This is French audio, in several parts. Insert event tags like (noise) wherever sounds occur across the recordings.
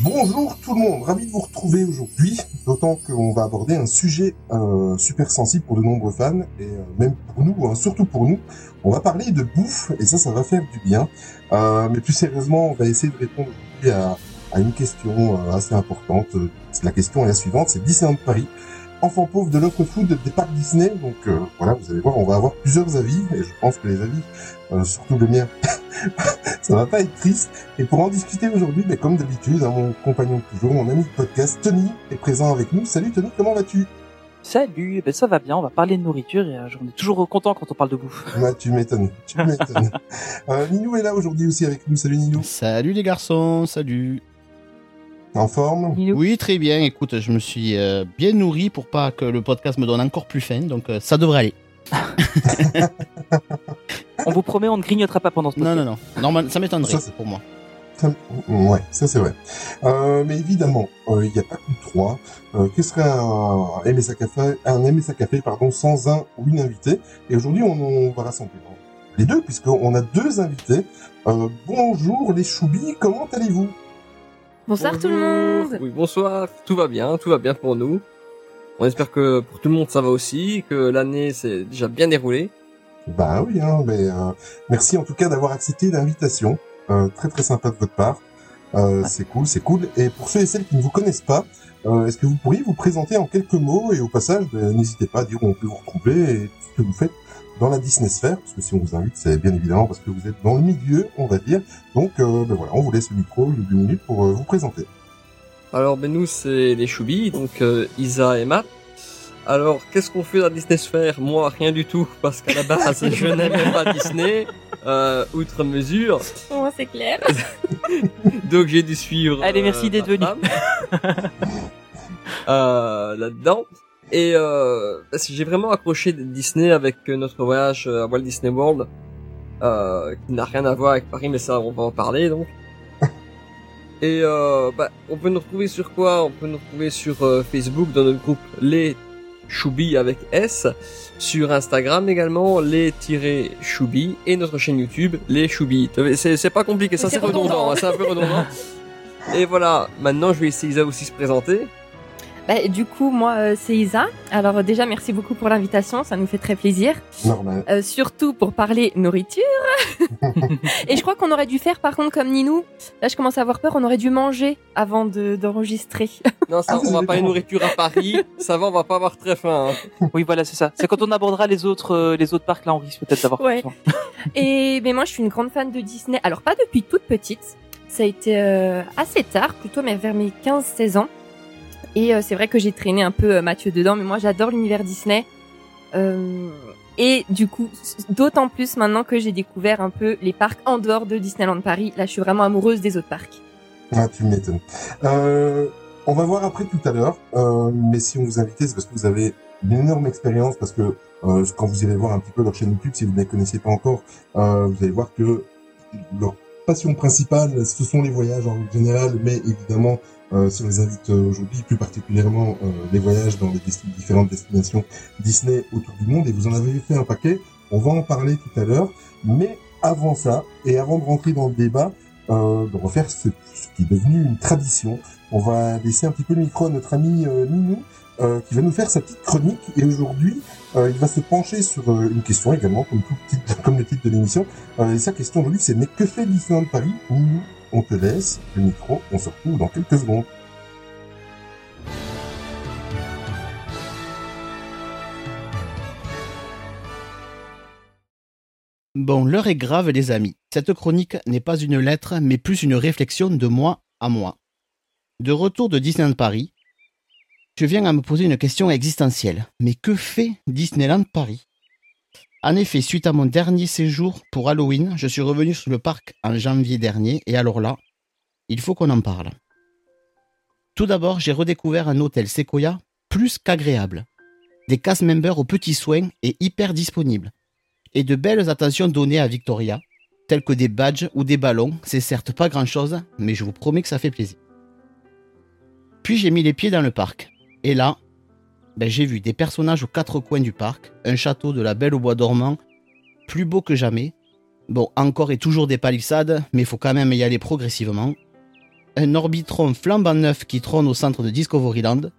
Bonjour tout le monde, ravi de vous retrouver aujourd'hui, d'autant qu'on va aborder un sujet euh, super sensible pour de nombreux fans, et euh, même pour nous, hein, surtout pour nous, on va parler de bouffe, et ça, ça va faire du bien. Euh, mais plus sérieusement, on va essayer de répondre aujourd'hui à, à une question assez importante. La question est la suivante, c'est Disneyland Paris, enfant pauvre de l'offre food des parcs Disney, donc euh, voilà, vous allez voir, on va avoir plusieurs avis, et je pense que les avis, euh, surtout le mien, (laughs) ça va pas être triste. Et pour en discuter aujourd'hui, mais comme d'habitude, hein, mon compagnon de toujours, mon ami de podcast, Tony, est présent avec nous. Salut Tony, comment vas-tu? Salut, eh ben ça va bien, on va parler de nourriture et euh, j'en ai toujours content quand on parle de bouffe. (laughs) Ouais, tu m'étonnes, tu m'étonnes. (laughs) euh, Ninou est là aujourd'hui aussi avec nous. Salut Ninou. Salut les garçons, salut. En forme Oui, très bien. Écoute, je me suis euh, bien nourri pour pas que le podcast me donne encore plus faim, donc euh, ça devrait aller. (laughs) On vous promet, on ne grignotera pas pendant ce Non, podcast. non, non. Normal, ça m'étonnerait Ça, c'est- pour moi. Ça- Ouais, ça c'est vrai. Euh, mais évidemment, euh, il n'y a pas que trois. Euh, que serait un MSA Café, un MSA Café pardon, sans un ou une invitée? Et aujourd'hui, on, on va rassembler les deux, puisqu'on a deux invités. Euh, bonjour les choubis, comment allez-vous? Bonsoir tout le monde Oui, bonsoir. Tout va bien, tout va bien pour nous. On espère que pour tout le monde ça va aussi, que l'année s'est déjà bien déroulée. Bah oui, hein, mais euh, merci en tout cas d'avoir accepté l'invitation. Euh, très très sympa de votre part. Euh, c'est cool, c'est cool. Et pour ceux et celles qui ne vous connaissent pas, euh, est-ce que vous pourriez vous présenter en quelques mots et au passage, ben, n'hésitez pas à dire où on peut vous retrouver et tout ce que vous faites dans la Disney sphère, parce que si on vous invite, c'est bien évidemment parce que vous êtes dans le milieu, on va dire. Donc euh, ben voilà, on vous laisse le micro une ou deux minutes pour euh, vous présenter. Alors ben nous c'est les Choubis, donc euh, Isa et Matt. Alors qu'est-ce qu'on fait dans Disney Sphere Moi rien du tout, parce qu'à la base (laughs) je n'aimais pas Disney, euh, outre mesure. Oh, c'est clair. (laughs) Donc j'ai dû suivre. Allez, merci euh, d'être venu. (laughs) euh, là-dedans. Et euh, parce que j'ai vraiment accroché Disney avec euh, notre voyage à Walt Disney World, euh, qui n'a rien à voir avec Paris, mais ça on va en parler donc. (laughs) Et euh, bah, on peut nous retrouver sur quoi? On peut nous retrouver sur euh, Facebook dans notre groupe Les Choubis avec S, sur Instagram également les-choubis et notre chaîne YouTube Les Choubis. C'est pas compliqué, ça C'est redondant, redondant. hein, c'est un peu redondant. (laughs) Et voilà, maintenant je vais laisser Isa aussi se présenter. Bah, du coup, moi, euh, c'est Isa. Alors euh, déjà, merci beaucoup pour l'invitation, ça nous fait très plaisir. Normal. Euh, surtout pour parler nourriture. (laughs) Et je crois qu'on aurait dû faire, par contre, comme Ninou. Là, je commence à avoir peur, on aurait dû manger avant de- d'enregistrer. (laughs) Non, ça, Ah, on va pas bon. nourriture à Paris, ça va, on va pas avoir très faim. hein. Oui, voilà, c'est ça. C'est quand on abordera les autres, euh, les autres parcs, là, on risque peut-être d'avoir Ouais. faim. (laughs) Et mais moi, je suis une grande fan de Disney. Alors, pas depuis toute petite. Ça a été euh, assez tard, plutôt mais vers mes 15-16 ans. Et euh, c'est vrai que j'ai traîné un peu euh, Mathieu dedans, mais moi, j'adore l'univers Disney. Euh, et du coup, d'autant plus maintenant que j'ai découvert un peu les parcs en dehors de Disneyland Paris. Là, je suis vraiment amoureuse des autres parcs. Ah, tu m'étonnes. Euh, on va voir après tout à l'heure, euh, mais si on vous invite, c'est parce que vous avez une énorme expérience, parce que euh, quand vous irez voir un petit peu leur chaîne YouTube, si vous ne les connaissez pas encore, vous allez voir que leur passion principale, ce sont les voyages en général, mais évidemment, euh, si on les invite euh, aujourd'hui, plus particulièrement euh, les voyages dans les différentes destinations Disney autour du monde, et vous en avez fait un paquet, on va en parler tout à l'heure, mais avant ça, et avant de rentrer dans le débat, euh, on va faire ce, ce qui est devenu une tradition. On va laisser un petit peu le micro à notre ami euh, Ninou, euh, qui va nous faire sa petite chronique. Et aujourd'hui, il va se pencher sur une question également, comme, tout titre, comme le titre de l'émission. Et sa question aujourd'hui, c'est mais que fait Disneyland Paris on te laisse le micro. On se retrouve dans quelques secondes. Bon, l'heure est grave, les amis. Cette chronique n'est pas une lettre, mais plus une réflexion de moi à moi. De retour de Disneyland Paris, je viens à me poser une question existentielle. Mais que fait Disneyland Paris? En effet, suite à mon dernier séjour pour Halloween, je suis revenu sur le parc en janvier dernier, et alors là, il faut qu'on en parle. Tout d'abord, j'ai redécouvert un hôtel Sequoia plus qu'agréable. des cast members aux petits soins et hyper disponibles, et de belles attentions données à Victoria, telles que des badges ou des ballons. C'est certes pas grand chose, mais je vous promets que ça fait plaisir. Puis j'ai mis les pieds dans le parc, et là, ben, j'ai vu des personnages aux quatre coins du parc, un château de la Belle au Bois dormant, plus beau que jamais. Bon, encore et toujours des palissades, mais il faut quand même y aller progressivement. Un Orbitron flambant neuf qui trône au centre de Discoveryland.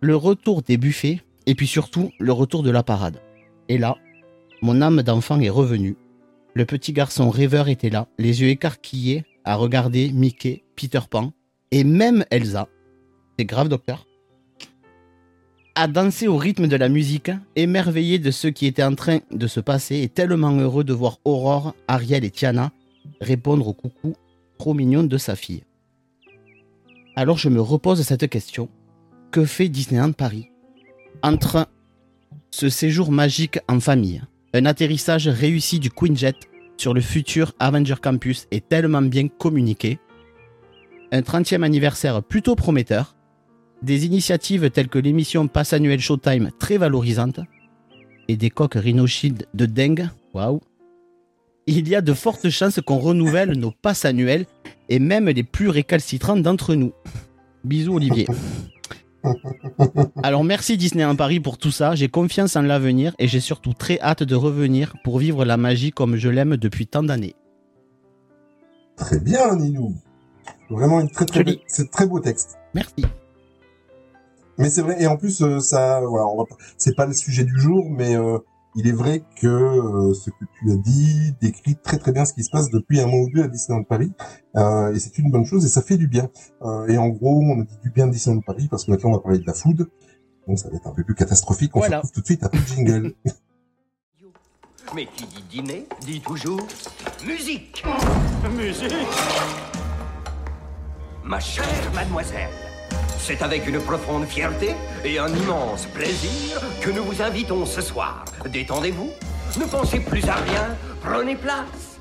Le retour des buffets, et puis surtout le retour de la parade. Et là, mon âme d'enfant est revenue. Le petit garçon rêveur était là, les yeux écarquillés, à regarder Mickey, Peter Pan, et même Elsa. C'est grave, docteur? À danser au rythme de la musique, émerveillé de ce qui était en train de se passer et tellement heureux de voir Aurore, Ariel et Tiana répondre au coucou trop mignon de sa fille. Alors je me repose cette question. Que fait Disneyland Paris Entre ce séjour magique en famille, un atterrissage réussi du Queen Jet sur le futur Avenger Campus est tellement bien communiqué, un 30e anniversaire plutôt prometteur, des initiatives telles que l'émission Pass Annuel Showtime très valorisante et des coques Rhino Shield de dingue, waouh. Il y a de fortes chances qu'on renouvelle nos passes annuels et même les plus récalcitrants d'entre nous. Bisous Olivier. Alors merci Disney en Paris pour tout ça, j'ai confiance en l'avenir et j'ai surtout très hâte de revenir pour vivre la magie comme je l'aime depuis tant d'années. Très bien, Ninou. Vraiment une très très, Joli. c'est très beau texte. Merci. Mais c'est vrai, et en plus, euh, ça, voilà, on va pas- c'est pas le sujet du jour, mais euh, il est vrai que euh, ce que tu as dit décrit très très bien ce qui se passe depuis un mois ou deux à Disneyland Paris, euh, et c'est une bonne chose et ça fait du bien. Euh, et en gros, on a dit du bien de Disneyland Paris parce que maintenant on va parler de la food, donc ça va être un peu plus catastrophique. On Voilà. se retrouve tout de suite après le jingle. (laughs) Mais qui dit dîner dit toujours musique. Musique Ma chère mademoiselle, c'est avec une profonde fierté et un immense plaisir que nous vous invitons ce soir. Détendez-vous, ne pensez plus à rien, prenez place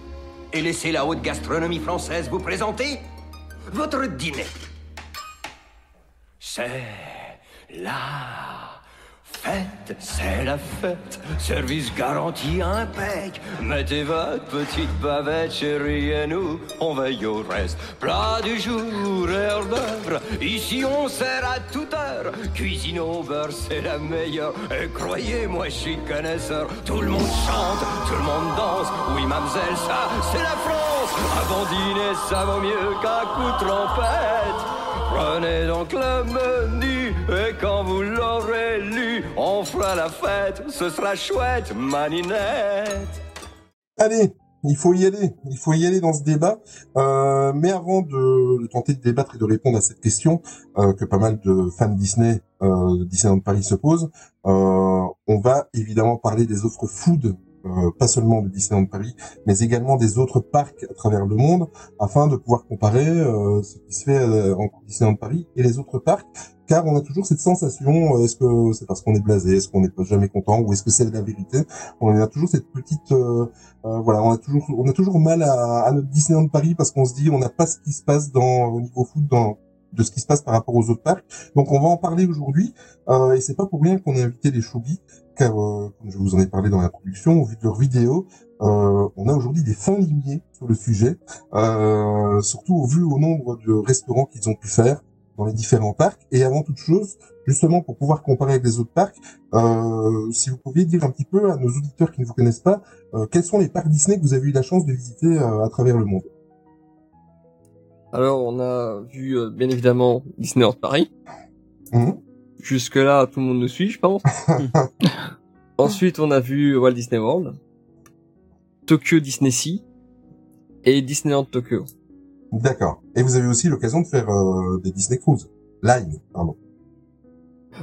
et laissez la haute gastronomie française vous présenter votre dîner. C'est la c'est la fête, service garanti impec. Mettez votre petite bavette, chérie, et nous, on veille au reste. Plat du jour, heure d'œuvre, ici on sert à toute heure. Cuisine au beurre, c'est la meilleure. Et croyez-moi, je suis connaisseur. Tout le monde chante, tout le monde danse. Oui, mademoiselle, ça, c'est la France. Bon dîner, ça vaut mieux qu'un coup de trompette. Prenez donc le menu et quand vous l'aurez lu, on fera la fête, ce sera chouette, maninette. Allez, il faut y aller, il faut y aller dans ce débat. Euh, mais avant de, de tenter de débattre et de répondre à cette question euh, que pas mal de fans Disney euh, Disneyland Paris se posent, euh, on va évidemment parler des offres food, euh, pas seulement de Disneyland Paris, mais également des autres parcs à travers le monde, afin de pouvoir comparer euh, ce qui se fait euh, en Disneyland Paris et les autres parcs, car on a toujours cette sensation, euh, est-ce que c'est parce qu'on est blasé, est-ce qu'on n'est pas jamais content, ou est-ce que c'est la vérité? On a toujours cette petite euh, euh, voilà, on a toujours, on a toujours mal à, à notre Disneyland Paris parce qu'on se dit, on n'a pas ce qui se passe dans au niveau foot, dans de ce qui se passe par rapport aux autres parcs. Donc, on va en parler aujourd'hui, euh, et c'est pas pour rien qu'on a invité les Choubi, car euh, comme je vous en ai parlé dans l'introduction, au vu de leurs vidéos, euh, on a aujourd'hui des fins limiers sur le sujet, euh, surtout au vu au nombre de restaurants qu'ils ont pu faire dans les différents parcs. Et avant toute chose, justement pour pouvoir comparer avec les autres parcs, euh, si vous pouviez dire un petit peu à nos auditeurs qui ne vous connaissent pas, euh, quels sont les parcs Disney que vous avez eu la chance de visiter euh, à travers le monde? Alors, on a vu, euh, bien évidemment, Disneyland Paris. Mhm. Jusque-là, tout le monde nous suit, je pense. (laughs) Ensuite, on a vu Walt Disney World, Tokyo Disney Sea et Disneyland Tokyo. D'accord. Et vous avez aussi l'occasion de faire euh, des Disney Cruise. Line, pardon.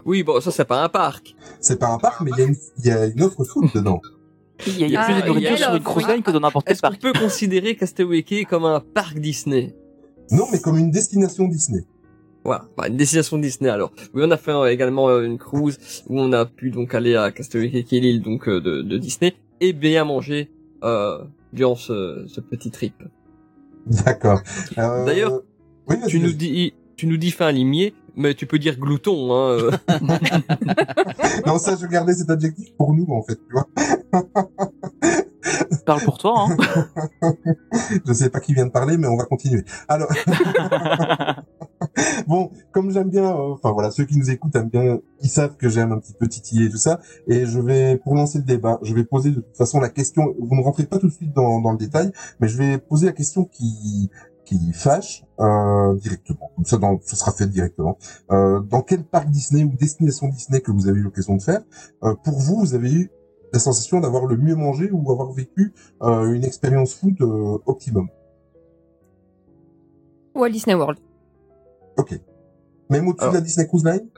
Oui, bon, ça, c'est pas un parc. C'est pas un parc, mais il y a une, il y a une offre food (laughs) dedans. Il y a, il y a Ah, plus de il y a nourriture sur la- une cruise line que dans n'importe quel Est-ce qu'on parc. peut considérer Castaway Cay comme un parc Disney? Non, mais comme une destination Disney. Voilà, bah, une destination Disney alors. Oui, on a fait euh, également euh, une cruise où on a pu donc aller à Castaway l'île donc euh, de, de Disney, et bien manger euh, durant ce, ce petit trip. D'accord. (laughs) D'ailleurs, oui, Tu nous dis, tu nous dis fin limier, mais tu peux dire glouton. Hein. (laughs) non, ça, je gardais cet adjectif pour nous, en fait, tu vois. (laughs) Parle pour toi, hein. (laughs) je sais pas qui vient de parler, mais on va continuer. Alors, (laughs) bon, comme j'aime bien, euh, enfin voilà, ceux qui nous écoutent aiment bien, ils savent que j'aime un petit peu titiller et tout ça, et je vais, pour lancer le débat, je vais poser de toute façon la question, vous ne rentrez pas tout de suite dans, dans le détail, mais je vais poser la question qui, qui fâche euh, directement. Comme ça, dans, ça sera fait directement. Euh, dans quel parc Disney ou destination Disney que vous avez eu l'occasion de faire, euh, pour vous, vous avez eu la sensation d'avoir le mieux mangé ou avoir vécu euh, une expérience food euh, optimum Walt Disney World. Ok. Même au-dessus de la Disney Cruise Line?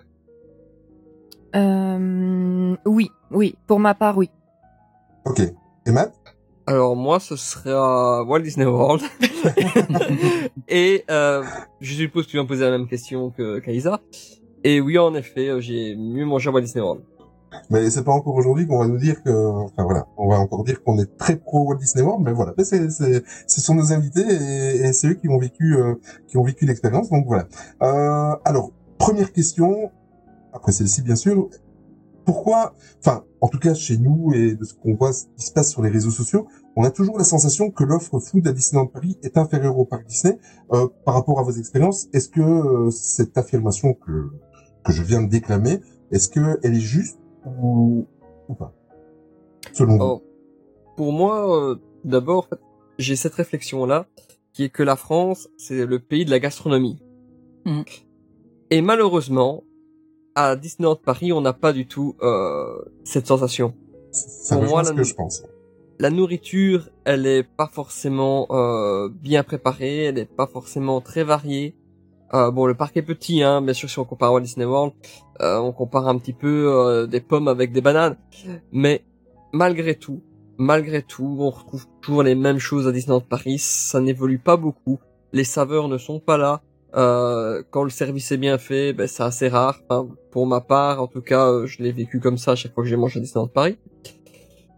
Euh, oui, oui. Pour ma part, oui. Ok. Et Matt? Alors moi, ce sera Walt Disney World. (laughs) et euh, je suppose que tu vas me poser la même question que Kaisa. Et oui, en effet, euh, j'ai mieux mangé à Walt Disney World. Mais c'est pas encore aujourd'hui qu'on va nous dire que, enfin voilà, on va encore dire qu'on est très pro Walt Disney World, mais voilà, c'est, ce sont nos invités et, et c'est eux qui ont vécu, euh, qui ont vécu l'expérience, donc voilà. Euh, alors, première question, après celle-ci bien sûr, pourquoi, enfin, en tout cas chez nous et de ce qu'on voit, ce qui se passe sur les réseaux sociaux, on a toujours la sensation que l'offre food à Disneyland Paris est inférieure au parc Disney. Euh, par rapport à vos expériences. Est-ce que euh, cette affirmation que que je viens de déclamer, est-ce que elle est juste ou, ou pas Selon vous? Oh. Pour moi, euh, d'abord, j'ai cette réflexion-là, qui est que la France, c'est le pays de la gastronomie. Mhm. Et malheureusement, à Disneyland Paris, on n'a pas du tout euh, cette sensation. Ça pour moi, ce la- que je pense. La nourriture, elle est pas forcément euh, bien préparée, elle est pas forcément très variée. Euh, bon, le parc est petit, hein, bien sûr, si on compare à Disney World, euh, on compare un petit peu euh, des pommes avec des bananes. Mais malgré tout, malgré tout, on retrouve toujours les mêmes choses à Disneyland Paris. Ça n'évolue pas beaucoup. Les saveurs ne sont pas là. Euh, quand le service est bien fait, ben, c'est assez rare. Pour ma part, en tout cas, euh, je l'ai vécu comme ça à chaque fois que j'ai mangé à Disneyland Paris.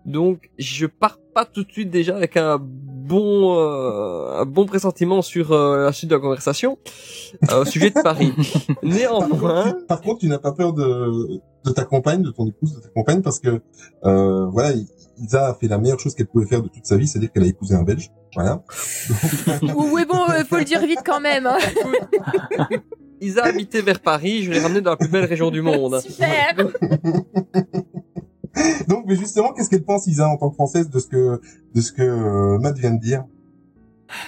Donc, je pars pas tout de suite déjà avec un bon, euh, un bon pressentiment sur euh, la suite de la conversation euh, au sujet de Paris. (laughs) Néanmoins, Par contre, tu n'as pas peur de, de ta compagne, de ton épouse, de ta compagne, parce que euh, voilà, Isa a fait la meilleure chose qu'elle pouvait faire de toute sa vie, c'est-à-dire qu'elle a épousé un Belge. Voilà. (laughs) oui, bon, euh, faut le dire vite quand même. hein. Isa habitait vers Paris, je l'ai ramené dans la plus belle région du monde. Super. (laughs) (laughs) Donc, mais justement, qu'est-ce qu'elle pense, Isa, en tant que française, de ce que de ce que euh, Matt vient de dire?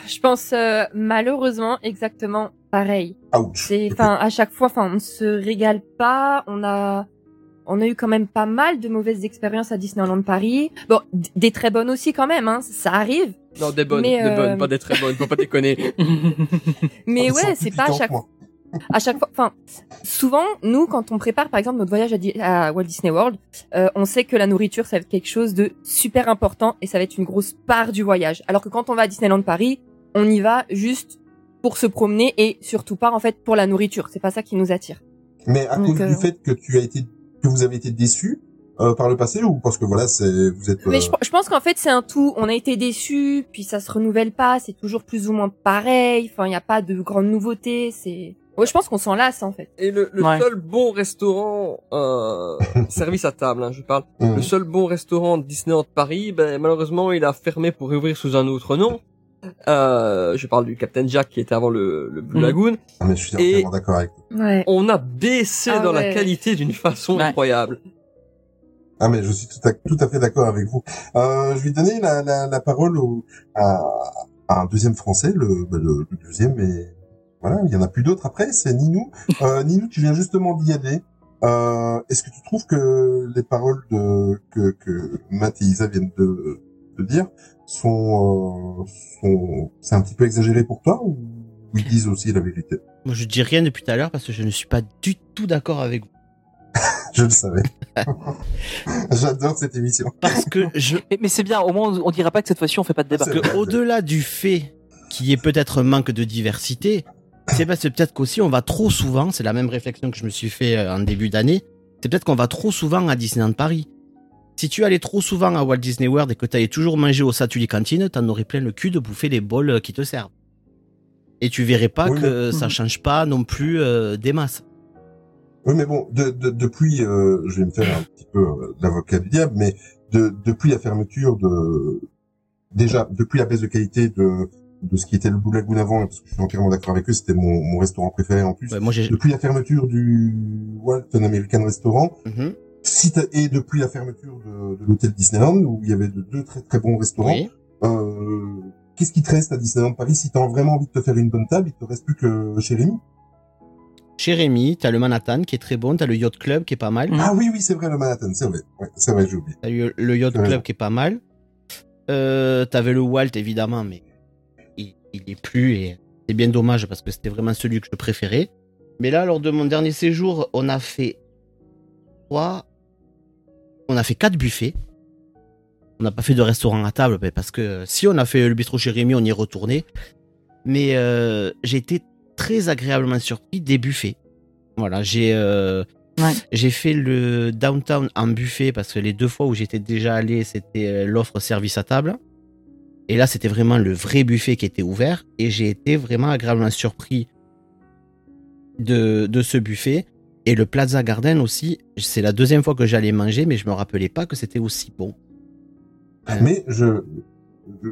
Je pense euh, malheureusement exactement pareil. Ouch. C'est, enfin, à chaque fois, enfin, on ne se régale pas. On a, on a eu quand même pas mal de mauvaises expériences à Disneyland Paris. Bon, des très bonnes aussi quand même, hein. Ça arrive. Non, des bonnes, Mais, des euh, bonnes, pas des très bonnes, faut pas déconner. (laughs) Mais Oh, ouais, c'est pas à chaque moi. À chaque fois. Enfin, souvent, nous, quand on prépare, par exemple, notre voyage à, Di- à Walt Disney World, euh, on sait que la nourriture, ça va être quelque chose de super important et ça va être une grosse part du voyage. Alors que quand on va à Disneyland Paris, on y va juste pour se promener et surtout pas en fait pour la nourriture. C'est pas ça qui nous attire. Mais à Donc, cause euh, du fait que tu as été, que vous avez été déçu euh, par le passé, ou parce que voilà, c'est vous êtes. Mais euh, je, je pense qu'en fait c'est un tout. On a été déçus, puis ça se renouvelle pas. C'est toujours plus ou moins pareil. Enfin, il y a pas de grandes nouveautés. C'est. Ouais, je pense qu'on s'en lasse en fait. Et le, le Ouais. seul bon restaurant, euh, (laughs) service à table, hein, je parle, le seul bon restaurant de Disneyland Paris, ben, malheureusement, il a fermé pour réouvrir sous un autre nom. Euh, je parle du Captain Jack qui était avant le, le Blue Mhm. Lagoon. Ah, mais je suis Et- entièrement d'accord avec. Ouais. On a baissé Ah dans la qualité d'une façon Ouais. incroyable. Ah, mais je suis tout à, tout à fait d'accord avec vous. Euh, je vais donner la, la, la parole au, à, à un deuxième français, le, bah, le, le deuxième, mais voilà, il y en a plus d'autres après, c'est Ninou. Euh, Ninou, tu viens justement d'y aller. Euh, Est-ce que tu trouves que les paroles de, que, que Matt et Isa viennent de, de dire sont, euh, sont, c'est un petit peu exagéré pour toi ou ils disent aussi la vérité? Moi, je dis rien depuis tout à l'heure parce que je ne suis pas du tout d'accord avec vous. (laughs) Je le savais. (laughs) J'adore cette émission. Parce que je, Mais, mais c'est bien, au moins on, on dira pas que cette fois-ci on fait pas de débat. C'est- que au-delà du fait qu'il y ait peut-être un manque de diversité, c'est parce que peut-être qu'aussi on va trop souvent, c'est la même réflexion que je me suis fait euh, en début d'année, c'est peut-être qu'on va trop souvent à Disneyland Paris. Si tu allais trop souvent à Walt Disney World et que tu allais toujours manger au Satuli Cantine, t'en aurais plein le cul de bouffer les bols euh, qui te servent. Et tu verrais pas Oui, que mais- ça Mhm. change pas non plus euh, des masses. Oui, mais bon, de, de- depuis, euh, je vais me faire un petit peu euh, l'avocat du diable, mais de, depuis la fermeture de, déjà, depuis la baisse de qualité de, de ce qui était le Blue Lagoon avant, parce que je suis entièrement d'accord avec eux, c'était mon, mon restaurant préféré en plus. Ouais, moi, j'ai. Depuis la fermeture du Walton American Restaurant, si t'as- et depuis la fermeture de, de l'hôtel Disneyland, où il y avait de, deux très très bons restaurants, Oui. euh, qu'est-ce qui te reste à Disneyland Paris Si t'as vraiment envie de te faire une bonne table, il te reste plus que chez Rémi. Chez Rémi, t'as le Manhattan qui est très bon, t'as le Yacht Club qui est pas mal. Ah oui, oui, c'est vrai, le Manhattan, c'est vrai. Ouais, c'est vrai, j'ai oublié. T'as eu le Yacht. Club qui est pas mal. Euh, T'avais le Walt évidemment, mais il, il est plus et c'est bien dommage parce que c'était vraiment celui que je préférais. Mais là, lors de mon dernier séjour, on a fait trois, on a fait quatre buffets. On n'a pas fait de restaurant à table parce que si on a fait le bistrot chez Rémi, on y est retourné. Mais euh, j'ai été très agréablement surpris des buffets. Voilà, j'ai euh, Ouais. j'ai fait le downtown en buffet parce que les deux fois où j'étais déjà allé, c'était euh, l'offre service à table. Et là, c'était vraiment le vrai buffet qui était ouvert. Et j'ai été vraiment agréablement surpris de, de ce buffet. Et le Plaza Garden aussi, c'est la deuxième fois que j'allais manger, mais je me rappelais pas que c'était aussi bon. Mais je,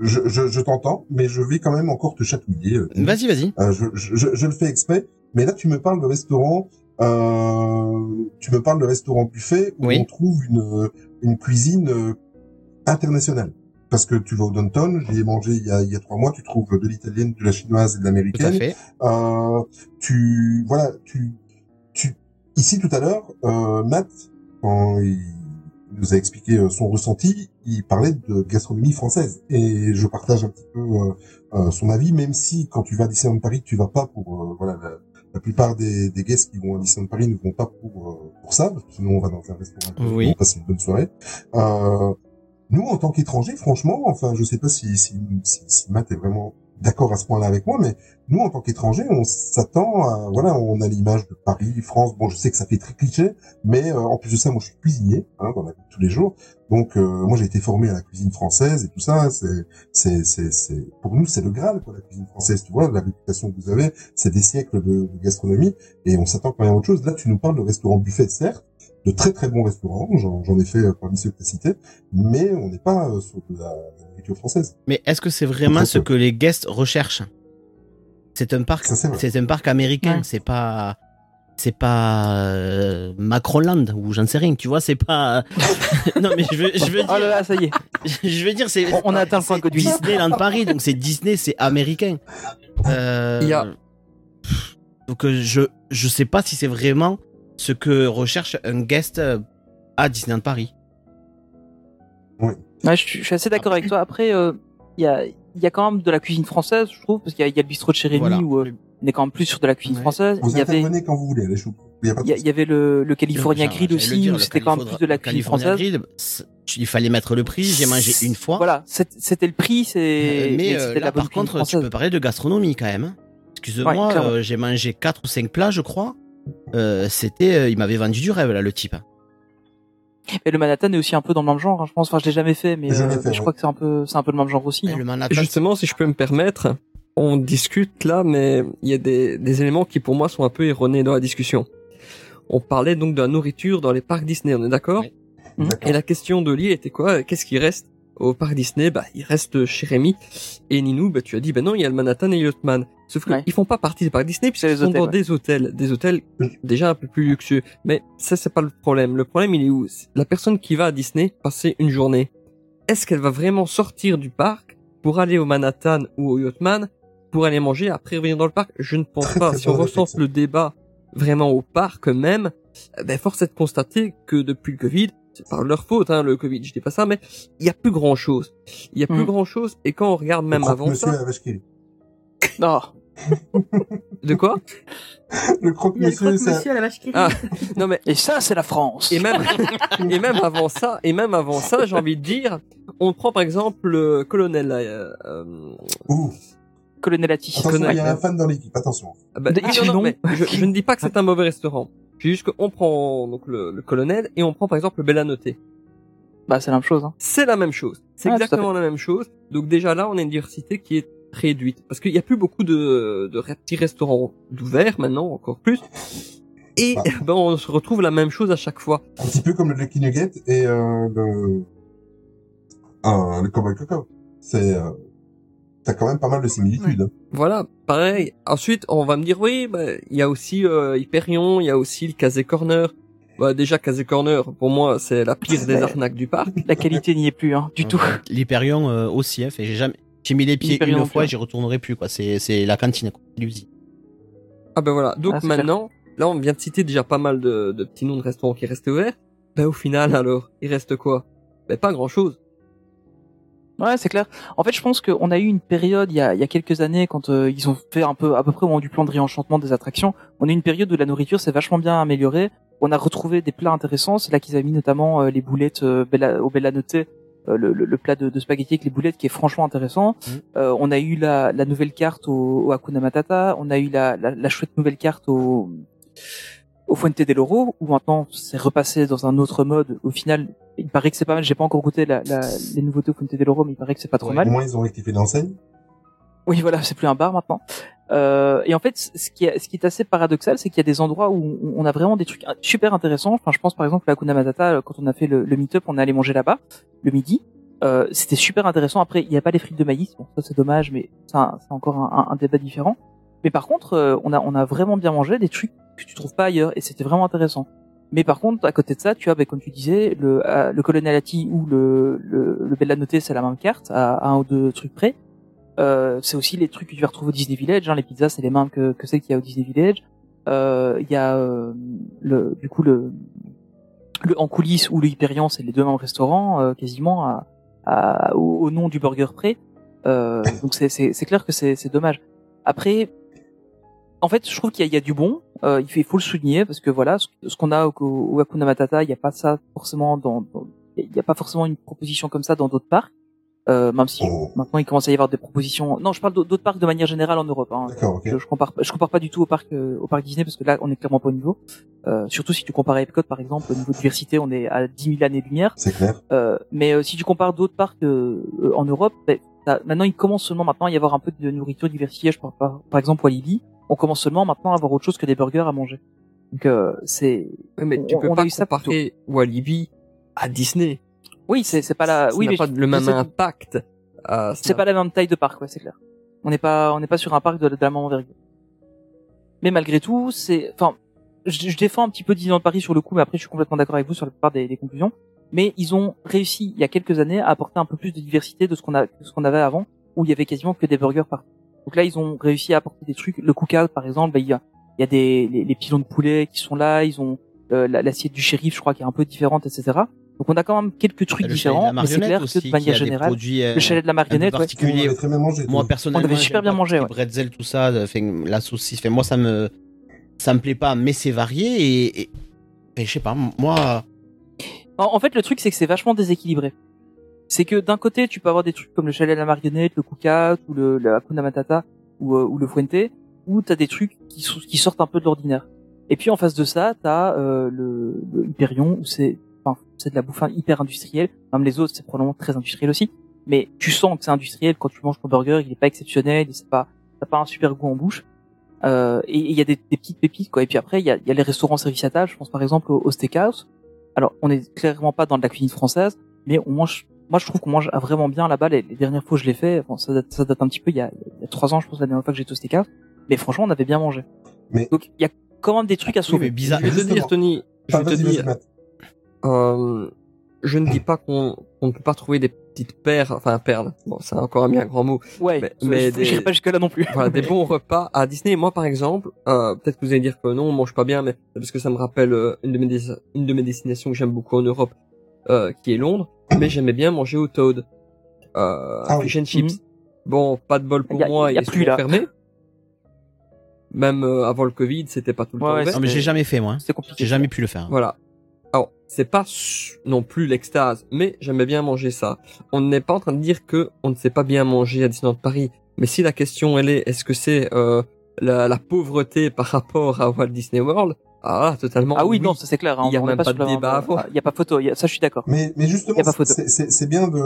je, je, je t'entends, mais je vais quand même encore te chatouiller. euh. Vas-y, vas-y. Euh, je, je, je- le fais exprès, mais là tu me parles de restaurant, euh, tu me parles de restaurant buffet où Oui. on trouve une, une cuisine euh, internationale. Parce que tu vas au Downtown, j'y ai mangé il y a, il y a trois mois, tu trouves de l'italienne, de la chinoise et de l'américaine. Euh, tu voilà, tu tu ici tout à l'heure, euh, Matt quand il nous a expliqué euh, son ressenti, il parlait de gastronomie française et je partage un petit peu euh, euh, son avis, même si quand tu vas à Disneyland Paris, tu vas pas pour euh, voilà la, la plupart des, des guests qui vont à Disneyland Paris ne vont pas pour euh, pour ça, parce que sinon on va dans un restaurant, Oui. on passe une bonne soirée. Euh, nous, en tant qu'étrangers, franchement, enfin, je sais pas si, si, si, si Matt est vraiment d'accord à ce point-là avec moi, mais nous, en tant qu'étrangers, on s'attend à, voilà, on a l'image de Paris, France. Bon, je sais que ça fait très cliché, mais euh, en plus de ça, moi, je suis cuisinier, hein, dans la vie de tous les jours. Donc, euh, moi, j'ai été formé à la cuisine française et tout ça. C'est, c'est, c'est, c'est, pour nous, c'est le Graal, quoi, la cuisine française. Tu vois, la réputation que vous avez, c'est des siècles de, de gastronomie, et on s'attend quand même à autre chose. Là, tu nous parles de restaurant buffet, certes, de très très bons restaurants. J'en, ai fait euh, parmi ceux que tu as cités, mais on n'est pas euh, sur de la, nourriture française. Mais est-ce que c'est vraiment ce que les guests recherchent? C'est un parc, c'est un parc américain. Ouais. C'est pas, c'est pas euh, Macronland ou j'en sais rien. Tu vois, c'est pas. (laughs) non, mais je veux, je veux Oh là dire, là, ça y est. (laughs) je veux dire, c'est. On- on a atteint le point. Disneyland Paris, donc c'est Disney, c'est américain. Euh, Il y a- Donc euh, je, je sais pas si c'est vraiment ce que recherche un guest euh, à Disneyland Paris. Ouais, je, suis- je suis assez d'accord avec toi. Après, euh, il y, a, il y a quand même de la cuisine française, je trouve, parce qu'il y, a- il y a le bistrot de chez Rémi Voilà. où euh, on est quand même plus sur de la cuisine Ouais. française. Vous Il y avait, intervenez quand vous voulez, les choux. Il y a il avait le, le California Grill aussi, dire, où c'était quand même plus de la cuisine française. Grill, il fallait mettre le prix. J'ai mangé une fois. Voilà, c'était le prix, c'est. Euh, mais c'était euh, la là, bonne par contre, tu peux parler de gastronomie quand même. hein. Excuse-moi, Ouais, euh, j'ai mangé 4 ou 5 plats, je crois. Euh, C'était, euh, il m'avait vendu du rêve là, le type. Et le Manhattan est aussi un peu dans le même genre, hein, je pense. Enfin, je l'ai jamais fait, mais euh, fait, je ouais. crois que c'est un peu, c'est un peu le même genre aussi. Hein. le Manhattan, Justement, si je peux me permettre, on discute là, mais il y a des, des éléments qui pour moi sont un peu erronés dans la discussion. On parlait donc de la nourriture dans les parcs Disney, on est d'accord Oui. D'accord. Et la question de Lee était quoi? Qu'est-ce qui reste au parc Disney? Bah, il reste chez Rémi et Ninou. Bah, tu as dit, bah non, il y a le Manhattan et Yachtman. Sauf qu'ils Ouais. font pas partie des parcs Disney puisqu'ils sont hôtels, dans ouais. des hôtels, des hôtels déjà un peu plus luxueux. Mais ça, c'est pas le problème. Le problème, il est où? La personne qui va à Disney passer une journée, est-ce qu'elle va vraiment sortir du parc pour aller au Manhattan ou au Yachtman pour aller manger après revenir dans le parc? Je ne pense Très, pas. très Si on recense le débat vraiment au parc même, eh ben force est de constater que depuis le Covid, c'est pas leur faute hein, le Covid, je dis pas ça, mais il y a plus grand chose. Il y a plus Mm. grand chose et quand on regarde même avant ça. Non. De quoi Le croque-monsieur, ça... à la vache qui rit. Ah, (laughs) non mais Et ça, c'est la France. et même et même avant ça et même avant ça, j'ai envie de dire, on prend par exemple le colonel euh, euh, Ouh, attention, connais. il y a un fan dans l'équipe, attention. Ah bah, oui, non, mais je, je ne dis pas que c'est un mauvais restaurant. C'est juste qu'on prend donc le, le colonel et on prend par exemple le Bellanoté. Bah, c'est la même chose. Hein. C'est la même chose. C'est exactement la même chose. Donc déjà là, on a une diversité qui est réduite parce qu'il n'y a plus beaucoup de, de petits restaurants d'ouverts maintenant, encore plus. Et Bah. (laughs) ben on se retrouve la même chose à chaque fois. Un petit peu comme le Lucky Nugget et euh, le euh, le Cowboy Coco. C'est euh, t'as quand même pas mal de similitudes. hein. Voilà, pareil. Ensuite, on va me dire oui, bah, il y a aussi euh, Hyperion, il y a aussi le Casé Corner. Bah déjà Casé Corner, pour moi, c'est la pire des arnaques du parc. (laughs) La qualité n'y est plus, hein, du tout. L'Hyperion euh, aussi, hein, fait, j'ai jamais, j'ai mis les pieds une fois j'y retournerai plus, quoi. C'est, c'est la cantine. L'usine. Ah ben voilà. Donc Ah, maintenant, là, on vient de citer déjà pas mal de, de petits noms de restaurants qui restaient ouverts. Ben au final, alors, il reste quoi? Ben pas grand chose. Ouais, c'est clair. En fait, je pense qu'on a eu une période il y a, il y a quelques années quand euh, ils ont fait un peu à peu près au moment du plan de réenchantement des attractions. On a eu une période où la nourriture s'est vachement bien améliorée. On a retrouvé des plats intéressants. C'est là qu'ils avaient mis notamment euh, les boulettes euh, Bella, au Bella euh, le, le, le plat de, de spaghetti avec les boulettes qui est franchement intéressant. Euh, on a eu la, la nouvelle carte au, au Hakuna Matata. On a eu la, la, la chouette nouvelle carte au au Fuente del Oro, où maintenant c'est repassé dans un autre mode. Au final, il paraît que c'est pas mal. J'ai pas encore goûté la, la, les nouveautés au Fuente del Oro, mais il paraît que c'est pas trop Au mal. moins ils ont rectifié l'enseigne. Oui, voilà, c'est plus un bar maintenant. Euh, et en fait, ce qui est, ce qui est assez paradoxal, c'est qu'il y a des endroits où on a vraiment des trucs super intéressants. Enfin, je pense par exemple à Hakuna Matata, quand on a fait le, le meet-up, on est allé manger là-bas le midi. Euh, c'était super intéressant. Après, il n'y a pas les frites de maïs, bon, ça c'est dommage, mais c'est encore un, débat différent. Mais par contre, euh, on a, vraiment bien mangé des trucs que tu trouves pas ailleurs, et c'était vraiment intéressant. Mais par contre, à côté de ça, tu as, ben, comme tu disais, le, euh, le Colonelati ou le, le, le Bella Notte, c'est la même carte, à, à un ou deux trucs près. Euh, c'est aussi les trucs que tu vas retrouver au Disney Village. Hein, les pizzas, c'est les mêmes que, que celles qu'il y a au Disney Village. Euh, Il y a euh, le, du coup le, le en coulisses ou le Hyperion, c'est les deux mêmes restaurants euh, quasiment à, à- au, au nom du burger près. Euh, (laughs) donc c'est clair que c'est c'est dommage. Après, en fait, je trouve qu'il y, a- il y a du bon. Euh, il, faut, il faut le souligner parce que voilà, ce, ce qu'on a au, au Hakuna Matata, il n'y a pas ça forcément dans- il n'y a pas forcément une proposition comme ça dans d'autres parcs. Euh, même si Oh. maintenant il commence à y avoir des propositions. Non, je parle d'autres parcs de manière générale en Europe. Hein. D'accord, ok. Je, je compare, je compare pas du tout au parc, euh, au parc Disney parce que là, on est clairement pas au niveau. Euh, surtout si tu compares à Epcot, par exemple, au niveau de diversité, on est à 10 000 années-lumière. C'est clair. Euh, mais euh, si tu compares d'autres parcs euh, euh, en Europe, ben, t'as- maintenant il commence seulement maintenant à y avoir un peu de nourriture diversifiée. Je parle par, par exemple Walibi, on commence seulement maintenant à avoir autre chose que des burgers à manger. Donc euh, c'est. Ouais, mais tu on- peux on a pas comparer Walibi à Disney. Oui, c'est c'est pas la. Ça Oui, mais pas le même impact. Euh, C'est pas la même taille de parc, ouais, c'est clair. On n'est pas, on n'est pas sur un parc de, de la même envergure. Mais malgré tout, c'est, enfin, je, je défends un petit peu Disneyland Paris sur le coup, mais après je suis complètement d'accord avec vous sur la plupart des, des conclusions. Mais ils ont réussi il y a quelques années à apporter un peu plus de diversité de ce qu'on a, de ce qu'on avait avant, où il y avait quasiment que des burgers partout. Donc là, ils ont réussi à apporter des trucs. Le cookout, par exemple, bah, il y a, il y a des les, les pilons de poulet qui sont là. Ils ont euh, la- l'assiette du shérif, je crois, qui est un peu différente, etc. Donc on a quand même quelques trucs de la différents, mais c'est clair aussi, que de qui manière générale, produits, euh, le chalet de la marionnette, ouais. On mangé. Moi personnellement, On avait super bien mangé, bretzel, tout ça, euh, fait, la saucisse. Fait, moi, ça me, ça me plaît pas, mais c'est varié et, je sais pas, moi, En, en fait, le truc, c'est que c'est vachement déséquilibré. C'est que d'un côté, tu peux avoir des trucs comme le chalet à la marionnette, le cookout, ou le, Hakuna Matata, ou, euh, ou le Fuente, où t'as des trucs qui, sortent un peu de l'ordinaire. Et puis en face de ça, t'as euh, le, le Hyperion, où c'est enfin, c'est de la bouffe hyper industrielle. Même les autres, c'est probablement très industriel aussi. Mais tu sens que c'est industriel quand tu manges ton burger, il est pas exceptionnel, c'est pas, t'as pas un super goût en bouche. Euh, et il y a des, des petites pépites quoi. Et puis après, il y a, il y a les restaurants service à table. Je pense par exemple au, au steakhouse. Alors, on est clairement pas dans de la cuisine française, mais on mange. Moi, je trouve qu'on mange vraiment bien là-bas. Les, les dernières fois, que je l'ai fait. Bon, ça date, ça date un petit peu. Il y a, il y a trois ans, je pense, la dernière fois que j'étais au steakhouse. Mais franchement, on avait bien mangé. Mais- Donc, il y a quand même des trucs à oui, sauver. mais bizarre. Je vais te dire, Tony, je vais te dire. Euh, je ne dis pas qu'on ne peut pas trouver des petites perles, enfin perles. Bon, c'est encore un bien grand mot. Ouais, Mais- mais, des- j'irai (laughs) pas jusque là non plus. (laughs) Voilà, des bons repas à Disney. Moi, par exemple, euh, peut-être que vous allez dire que non, on mange pas bien, mais c'est parce que ça me rappelle euh, une de mes des- une de mes destinations que j'aime beaucoup en Europe, euh, qui est Londres. Mais j'aimais bien manger au Toad, euh, Ah oui. chips. Bon, pas de bol pour Y a- moi, y a il est là. fermé. Même euh, avant le Covid, c'était pas tout le Ouais, temps ouais, ouvert. Non, mais j'ai jamais fait, moi. C'est compliqué. J'ai jamais pu le faire. Voilà. C'est pas non plus l'extase, mais j'aimais bien manger ça. On n'est pas en train de dire que on ne sait pas bien manger à Disneyland Paris, mais si la question elle est, est-ce que c'est euh, la, la pauvreté par rapport à Walt Disney World? Ah, totalement. Ah oui, non, ça c'est clair. hein, Il y a même pas de débat à avoir. Il y a pas photo. il y a- Ça, je suis d'accord. Mais, mais justement, Y a pas photo. c'est- c'est c'est bien de,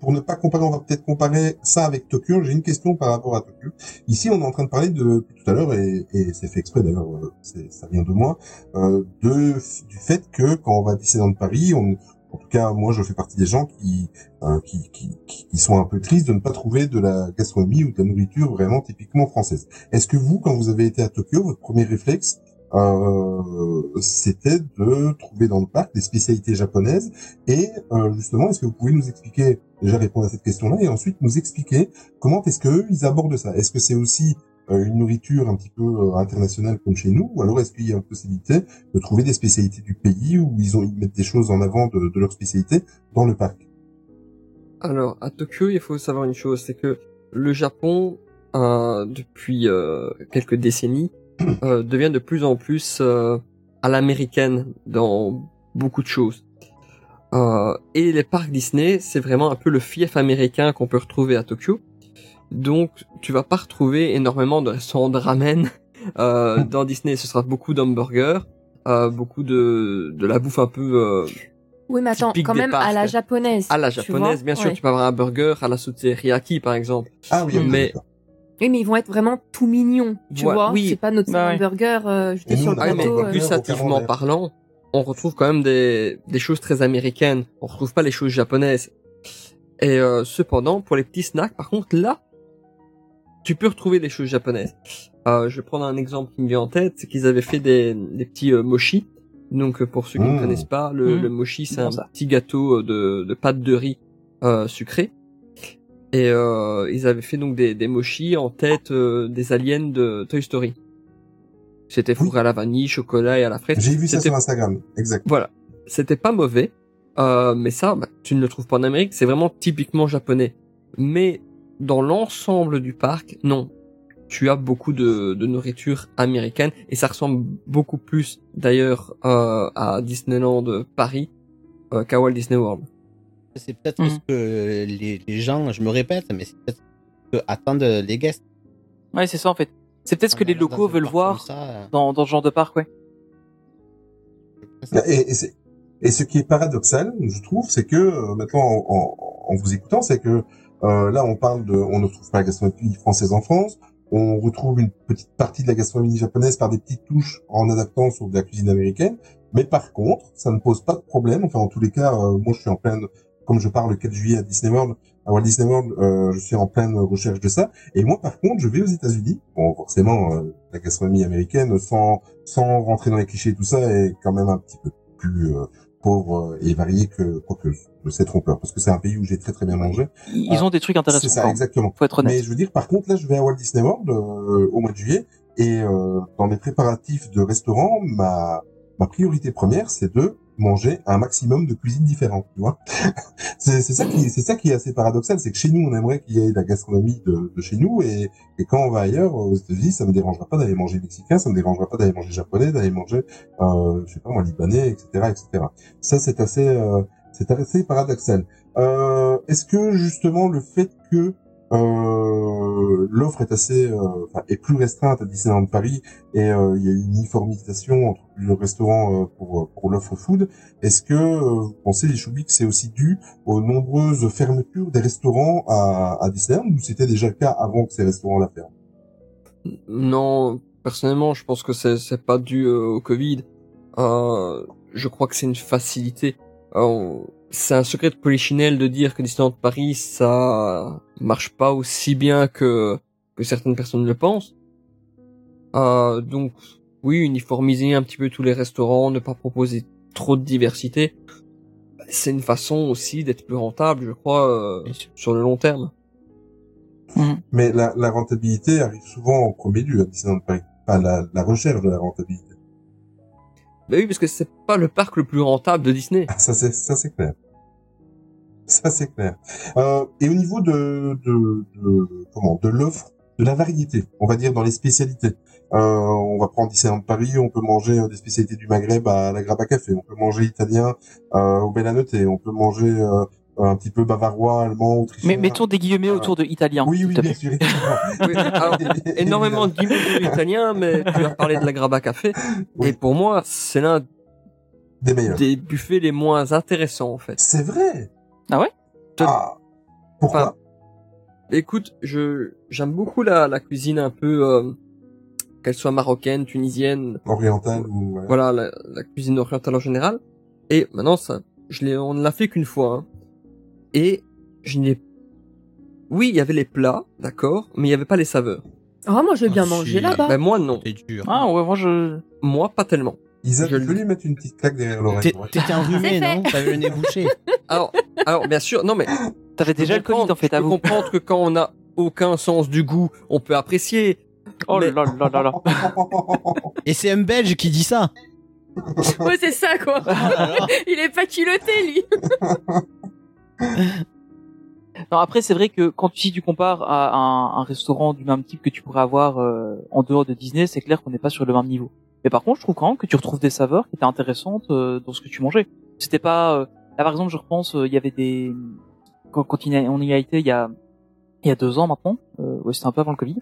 pour ne pas comparer, on va peut-être comparer ça avec Tokyo. J'ai une question par rapport à Tokyo. Ici, on est en train de parler de tout à l'heure et, et c'est fait exprès d'ailleurs, euh, ça vient de moi, euh, de du fait que quand on va à Disneyland Paris, on, en tout cas, moi, je fais partie des gens qui, euh, qui, qui qui sont un peu tristes de ne pas trouver de la gastronomie ou de la nourriture vraiment typiquement française. Est-ce que vous, quand vous avez été à Tokyo, votre premier réflexe, euh, c'était de trouver dans le parc des spécialités japonaises et euh, justement, est-ce que vous pouvez nous expliquer déjà répondre à cette question-là et ensuite nous expliquer comment est-ce que eux ils abordent ça? Est-ce que c'est aussi euh, une nourriture un petit peu euh, internationale comme chez nous ou alors est-ce qu'il y a une possibilité de trouver des spécialités du pays où ils ont ils mettent des choses en avant de, de leur spécialité dans le parc? Alors, à Tokyo, il faut savoir une chose, c'est que le Japon, depuis quelques décennies, euh, devient de plus en plus euh, à l'américaine dans beaucoup de choses. Euh, et les parcs Disney, c'est vraiment un peu le fief américain qu'on peut retrouver à Tokyo. Donc, tu vas pas retrouver énormément de restaurants de ramen euh, (laughs) dans Disney. Ce sera beaucoup d'hamburgers, euh, beaucoup de, de la bouffe un peu euh, Oui, mais attends, quand même à la japonaise. à la japonaise, vois bien sûr, Ouais. tu peux avoir un burger à la sauce teriyaki, par exemple. Ah oui, mais. Oui, mais ils vont être vraiment tout mignons, tu Ouais, vois. oui. C'est pas notre Bah hamburger euh, jeté sur on le mais plateau. euh. gustativement camembert. parlant, on retrouve quand même des, des choses très américaines. On retrouve pas les choses japonaises. Et euh, cependant, pour les petits snacks, par contre, là, tu peux retrouver des choses japonaises. Euh, je vais prendre un exemple qui me vient en tête, c'est qu'ils avaient fait des, des petits euh, mochi. Donc, euh, pour ceux qui ne Mmh. connaissent pas, le, Mmh. le mochi, c'est un ça. petit gâteau euh, de, de pâte de riz euh, sucré. Et euh, ils avaient fait donc des, des mochi en tête euh, des aliens de Toy Story. C'était fourré à la vanille, chocolat et à la fraise. J'ai vu ça sur Instagram, exact. voilà, c'était pas mauvais, euh, mais ça, bah, tu ne le trouves pas en Amérique, c'est vraiment typiquement japonais. Mais dans l'ensemble du parc, non. Tu as beaucoup de, de nourriture américaine et ça ressemble beaucoup plus d'ailleurs euh, à Disneyland Paris euh, qu'à Walt Disney World. C'est peut-être Mhm. ce que les, les gens, je me répète, mais c'est peut-être ce que attendent les guests. Ouais, c'est ça en fait. C'est peut-être ce que les locaux veulent voir ça, euh, dans, dans ce genre de parc, ouais. Et, et, ce qui est paradoxal, je trouve, c'est que euh, maintenant, en, en- en vous écoutant, c'est que euh, là, on parle de, on ne retrouve pas la gastronomie française en France. On retrouve une petite partie de la gastronomie japonaise par des petites touches en adaptant sur de la cuisine américaine. Mais par contre, ça ne pose pas de problème. Enfin, en tous les cas, euh, moi, je suis en pleine, comme je pars le 4 juillet à Disney World, à Walt Disney World, euh, je suis en pleine recherche de ça. Et moi, par contre, je vais aux États-Unis. Bon, forcément, euh, la gastronomie américaine, sans sans rentrer dans les clichés et tout ça, est quand même un petit peu plus euh, pauvre et variée que quoique je sais trompeur, parce que c'est un pays où j'ai très très bien mangé. Ils ont des trucs intéressants. C'est ça, exactement. Faut être honnête. Mais je veux dire, par contre, là, je vais à Walt Disney World euh, au mois de juillet et euh, dans les préparatifs de restaurant, ma ma priorité première, c'est de manger un maximum de cuisines différentes, tu vois. (laughs) c'est ça qui c'est ça qui est assez paradoxal, c'est que chez nous, on aimerait qu'il y ait de la gastronomie de, de chez nous et et quand on va ailleurs aux États-Unis, ça me dérangera pas d'aller manger mexicain, ça me dérangera pas d'aller manger japonais, d'aller manger euh, je sais pas libanais, etc., etc. Ça, c'est assez euh, c'est assez paradoxal. Euh, Est-ce que justement le fait que euh, l'offre est assez euh, est plus restreinte à Disneyland Paris et euh, il y a une uniformisation entre le restaurant euh, pour pour l'offre food, est-ce que euh, vous pensez les Choubis que c'est aussi dû aux nombreuses fermetures des restaurants à, à Disneyland ou c'était déjà le cas avant que ces restaurants la ferment? Non, personnellement, je pense que c'est c'est pas dû euh, au Covid. Euh, je crois que c'est une facilité. Euh, c'est un secret de polichinelle de dire que Disneyland Paris ça marche pas aussi bien que que certaines personnes le pensent. Euh, donc oui, uniformiser un petit peu tous les restaurants, ne pas proposer trop de diversité, c'est une façon aussi d'être plus rentable, je crois, euh, sur le long terme. Mais la, la rentabilité arrive souvent en premier lieu à Disneyland Paris. Enfin, la, la recherche de la rentabilité. Bah oui, parce que c'est pas le parc le plus rentable de Disney. Ah, ça c'est ça c'est clair. Ça c'est clair. Euh, et au niveau de, de, comment de l'offre, de la variété, on va dire dans les spécialités. Euh, on va prendre Disneyland Paris, on peut manger euh, des spécialités du Maghreb à la Graba Café, on peut manger italien euh, au Bellanote, on peut manger un petit peu bavarois, allemand, autrichien. Mais mettons des guillemets Ah. autour de italien. Oui, oui, bien sûr. évidemment. Oui, alors, (laughs) énormément de guillemets italiens, mais tu as parlé de la Graba Café. Oui. Et pour moi, c'est l'un Des meilleurs. des buffets les moins intéressants, en fait. C'est vrai. Ah ouais? Te- Ah, Pourquoi? Enfin, Écoute, je j'aime beaucoup la, la cuisine un peu euh, qu'elle soit marocaine, tunisienne, Oriental ou ouais. voilà la, la cuisine orientale en général. Et maintenant ça, je l'ai, on ne l'a fait qu'une fois. hein. Et je n'ai, oui, il y avait les plats, d'accord, mais il y avait pas les saveurs. Oh, moi, je vais bien Ah, manger si. là-bas. Ben moi non, C'est dur. Ah ouais, moi je. moi pas tellement. Isa, Je lui mettre une petite claque derrière l'oreille. T'étais enrhumé, non T'avais le nez bouché. (laughs) Alors, alors bien sûr, non mais T'avais déjà le Covid en fait, à vous. comprendre que quand on a aucun sens du goût, on peut apprécier. Oh Mais- là là là là. (laughs) Et c'est un Belge qui dit ça. Ouais, c'est ça, quoi. (laughs) Il est pas culotté, lui. Non, après, c'est vrai que quand si tu compares à un, un restaurant du même type que tu pourrais avoir euh, en dehors de Disney, c'est clair qu'on n'est pas sur le même niveau. Mais par contre, je trouve quand même que tu retrouves des saveurs qui étaient intéressantes euh, dans ce que tu mangeais. C'était pas euh, là par exemple, je repense, euh, il y avait des quand, quand on y a été il y a il y a deux ans maintenant, euh, ouais, c'était un peu avant le Covid.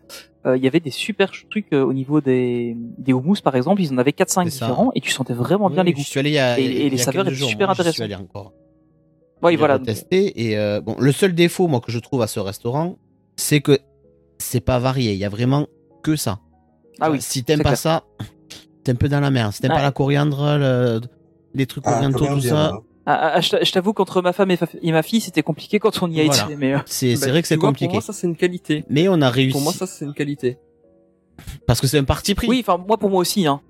euh, il y avait des super trucs euh, au niveau des des houmous par exemple, ils en avaient 4 5 C'est ça. différents et tu sentais vraiment bien les Je goûts. suis allé il y a, Et- il y les saveurs étaient jours, super suis intéressantes. J'ai voilà. retesté et euh, bon, le seul défaut moi que je trouve à ce restaurant, c'est que c'est pas varié. Il y a vraiment que ça. Ah oui. Si t'aimes pas clair. ça, t'es un peu dans la merde. Si t'aimes Ouais. pas la coriandre, le- les trucs Ah, orientaux, tout bien, ça, hein. Ah, ah, je t'a- je t'avoue qu'entre ma femme et, fa- et ma fille, c'était compliqué quand on y a Voilà. été. Mais euh, c'est Ben, vrai que c'est compliqué. Pour moi, ça c'est une qualité. Mais on a réussi Pour moi, ça c'est une qualité. parce que c'est un parti pris. oui, enfin moi pour moi aussi, hein.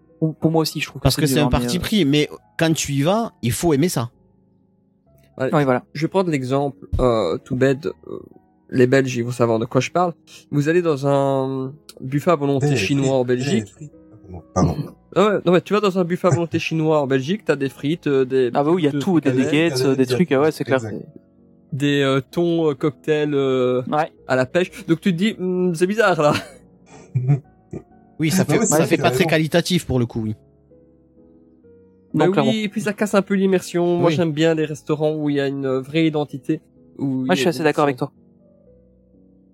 Pour, moi aussi, je trouve. parce que c'est un hein, parti euh, pris. Mais quand tu y vas, il faut aimer ça. Ouais, Oui, voilà. Je vais prendre l'exemple euh, tout bête. euh, les Belges, ils vont savoir de quoi je parle. Vous allez dans un buffet à volonté chinois frites, en Belgique. Pardon. Ah ouais, non mais tu vas dans un buffet à volonté chinois en Belgique, t'as des frites, euh, des Ah bah oui, il y a de- tout, des nuggets, des trucs. ah ouais, c'est clair. Exact. des euh, thons euh, cocktails euh, Ouais. à la pêche. Donc tu te dis, Hmm, c'est bizarre là. (laughs) Oui, ça Non, fait mais ça fait pas as très qualitatif pour le coup. Oui. Bah Donc, oui, et puis ça casse un peu l'immersion. Moi j'aime bien les restaurants où il y a une vraie identité. Où Moi, y a je suis assez d'accord avec toi.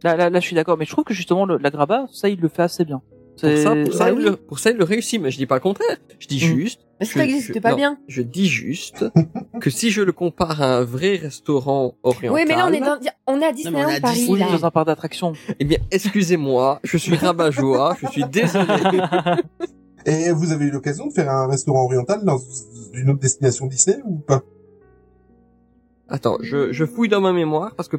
Là, là, là, je suis d'accord. Mais je trouve que justement, le, la graba, ça, il le fait assez bien. Pour C'est- ça, pour, ça, Bah il oui. le, pour ça, il le réussit, mais je dis pas le contraire. Je dis Mm. juste. Mais ça n'existe pas non, bien. Je dis juste (laughs) que si je le compare à un vrai restaurant oriental. Oui, mais là, on est dans, on est à on est Disneyland à Paris, Oui, là. dans un parc d'attractions. Eh bien, excusez-moi, je suis rabat-joie, je suis désolé. (laughs) Et vous avez eu l'occasion de faire un restaurant oriental dans une autre destination Disney ou pas? Attends, je, je fouille dans ma mémoire parce que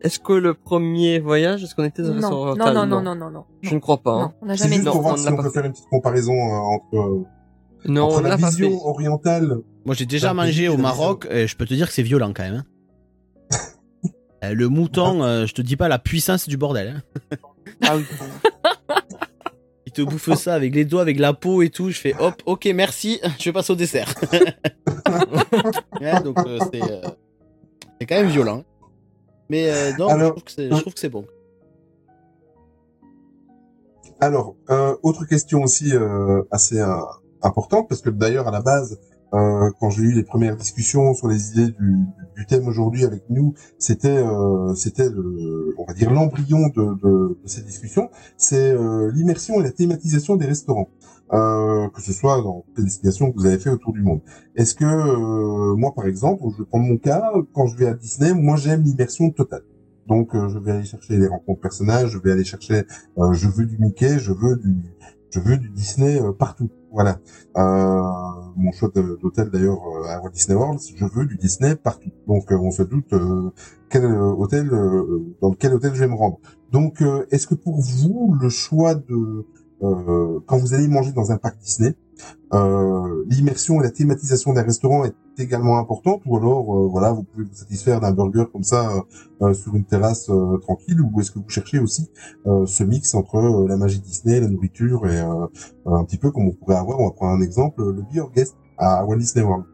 est-ce que le premier voyage, est-ce qu'on était dans un restaurant Non, non, oriental non, non, non, non, non. Je ne crois pas. Non, hein. on n'a jamais juste non, pour voir on si on peut fait. faire une petite comparaison euh, entre, Non, entre on la vision fait. orientale. Moi, j'ai déjà mangé au Maroc. Et je peux te dire que c'est violent quand même. hein. (laughs) Euh, le mouton, euh, je te dis pas la puissance du bordel. hein. Ah oui. (laughs) Il te bouffe ça avec les doigts, avec la peau et tout. Je fais hop, ok, merci. Je passe au dessert. (laughs) Ouais, donc euh, c'est euh, c'est quand même violent. Mais euh, non, Alors, je trouve que c'est- je trouve que c'est bon. Alors, autre question aussi assez importante, parce que d'ailleurs, à la base, quand j'ai eu les premières discussions sur les idées du, du thème aujourd'hui avec nous, c'était euh, c'était on va dire l'embryon de, de, de ces discussions, c'est euh, l'immersion et la thématisation des restaurants, euh, que ce soit dans les destinations que vous avez fait autour du monde. Est-ce que euh, moi, par exemple, je vais prendre mon cas, quand je vais à Disney, moi j'aime l'immersion totale. Donc, euh, je vais aller chercher les rencontres personnages, je vais aller chercher euh, je veux du Mickey, je veux du, je veux du Disney euh, partout. Voilà. Euh, mon choix d'hôtel d'ailleurs euh, à Walt Disney World, je veux du Disney partout. Donc on se doute quel hôtel, dans quel hôtel je vais me rendre. Donc est-ce que pour vous le choix de quand vous allez manger dans un parc Disney, euh, l'immersion et la thématisation d'un restaurant est également importante ou alors euh, voilà vous pouvez vous satisfaire d'un burger comme ça euh, euh, sur une terrasse euh, tranquille ou est-ce que vous cherchez aussi euh, ce mix entre la magie Disney, la nourriture et un petit peu comme on pourrait avoir, on va prendre un exemple, le Be Your Guest à Walt Disney World.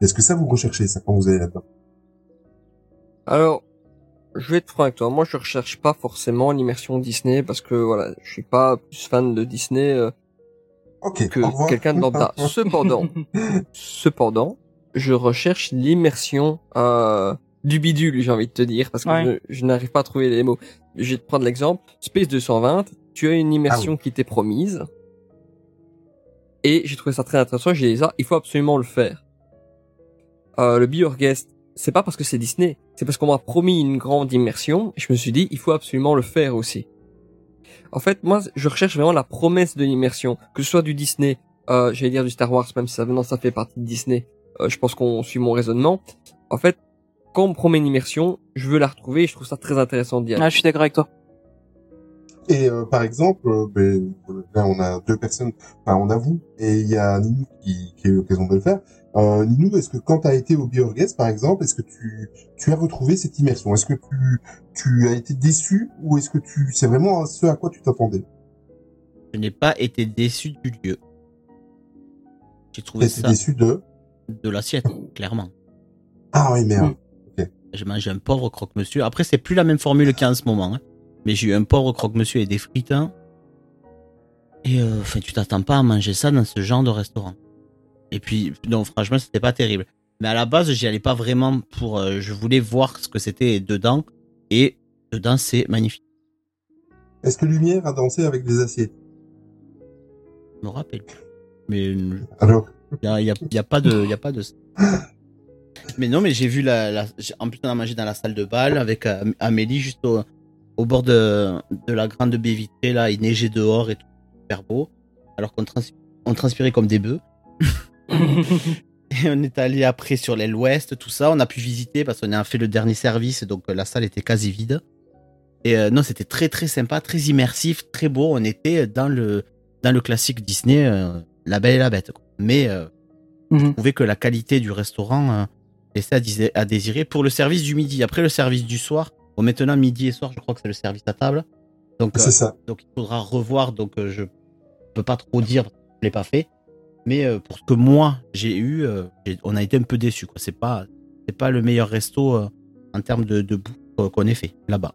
Est-ce que ça vous recherchez ça quand vous allez là-dedans? Alors, je vais être franc avec toi. Moi, je recherche pas forcément l'immersion Disney parce que voilà, je suis pas plus fan de Disney euh, Ok. que quelqu'un de lambda. (laughs) Cependant, cependant, je recherche l'immersion euh, du bidule, j'ai envie de te dire, parce que Ouais. je, je n'arrive pas à trouver les mots. Je vais te prendre l'exemple. Space 220, tu as une immersion qui t'est promise. Et j'ai trouvé ça très intéressant, j'ai dit ça, il faut absolument le faire. Euh, le Be Your Guest, c'est pas parce que c'est Disney, c'est parce qu'on m'a promis une grande immersion. Et je me suis dit, il faut absolument le faire aussi. En fait, moi, je recherche vraiment la promesse de l'immersion, que ce soit du Disney, euh, j'allais dire du Star Wars, même si ça, non, ça fait partie de Disney. Euh, je pense qu'on suit mon raisonnement. En fait, quand on me promet une immersion, je veux la retrouver et je trouve ça très intéressant d'y aller. Ah, je suis d'accord avec toi. Et euh, par exemple, euh, ben, là on a deux personnes, enfin on a vous et il y a Ninou qui, qui a eu l'occasion de le faire. Euh, Ninou, est-ce que quand tu as été au Biorgas par exemple, est-ce que tu, tu as retrouvé cette immersion? Est-ce que tu, tu as été déçu ou est-ce que tu c'est vraiment ce à quoi tu t'attendais? Je n'ai pas été déçu du lieu. J'ai trouvé ça déçu de? de l'assiette, clairement. Ah oui merde. J'ai mangé un pauvre croque-monsieur. Après, c'est plus la même formule qu'il y a en ce moment. hein. Mais j'ai eu un pauvre croque-monsieur et des frites. hein. Et euh, enfin, tu t'attends pas à manger ça dans ce genre de restaurant. Et puis, non, franchement, c'était pas terrible. Mais à la base, j'y allais pas vraiment pour. euh, je voulais voir ce que c'était dedans. Et dedans, c'est magnifique. Est-ce que Lumière a dansé avec des assiettes? Je me rappelle. Mais euh, Alors? il y a, y a- pas de, y a pas de. Mais non, mais j'ai vu la, en plus on a mangé dans la salle de bal avec euh, Amélie juste au, au bord de, de la grande baie vitrée là, il neigeait dehors et tout, super beau, alors qu'on trans- on transpirait comme des bœufs. (laughs) et on est allé après sur l'aile ouest, tout ça, on a pu visiter parce qu'on a fait le dernier service, donc euh, la salle était quasi vide. Et euh, non, c'était très très sympa, très immersif, très beau. On était dans le dans le classique Disney, euh, La Belle et la Bête. quoi. Mais euh, je trouvais que la qualité du restaurant euh, laissait à, désirer pour le service du midi. Après le service du soir, bon maintenant midi et soir, je crois que c'est le service à table. Donc C'est euh, ça. donc il faudra revoir. Donc euh, je peux pas trop dire, je l'ai pas fait. Mais euh, pour ce que moi j'ai eu, euh, on a été un peu déçus. C'est pas c'est pas le meilleur resto euh, en termes de, de bouffe qu'on ait fait là-bas.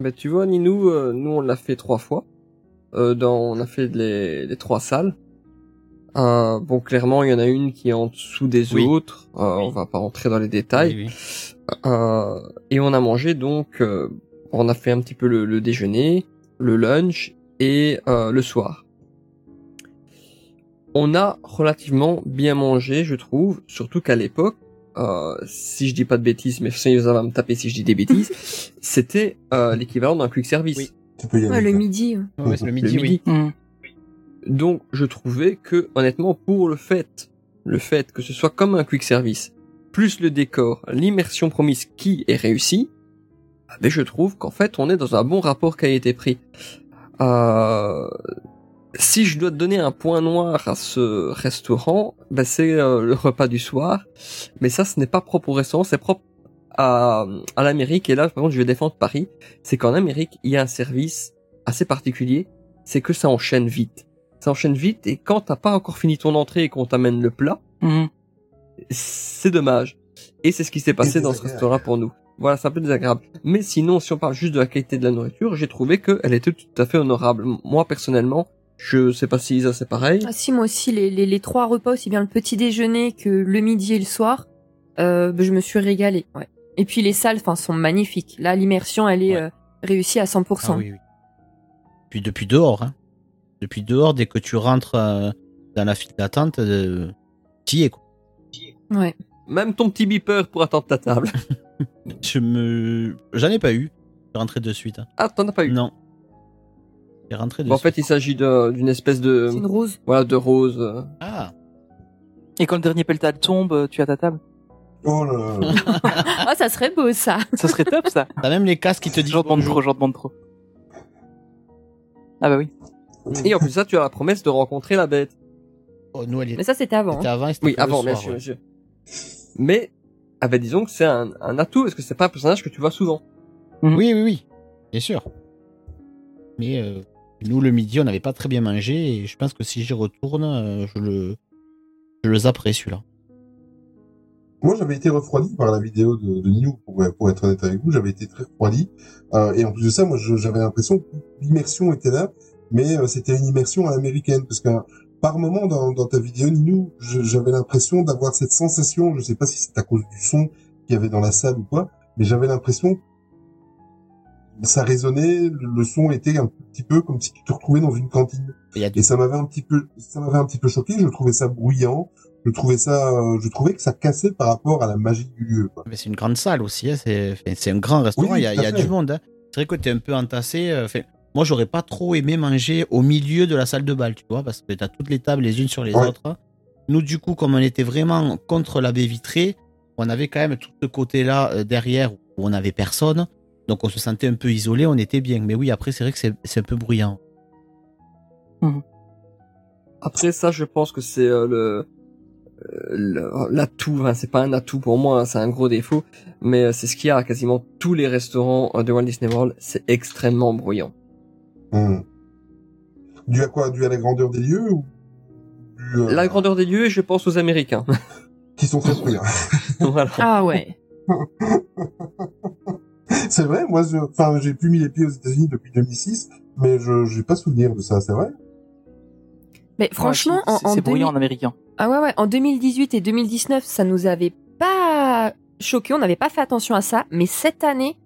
Bah, tu vois, Ninou, euh, nous, on l'a fait trois fois. Euh, dans, on a fait les, les trois salles. Euh, bon, clairement, il y en a une qui est en dessous des Oui. autres. Euh, On va pas rentrer dans les détails. Et on a mangé donc, on a fait un petit peu le, le déjeuner, le lunch et le soir. On a relativement bien mangé, je trouve, surtout qu'à l'époque, euh, si je dis pas de bêtises, mais ça va me taper si je dis des bêtises, (laughs) c'était euh, l'équivalent d'un quick service. Tu peux y Ouais, le midi. ouais. Ouais, c'est le midi, oui. Donc je trouvais que honnêtement pour le fait, le fait que ce soit comme un quick service, plus le décor, l'immersion promise qui est réussie, ah ben je trouve qu'en fait on est dans un bon rapport qualité-prix. Euh, si je dois te donner un point noir à ce restaurant, ben c'est euh, le repas du soir. Mais ça, ce n'est pas propre au restaurant, c'est propre à, à l'Amérique. Et là, par contre, je vais défendre Paris. C'est qu'en Amérique, il y a un service assez particulier, c'est que ça enchaîne vite. Ça enchaîne vite et quand t'as pas encore fini ton entrée et qu'on t'amène le plat, Mhm. c'est dommage. Et c'est ce qui s'est passé dans ce restaurant pour nous. Voilà, c'est un peu désagréable. Mais sinon, si on parle juste de la qualité de la nourriture, j'ai trouvé qu'elle était tout à fait honorable. Moi, personnellement, je sais pas si Isa c'est pareil. Ah si, moi aussi, les, les, les trois repas, aussi bien le petit déjeuner que le midi et le soir, euh, bah, je me suis régalée. Ouais. Et puis les salles, enfin, sont magnifiques. Là, l'immersion, elle est euh, réussie à 100%. Ah oui, oui. Puis depuis dehors, hein. Depuis dehors, dès que tu rentres euh, dans la file d'attente, euh, t'y es, quoi. Ouais. Même ton petit beeper pour attendre ta table. (laughs) Je me... J'en ai pas eu. Je suis rentré de suite. hein. Ah, t'en as pas eu Non. Rentré Bon, en fait, il s'agit d'une espèce de... C'est une rose. Voilà, de rose. euh. Ah. Et quand le dernier pelletal tombe, tu as ta table. Oh là là. (laughs) Ah, ça serait beau, ça. Ça serait top, ça. T'as (laughs) même les casques qui te disent J'en demande trop, j'en demande trop. Ah bah oui. Et en plus ça, tu as la promesse de rencontrer la bête. Oh, nous, elle Mais ça, c'était avant. C'était hein. avant, c'était Oui, pour le avant, bien sûr, ouais. Mais, ah ben disons que c'est un, un atout, parce que c'est pas un personnage que tu vois souvent. Oui, oui, oui. Bien sûr. Mais euh, nous, le midi, on n'avait pas très bien mangé. Et je pense que si j'y retourne, euh, je le, je le zapperai, celui-là. Moi, j'avais été refroidi par la vidéo de, de Ninou, pour, être honnête avec vous. J'avais été très refroidi. Euh, et en plus de ça, moi, j'avais l'impression que l'immersion était là, mais euh, c'était une immersion à l'américaine. Parce que par moment, dans, dans ta vidéo, Ninou, j'avais l'impression d'avoir cette sensation, je sais pas si c'est à cause du son qu'il y avait dans la salle ou quoi, mais j'avais l'impression ça résonnait, le, son était un petit peu comme si tu te retrouvais dans une cantine. Et ça m'avait un petit peu, ça m'avait un petit peu choqué. Je trouvais ça bruyant. Je trouvais ça, je trouvais que ça cassait par rapport à la magie du lieu. Quoi. Mais c'est une grande salle aussi, hein, c'est un grand restaurant, Oui, il y a, il y du monde. hein. C'est vrai que t'es un peu entassé. euh, moi, j'aurais pas trop aimé manger au milieu de la salle de bal, tu vois, parce que t'as toutes les tables les unes sur les Ouais. autres. Nous, du coup, comme on était vraiment contre la baie vitrée, on avait quand même tout ce côté-là euh, derrière où on n'avait personne. Donc, on se sentait un peu isolé, on était bien. Mais oui, après, c'est vrai que c'est c'est un peu bruyant. Après ça, je pense que c'est euh, le euh, le- l'atout. Enfin, c'est pas un atout pour moi, hein, c'est un gros défaut, mais euh, c'est ce qu'il y a à quasiment tous les restaurants de Walt Disney World. C'est extrêmement bruyant. Hmm. Dû à quoi? Dû à la grandeur des lieux ou euh, La grandeur des lieux, je pense aux Américains. (laughs) qui sont très bruyants. (laughs) voilà. Ah ouais. (laughs) (laughs) c'est vrai. Moi, je- enfin, j'ai plus mis les pieds aux États-Unis depuis 2006, mais je j'ai pas souvenir de ça. C'est vrai. Mais franchement, Ouais, en, c'est- en c'est bruyant 2000 en américain. Ah ouais, ouais, en 2018 et 2019, ça nous avait pas choqué, on n'avait pas fait attention à ça, mais cette année,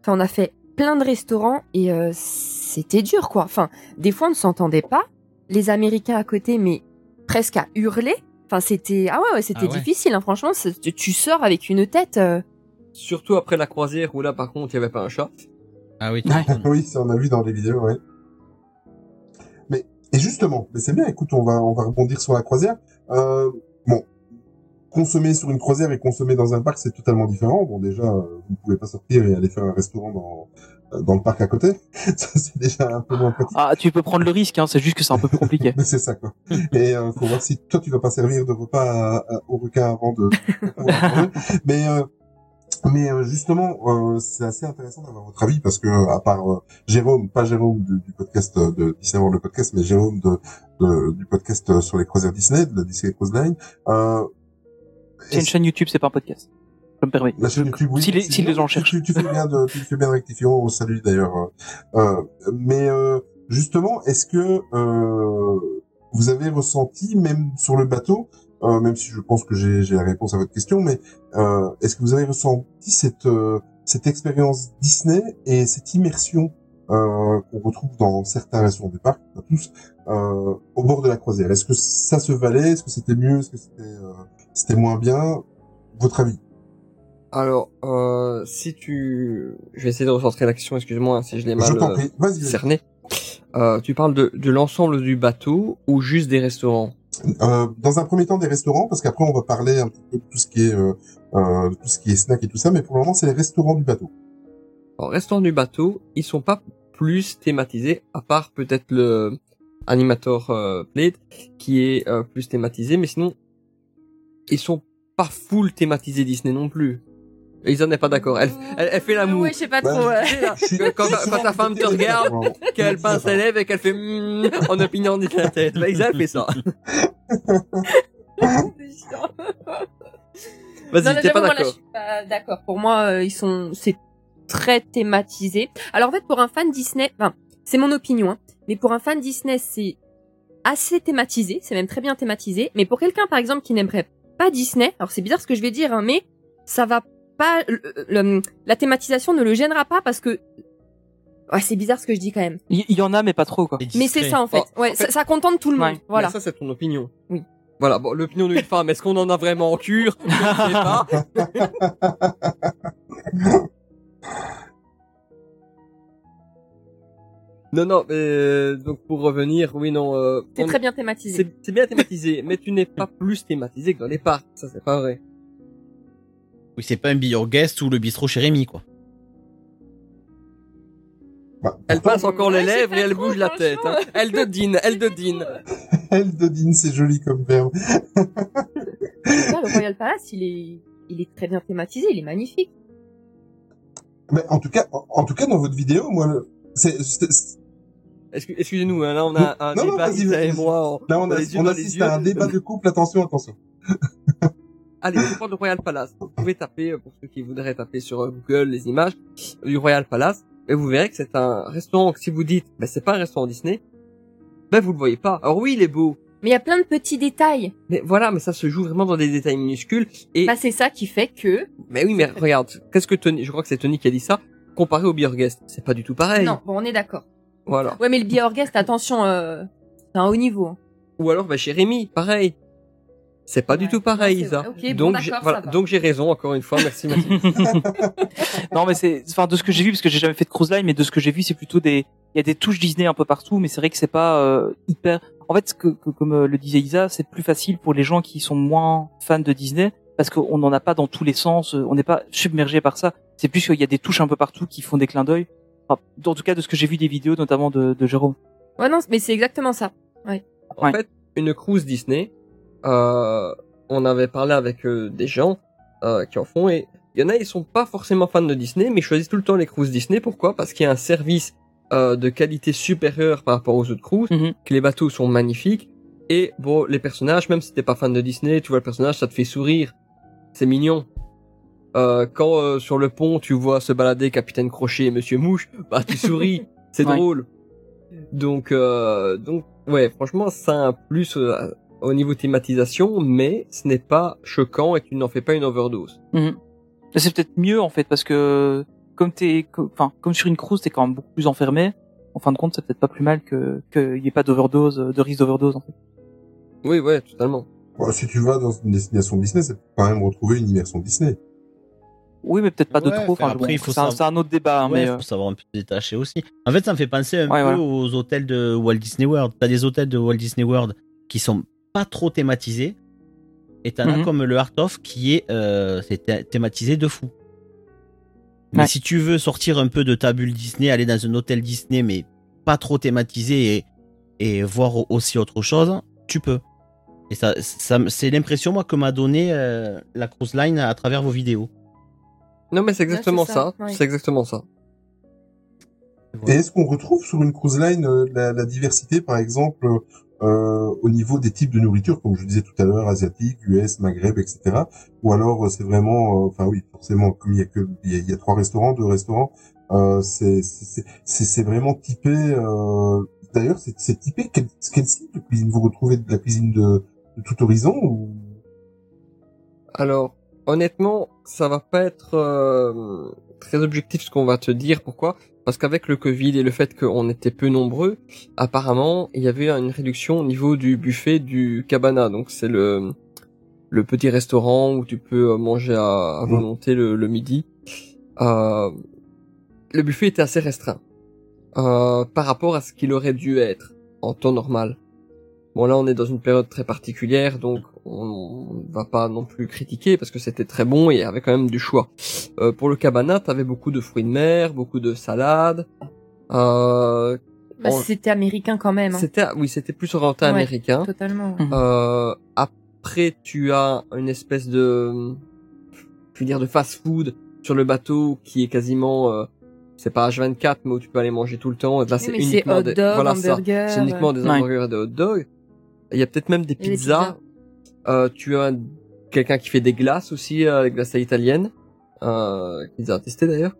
enfin, on a fait plein de restaurants et euh, c'était dur, quoi. Enfin, des fois, on ne s'entendait pas. Les Américains à côté, mais presque à hurler. Enfin, c'était ah ouais, ouais c'était Ah ouais. difficile. Hein, franchement, tu sors avec une tête. euh, Surtout après la croisière où là, par contre, il y avait pas un chat. Ah oui, oui, ça on a vu dans les vidéos, ouais. Mais et justement, mais c'est bien. Écoute, on va on va rebondir sur la croisière. Euh, bon, consommer sur une croisière et consommer dans un parc, c'est totalement différent. Bon, déjà, euh, vous ne pouvez pas sortir et aller faire un restaurant dans euh, dans le parc à côté. (laughs) Ça, c'est déjà un peu moins pratique. Ah, tu peux prendre le risque, hein, c'est juste que c'est un peu plus compliqué. (laughs) Mais c'est ça quoi. Et euh, faut voir si toi tu vas pas servir de repas à- à- au requin avant de. mais euh, mais euh, justement, euh, c'est assez intéressant d'avoir votre avis parce que à part euh, Jérôme, pas Jérôme du, du podcast euh, de Disney World le podcast, mais Jérôme de, de- du podcast euh, sur les croisières Disney, de la Disney Cruise Line. Euh, C'est une chaîne YouTube, c'est pas un podcast. Je me permets. la chaîne YouTube, oui. Si les, si les gens Tu- cherchent. Tu, tu fais bien de, tu fais bien de rectifier. On salue d'ailleurs. mais euh, justement, est-ce que euh, vous avez ressenti, même sur le bateau, euh, même si je pense que j'ai la réponse à votre question, mais euh, est-ce que vous avez ressenti cette euh, cette expérience Disney et cette immersion euh, qu'on retrouve dans certains restaurants des parcs, pas tous, euh, au bord de la croisière Est-ce que ça se valait? Est-ce que c'était mieux? Est-ce que c'était euh, moins bien? Votre avis? Alors, euh, si tu... Je vais essayer de recentrer la question, excuse-moi hein, si je l'ai mal Je cerné. Euh, tu parles de, de l'ensemble du bateau ou juste des restaurants? Euh, dans un premier temps des restaurants, parce qu'après on va parler un petit peu de tout ce qui est euh, euh, tout ce qui est snack et tout ça, mais pour le moment c'est les restaurants du bateau. Alors, restaurants du bateau, ils sont pas plus thématisés, à part peut-être le Animator euh, Plate, qui est euh, plus thématisé, mais sinon, ils sont pas full thématisés Disney non plus. Et ils en est pas d'accord. Elle, elle, elle fait l'amour. Ouais, je sais pas Bah, trop. ouais. Quand, ta femme te regarde, qu'elle pince ses lèvres et qu'elle fait mm, en opinion de la tête. Bah, Isa, elle fait ça. (laughs) Vas-y, t'es pas moi, là, je d'accord. suis pas d'accord. Pour moi, euh, ils sont, c'est très thématisé. Alors en fait, pour un fan Disney, enfin, c'est mon opinion, hein, mais pour un fan Disney, c'est assez thématisé, c'est même très bien thématisé. Mais pour quelqu'un, par exemple, qui n'aimerait pas Disney, alors c'est bizarre ce que je vais dire, hein, mais ça va pas, le- le- la thématisation ne le gênera pas parce que, ouais, c'est bizarre ce que je dis quand même. Il y en a, mais pas trop, quoi. Mais c'est ça en fait. Oh, ouais, en fait- ça, ça contente tout le monde. Ouais. Voilà. Mais ça, c'est ton opinion. Oui. Voilà, bon, l'opinion d'une femme, est-ce qu'on en a vraiment en cure? Je ne sais pas. (laughs) non, non, mais euh, donc pour revenir, oui, non, euh, C'est on- très bien thématisé. c'est c'est bien thématisé, mais tu n'es pas plus thématisé que dans les parcs, ça c'est pas vrai. Oui, c'est pas un Be Your Guest ou le bistrot chez Rémi, quoi. Bah, Elle passe encore les Ouais, lèvres et elle bouge la tête. hein. Elle dodine, elle dodine. (laughs) elle dodine, c'est joli comme verbe. Le Royal Palace, il est, il est très bien thématisé, il est magnifique. Mais en tout cas, en, en tout cas dans votre vidéo, moi, le- c'est c'est- c'est- Excuse- Excusez-nous, hein, là on a un Non, non, débat, Isa et vas-y. moi. en- là on, a, on assiste yeux. à un débat de couple. Attention, attention. (laughs) Allez, je prends le Royal Palace. Vous pouvez taper, euh, pour ceux qui voudraient taper sur euh, Google les images du Royal Palace, et vous verrez que c'est un restaurant que si vous dites, ben c'est pas un restaurant Disney, ben vous le voyez pas. Alors oui, il est beau, Mais il y a plein de petits détails. mais voilà, mais ça se joue vraiment dans des détails minuscules. Et Bah, c'est ça qui fait que, mais oui, mais regarde, qu'est-ce que Tony, je crois que c'est Tony qui a dit ça. comparé au Beer Guest, c'est pas du tout pareil. Non, bon, on est d'accord. Voilà. Ouais, mais le Beer Guest, attention, euh, c'est un haut niveau. Ou alors, bah, chez Rémi, pareil. C'est pas du tout pareil. Ok, bon, donc, j'ai- ça voilà. donc j'ai raison, encore une fois. Merci, Mathieu. (laughs) (laughs) non, mais c'est, enfin, de ce que j'ai vu, parce que j'ai jamais fait de cruise line, mais de ce que j'ai vu, c'est plutôt des, il y a des touches Disney un peu partout, mais c'est vrai que c'est pas euh, hyper. En fait, ce que, que- comme euh, le disait Isa, c'est plus facile pour les gens qui sont moins fans de Disney, parce qu'on n'en a pas dans tous les sens, euh, on n'est pas submergé par ça. C'est plus qu'il y a des touches un peu partout qui font des clins d'œil. Enfin, en tout cas, de ce que j'ai vu des vidéos, notamment de, de Jérôme. Ouais, non, mais c'est exactement ça. Ouais. En fait, une cruise Disney, on avait parlé avec euh, des gens euh, qui en font et il y en a, ils sont pas forcément fans de Disney, mais ils choisissent tout le temps les cruises Disney. Pourquoi? Parce qu'il y a un service euh, de qualité supérieure par rapport aux autres cruises, que les bateaux sont magnifiques et bon, les personnages, même si t'es pas fan de Disney, tu vois le personnage, ça te fait sourire, c'est mignon. Euh, quand euh, sur le pont tu vois se balader Capitaine Crochet et Monsieur Mouche, bah tu souris, (laughs) c'est Ouais. drôle. Donc, euh, donc, ouais, franchement, ça a un plus euh, au niveau thématisation, mais ce n'est pas choquant et tu n'en fais pas une overdose. Mhm. C'est peut-être mieux en fait parce que comme t'es, enfin comme sur une cruise t'es quand même beaucoup plus enfermé. En fin de compte, c'est peut-être pas plus mal que qu'il y ait pas d'overdose, de risque d'overdose en fait. Oui, ouais, totalement. Bon, si tu vas dans une destination Disney, c'est quand même retrouver une immersion Disney. Oui, mais peut-être pas de trop. enfin, après, bon, il faut c'est un, savoir- c'est un autre débat. hein, Ouais, mais faut euh, savoir un peu détacher aussi. En fait, ça me fait penser un Ouais, peu voilà. aux hôtels de Walt Disney World. T'as des hôtels de Walt Disney World qui sont pas trop thématisés, et t'en as Mhm. comme le Art of qui est, euh, thématisé de fou. Mais Ouais. si tu veux sortir un peu de ta bulle Disney, aller dans un hôtel Disney, mais pas trop thématisé et, et voir au- aussi autre chose, tu peux. Et ça, c'est l'impression moi que m'a donné euh, la cruise line à travers vos vidéos. Non, mais c'est exactement ça. ça, ouais. C'est exactement ça. Et est-ce qu'on retrouve sur une cruise line euh, la, la diversité, par exemple, euh, au niveau des types de nourriture, comme je disais tout à l'heure, asiatique, US, Maghreb, etc. Ou alors euh, c'est vraiment, euh, enfin oui, forcément, comme il y a que il y a, trois restaurants, deux restaurants, euh, c'est vraiment typé. Euh, D'ailleurs, c'est typé quel, quel style de cuisine? Vous retrouvez de la cuisine de, de tout horizon ou? Alors, honnêtement, ça va pas être très objectif ce qu'on va te dire. Pourquoi? Parce qu'avec le Covid et le fait qu'on était peu nombreux, apparemment, il y avait une réduction au niveau du buffet du cabana. Donc, c'est le le petit restaurant où tu peux manger à, à volonté le, le midi. Euh, le buffet était assez restreint euh, par rapport à ce qu'il aurait dû être en temps normal. Bon là on est dans une période très particulière donc on ne va pas non plus critiquer parce que c'était très bon et il y avait quand même du choix. Euh, pour le cabana t'avais beaucoup de fruits de mer, beaucoup de salades. Euh, Bah, on- C'était américain quand même. hein. c'était oui c'était plus orienté Ouais, américain. Totalement. Euh, après, tu as une espèce de, je veux dire, de fast-food sur le bateau qui est quasiment, euh, c'est pas H24, mais où tu peux aller manger tout le temps. Et là, c'est uniquement hot des, voilà ça. C'est uniquement des Ouais. hamburgers et des hot dogs. Il y a peut-être même des des pizzas. Euh, tu as quelqu'un qui fait des glaces aussi, euh, les glaces à l'italienne, euh, qu'ils ont testé d'ailleurs.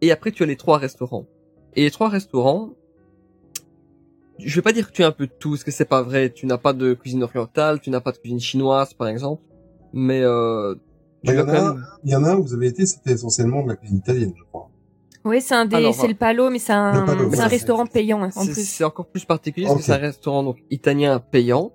Et après, tu as les trois restaurants. Et les trois restaurants, je vais pas dire que tu as un peu de tout, parce que c'est pas vrai. Tu n'as pas de cuisine orientale, tu n'as pas de cuisine chinoise, par exemple. Mais euh, Bah, il y même... y en a un où vous avez été, c'était essentiellement de la cuisine italienne, je crois. Oui, c'est un des, Alors, c'est le palo, mais c'est un, Palo, voilà. un restaurant payant hein, en C'est plus. c'est encore plus particulier, parce que c'est un restaurant donc italien payant.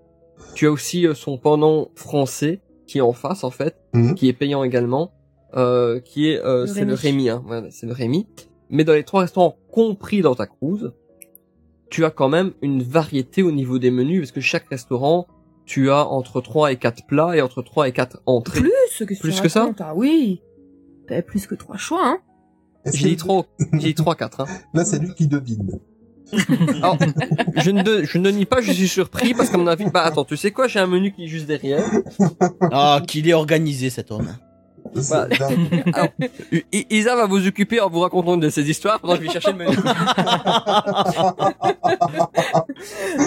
Tu as aussi euh, son pendant français, qui est en face, en fait, Mhm. qui est payant également, euh, qui est, euh, Le c'est le Rémi. Hein. Voilà, c'est le Rémi. Mais dans les trois restaurants compris dans ta cruise, tu as quand même une variété au niveau des menus, parce que chaque restaurant, tu as entre 3 et 4 plats et entre 3 et 4 entrées. Plus, que Plus que ça Ah oui. T'avais plus que trois choix, hein. J'ai dit 3, j'ai dit 3, 4, hein. (laughs) Là, c'est lui qui devine. Alors, je ne, de- je ne nie pas, je suis surpris, parce qu'à mon avis, bah attends, tu sais quoi, j'ai un menu qui est juste derrière. Ah, qu'il est organisé cet homme. Bah, Alors, I- Isa va vous occuper en vous racontant de ses histoires pendant que je vais chercher le menu. (laughs)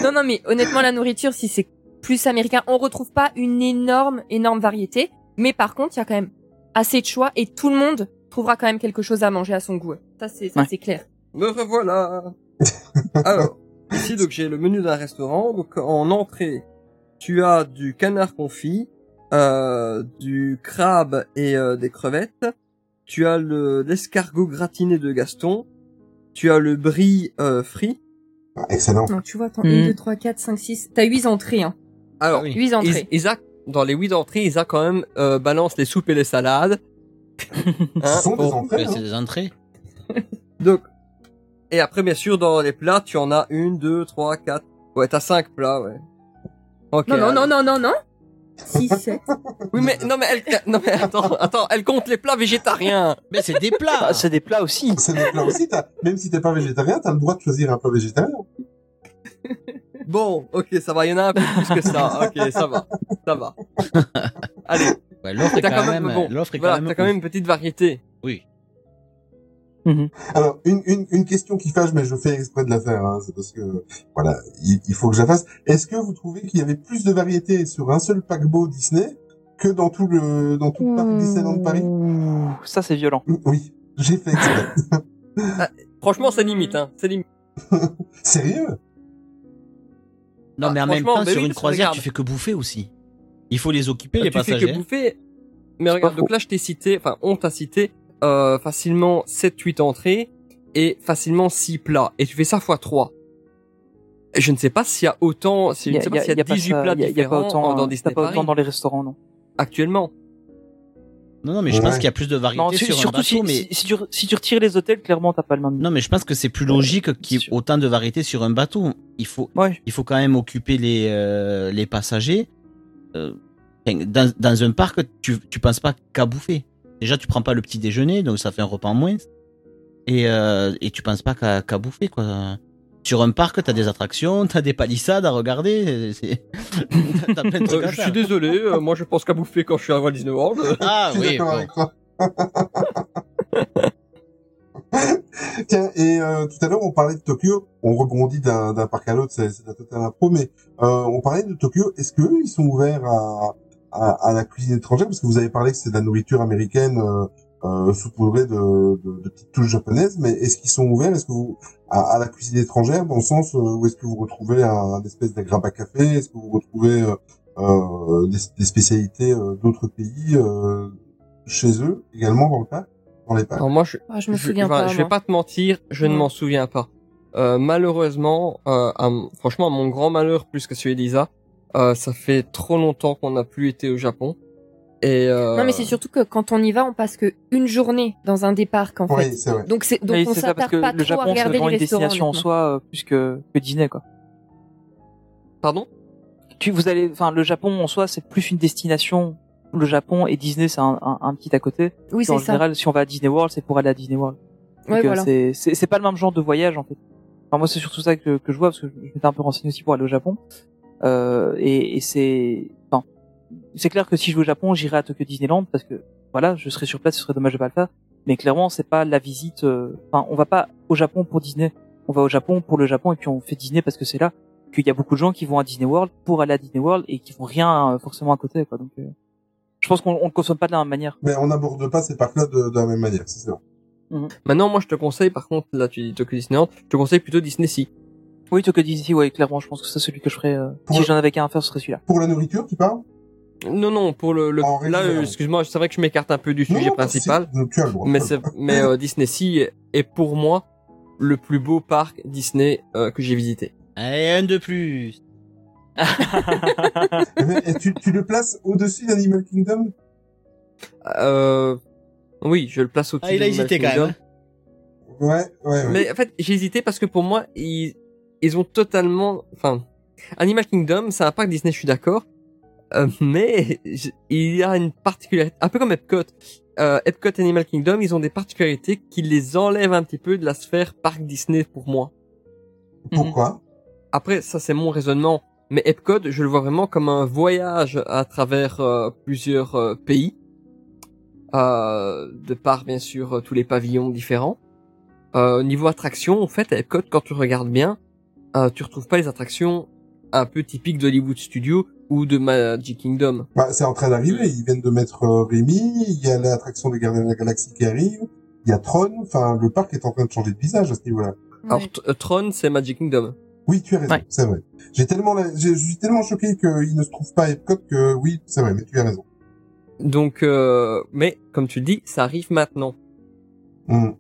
Non, non, mais honnêtement, la nourriture, si c'est plus américain, on retrouve pas une énorme, énorme variété. Mais par contre, il y a quand même assez de choix et tout le monde trouvera quand même quelque chose à manger à son goût. Ça, c'est, ça, Ouais. c'est clair. Me revoilà. (laughs) Alors, ici donc j'ai le menu d'un restaurant. Donc en entrée, tu as du canard confit, euh, du crabe et euh, des crevettes. tu as le l'escargot gratiné de Gaston, tu as le brie euh, frit. Ah, excellent. Non, tu vois, attends, Hmm. 1, 2, 3, 4, 5, 6. T'as 8 entrées, hein. Alors, 8 entrées. Is- Isaac, dans les huit entrées, Isaac quand même euh, balance les soupes et les salades. (laughs) Hein, Ce sont des pour- entrées. Ouais, hein. c'est des entrées. Donc, et après, bien sûr, dans les plats, tu en as une, deux, trois, quatre. Ouais, t'as cinq plats, ouais. Ok. Non, non, non, non, non, non. 6, 7. Oui, mais non, mais elle, non, mais attends, attends, elle compte les plats végétariens. Mais c'est des plats. Ah, c'est des plats aussi. C'est des plats aussi. t'as- Même si t'es pas végétarien, t'as le droit de choisir un plat végétarien. Bon, ok, ça va, il y en a un peu plus que ça. Ok, ça va, ça va. Allez, Ouais, l'offre est quand même, bon, l'offre est voilà, quand même. t'as quand même une petite variété. Oui. Alors, une, une, une question qui fâche, mais je fais exprès de la faire, hein, c'est parce que, voilà, il, il faut que je la fasse. Est-ce que vous trouvez qu'il y avait plus de variété sur un seul paquebot Disney que dans tout le, dans tout le parc Disneyland Paris? Ça c'est violent. Oui, j'ai fait exprès. (laughs) Franchement, c'est limite, hein. C'est limite. (laughs) Sérieux? Non, Ah, mais en même franchement, temps, bah sur oui, une croisière, tu fais que bouffer aussi. Il faut les occuper, les tu fais que bouffer. Mais regarde, donc là, je t'ai cité, enfin, on t'a cité, euh, facilement 7-8 entrées et facilement 6 plats. Et tu fais ça fois 3. Je ne sais pas s'il y a autant, si- je ne sais pas s'il y a, pas 18 ça, plats y a- y a différents pas autant, dans Disney t'as pas Paris autant dans les restaurants, non? actuellement. Non, non, mais je pense qu'il y a plus de variété Non, su- sur un surtout bateau, si, mais si, si tu, si tu retires les hôtels, clairement t'as pas le même. non, mais je pense que c'est plus logique qu'il y ait autant de variétés sur un bateau. Il faut, Ouais. il faut quand même occuper les, euh, les passagers. Euh, dans, dans un parc, tu, tu penses pas qu'à bouffer. Déjà, tu prends pas le petit déjeuner, donc ça fait un repas en moins. Et, euh, et tu penses pas qu'à bouffer, quoi. Sur un parc, t'as des attractions, t'as des palissades à regarder. c'est- (laughs) T'as plein de trucs Euh, à je suis désolé, euh, moi je pense qu'à bouffer quand je suis à Walt Disney World. (laughs) Ah oui, (laughs) bon. Tiens, et euh, tout à l'heure, on parlait de Tokyo. On rebondit d'un d'un parc à l'autre, c'est c'est la totale impro, mais euh, on parlait de Tokyo. Est-ce que eux, ils sont ouverts à, à, à la cuisine étrangère Parce que vous avez parlé que c'est de la nourriture américaine euh, euh, saupoudrée de, de, de petites touches japonaises, mais est-ce qu'ils sont ouverts? Est-ce que vous à, à la cuisine étrangère, dans le sens euh, où est-ce que vous retrouvez un, un espèce d'agrabe à café? Est-ce que vous retrouvez euh, euh, des, des spécialités euh, d'autres pays euh, chez eux également dans le parc, dans les parcs Alors moi, je, Ah, je me je, souviens enfin, pas. je vais pas te mentir, je ne m'en souviens pas. Euh, malheureusement, euh, à franchement, à mon grand malheur plus que celui d'Isa, euh, ça fait trop longtemps qu'on n'a plus été au Japon. Et euh, Non, mais c'est surtout que quand on y va, on passe que une journée dans un des parcs, en Oui, fait. c'est vrai. Donc c'est donc Oui, on c'est ça, parce s'attarde que pas le trop à Japon c'est regarder les une destination en soi euh, plus que, que Disney quoi. Pardon? Tu, vous allez, enfin le Japon en soi c'est plus une destination. Le Japon et Disney c'est un, un, un petit à côté. Oui, en c'est ça. général si on va à Disney World c'est pour aller à Disney World. Ouais, Donc, euh, voilà. c'est c'est c'est pas le même genre de voyage en fait. Enfin moi c'est surtout ça que que je vois parce que je m'étais un peu renseigné aussi pour aller au Japon. Euh, et, et c'est enfin c'est clair que si je vais au Japon j'irai à Tokyo Disneyland parce que voilà je serai sur place ce serait dommage de pas le faire. Mais clairement c'est pas la visite. euh, Enfin on va pas au Japon pour Disney. On va au Japon pour le Japon et puis on fait Disney parce que c'est là qu'il y a beaucoup de gens qui vont à Disney World pour aller à Disney World et qui font rien euh, forcément à côté quoi. Donc euh, je pense qu'on on le consomme pas de la même manière. Mais on n'aborde pas ces parcs-là de, de la même manière, c'est sûr. Maintenant, moi, je te conseille, par contre, là, tu dis Tokyo Disneyland, je te conseille plutôt Disney Sea. Oui Tokyo Disney ouais clairement je pense que c'est celui que je ferais. euh, si le- j'en avais qu'un à faire ce serait celui-là. Pour la nourriture, tu parles? Non, non, pour le, le là, euh, excuse-moi, c'est vrai que je m'écarte un peu du sujet non, principal, (laughs) mais euh, Disney Sea est, pour moi le plus beau parc Disney euh, que j'ai visité. Allez, un de plus. Mais, (laughs) et tu, tu le places au-dessus d'Animal Kingdom? Euh, oui, je le place au-dessus. Ah, il a hésité quand même. Ouais, ouais, ouais. Mais en fait, j'ai hésité parce que pour moi, ils, ils ont totalement, enfin, Animal Kingdom, c'est un parc Disney, je suis d'accord. Euh, mais il y a une particularité, un peu comme Epcot. Euh, Epcot et Animal Kingdom, ils ont des particularités qui les enlèvent un petit peu de la sphère parc Disney pour moi. Pourquoi? Après, ça c'est mon raisonnement. Mais Epcot, je le vois vraiment comme un voyage à travers euh, plusieurs euh, pays, euh, de par bien sûr tous les pavillons différents. Euh, niveau attraction, en fait, à Epcot, quand tu regardes bien, euh, tu retrouves pas les attractions un peu typiques d'Hollywood Studios ou de Magic Kingdom. bah, C'est en train d'arriver, ils viennent de mettre euh, Rémi, il y a l'attraction des Gardiens de la Galaxie qui arrive, il y a Tron, enfin le parc est en train de changer de visage à ce niveau-là. Alors, T- euh, Tron, c'est Magic Kingdom. Oui, tu as raison, Ouais. c'est vrai. J'ai tellement, la- je suis tellement choqué qu'il ne se trouve pas à Epcot que oui, c'est vrai, mais tu as raison. Donc, euh, mais comme tu le dis, ça arrive maintenant. Mm.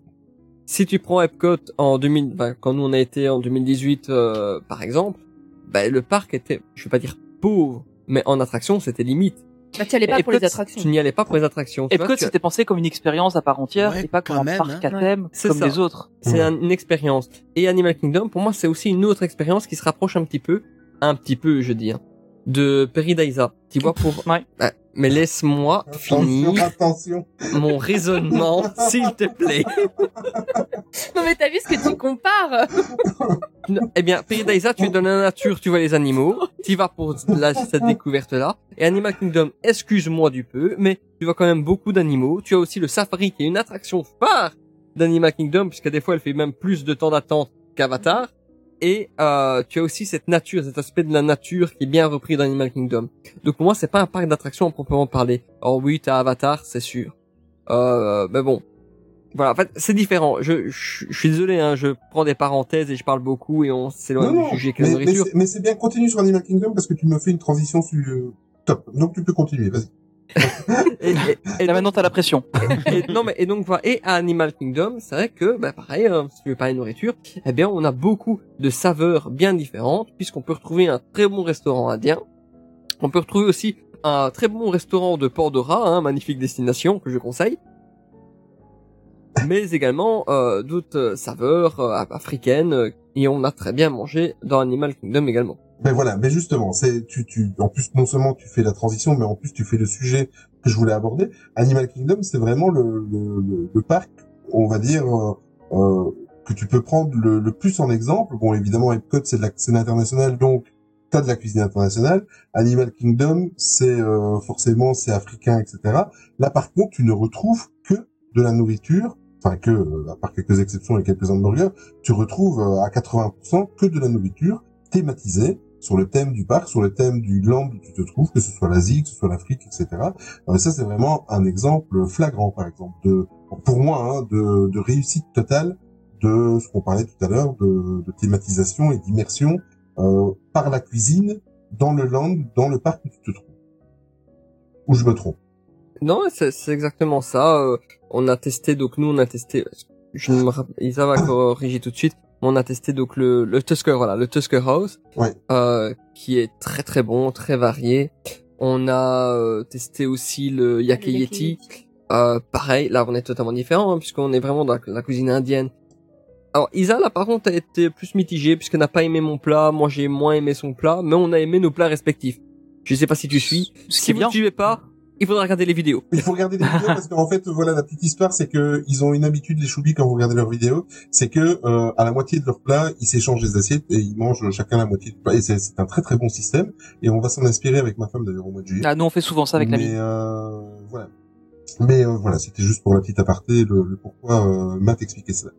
Si tu prends Epcot en 2000, ben, quand nous on a été en 2018, euh, par exemple, ben, le parc était, je vais pas dire pauvre, mais en attraction c'était limite. Bah, tu allais pas pour Epcot, les attractions. Tu n'y allais pas pour les attractions. Epcot, c'était pensé comme une expérience à part entière Ouais, et pas comme un même, parc hein. à thème C'est comme ça. les autres. C'est un- une expérience. Et Animal Kingdom, pour moi, c'est aussi une autre expérience qui se rapproche un petit peu, un petit peu, je dis, hein, de Peridaisa. Tu vois, pour... Ouais. Ah, mais laisse-moi finir Attention, mon raisonnement, (laughs) s'il te plaît. Non mais t'as vu ce que tu compares Non, Eh bien, Peridaisa, tu es dans la nature, tu vois les animaux, tu vas pour la, cette découverte-là. Et Animal Kingdom, excuse-moi du peu, mais tu vois quand même beaucoup d'animaux. Tu as aussi le safari qui est une attraction phare d'Animal Kingdom, puisque des fois elle fait même plus de temps d'attente qu'Avatar. Et euh, tu as aussi cette nature, cet aspect de la nature qui est bien repris dans Animal Kingdom. Donc pour moi, c'est pas un parc d'attractions à proprement parler. Oh oui, t'as Avatar, c'est sûr. Euh, mais bon, voilà, en fait, c'est différent. Je, je, je suis désolé, hein, je prends des parenthèses et je parle beaucoup et on s'éloigne du sujet mais, mais c'est- mais c'est bien, continue sur Animal Kingdom parce que tu me fais une transition sur euh, top. Donc tu peux continuer, vas-y. Et, et- et Là maintenant t'as la pression. (laughs) et- non mais et donc voilà. Et à Animal Kingdom c'est vrai que bah pareil euh, si tu veux parler de nourriture eh bien on a beaucoup de saveurs bien différentes puisqu'on peut retrouver un très bon restaurant indien. On peut retrouver aussi un très bon restaurant de Pandora hein, magnifique destination que je conseille. Mais également euh, d'autres saveurs euh, africaines euh, et on a très bien mangé dans Animal Kingdom également Ben voilà, mais justement, c'est tu tu en plus non seulement tu fais la transition, mais en plus tu fais le sujet que je voulais aborder. Animal Kingdom, c'est vraiment le, le, le, parc, on va dire euh, euh, que tu peux prendre le, le plus en exemple. Bon, évidemment, Epcot c'est de la c'est international, donc t'as de la cuisine internationale. Animal Kingdom, c'est euh, forcément c'est africain, etc. Là, par contre, tu ne retrouves que de la nourriture. Enfin, que, euh, à part quelques exceptions et quelques hamburgers, tu retrouves euh, à 80% que de la nourriture thématisée sur le thème du parc, sur le thème du land où tu te trouves, que ce soit l'Asie, que ce soit l'Afrique, etc. Ça, c'est vraiment un exemple flagrant, par exemple, de, pour moi, hein, de, de réussite totale de ce qu'on parlait tout à l'heure, de, de thématisation et d'immersion euh, par la cuisine dans le land, dans le parc où tu te trouves. Ou je me trompe. Non, c'est exactement ça. euh, on a testé, donc nous on a testé. Je ne me rappelle, Isa va (coughs) corriger tout de suite. On a testé donc le, le Tusker, voilà, le Tusker House, Ouais. euh, qui est très très bon, très varié. On a euh, testé aussi le Yaki Le Yeti. Euh, pareil, là on est totalement différent hein, puisqu'on est vraiment dans la, la cuisine indienne. Alors Isa là par contre a été plus mitigée puisqu'elle n'a pas aimé mon plat, moi j'ai moins aimé son plat, mais on a aimé nos plats respectifs. Je sais pas si tu suis. Si vous bien. ne suivez pas, il faudra regarder les vidéos. Il faut regarder les vidéos parce qu'en fait, voilà, la petite histoire, c'est que ils ont une habitude, les choubis, quand vous regardez leurs vidéos, c'est que euh, à la moitié de leur plat, ils s'échangent les assiettes et ils mangent chacun la moitié du plat. Et c'est c'est un très très bon système. Et on va s'en inspirer avec ma femme d'ailleurs au mois de juillet. Ah, nous on fait souvent ça avec Mais l'ami. euh, voilà. Mais euh, voilà, c'était juste pour la petite aparté, le, le pourquoi euh, Matt expliquait cela.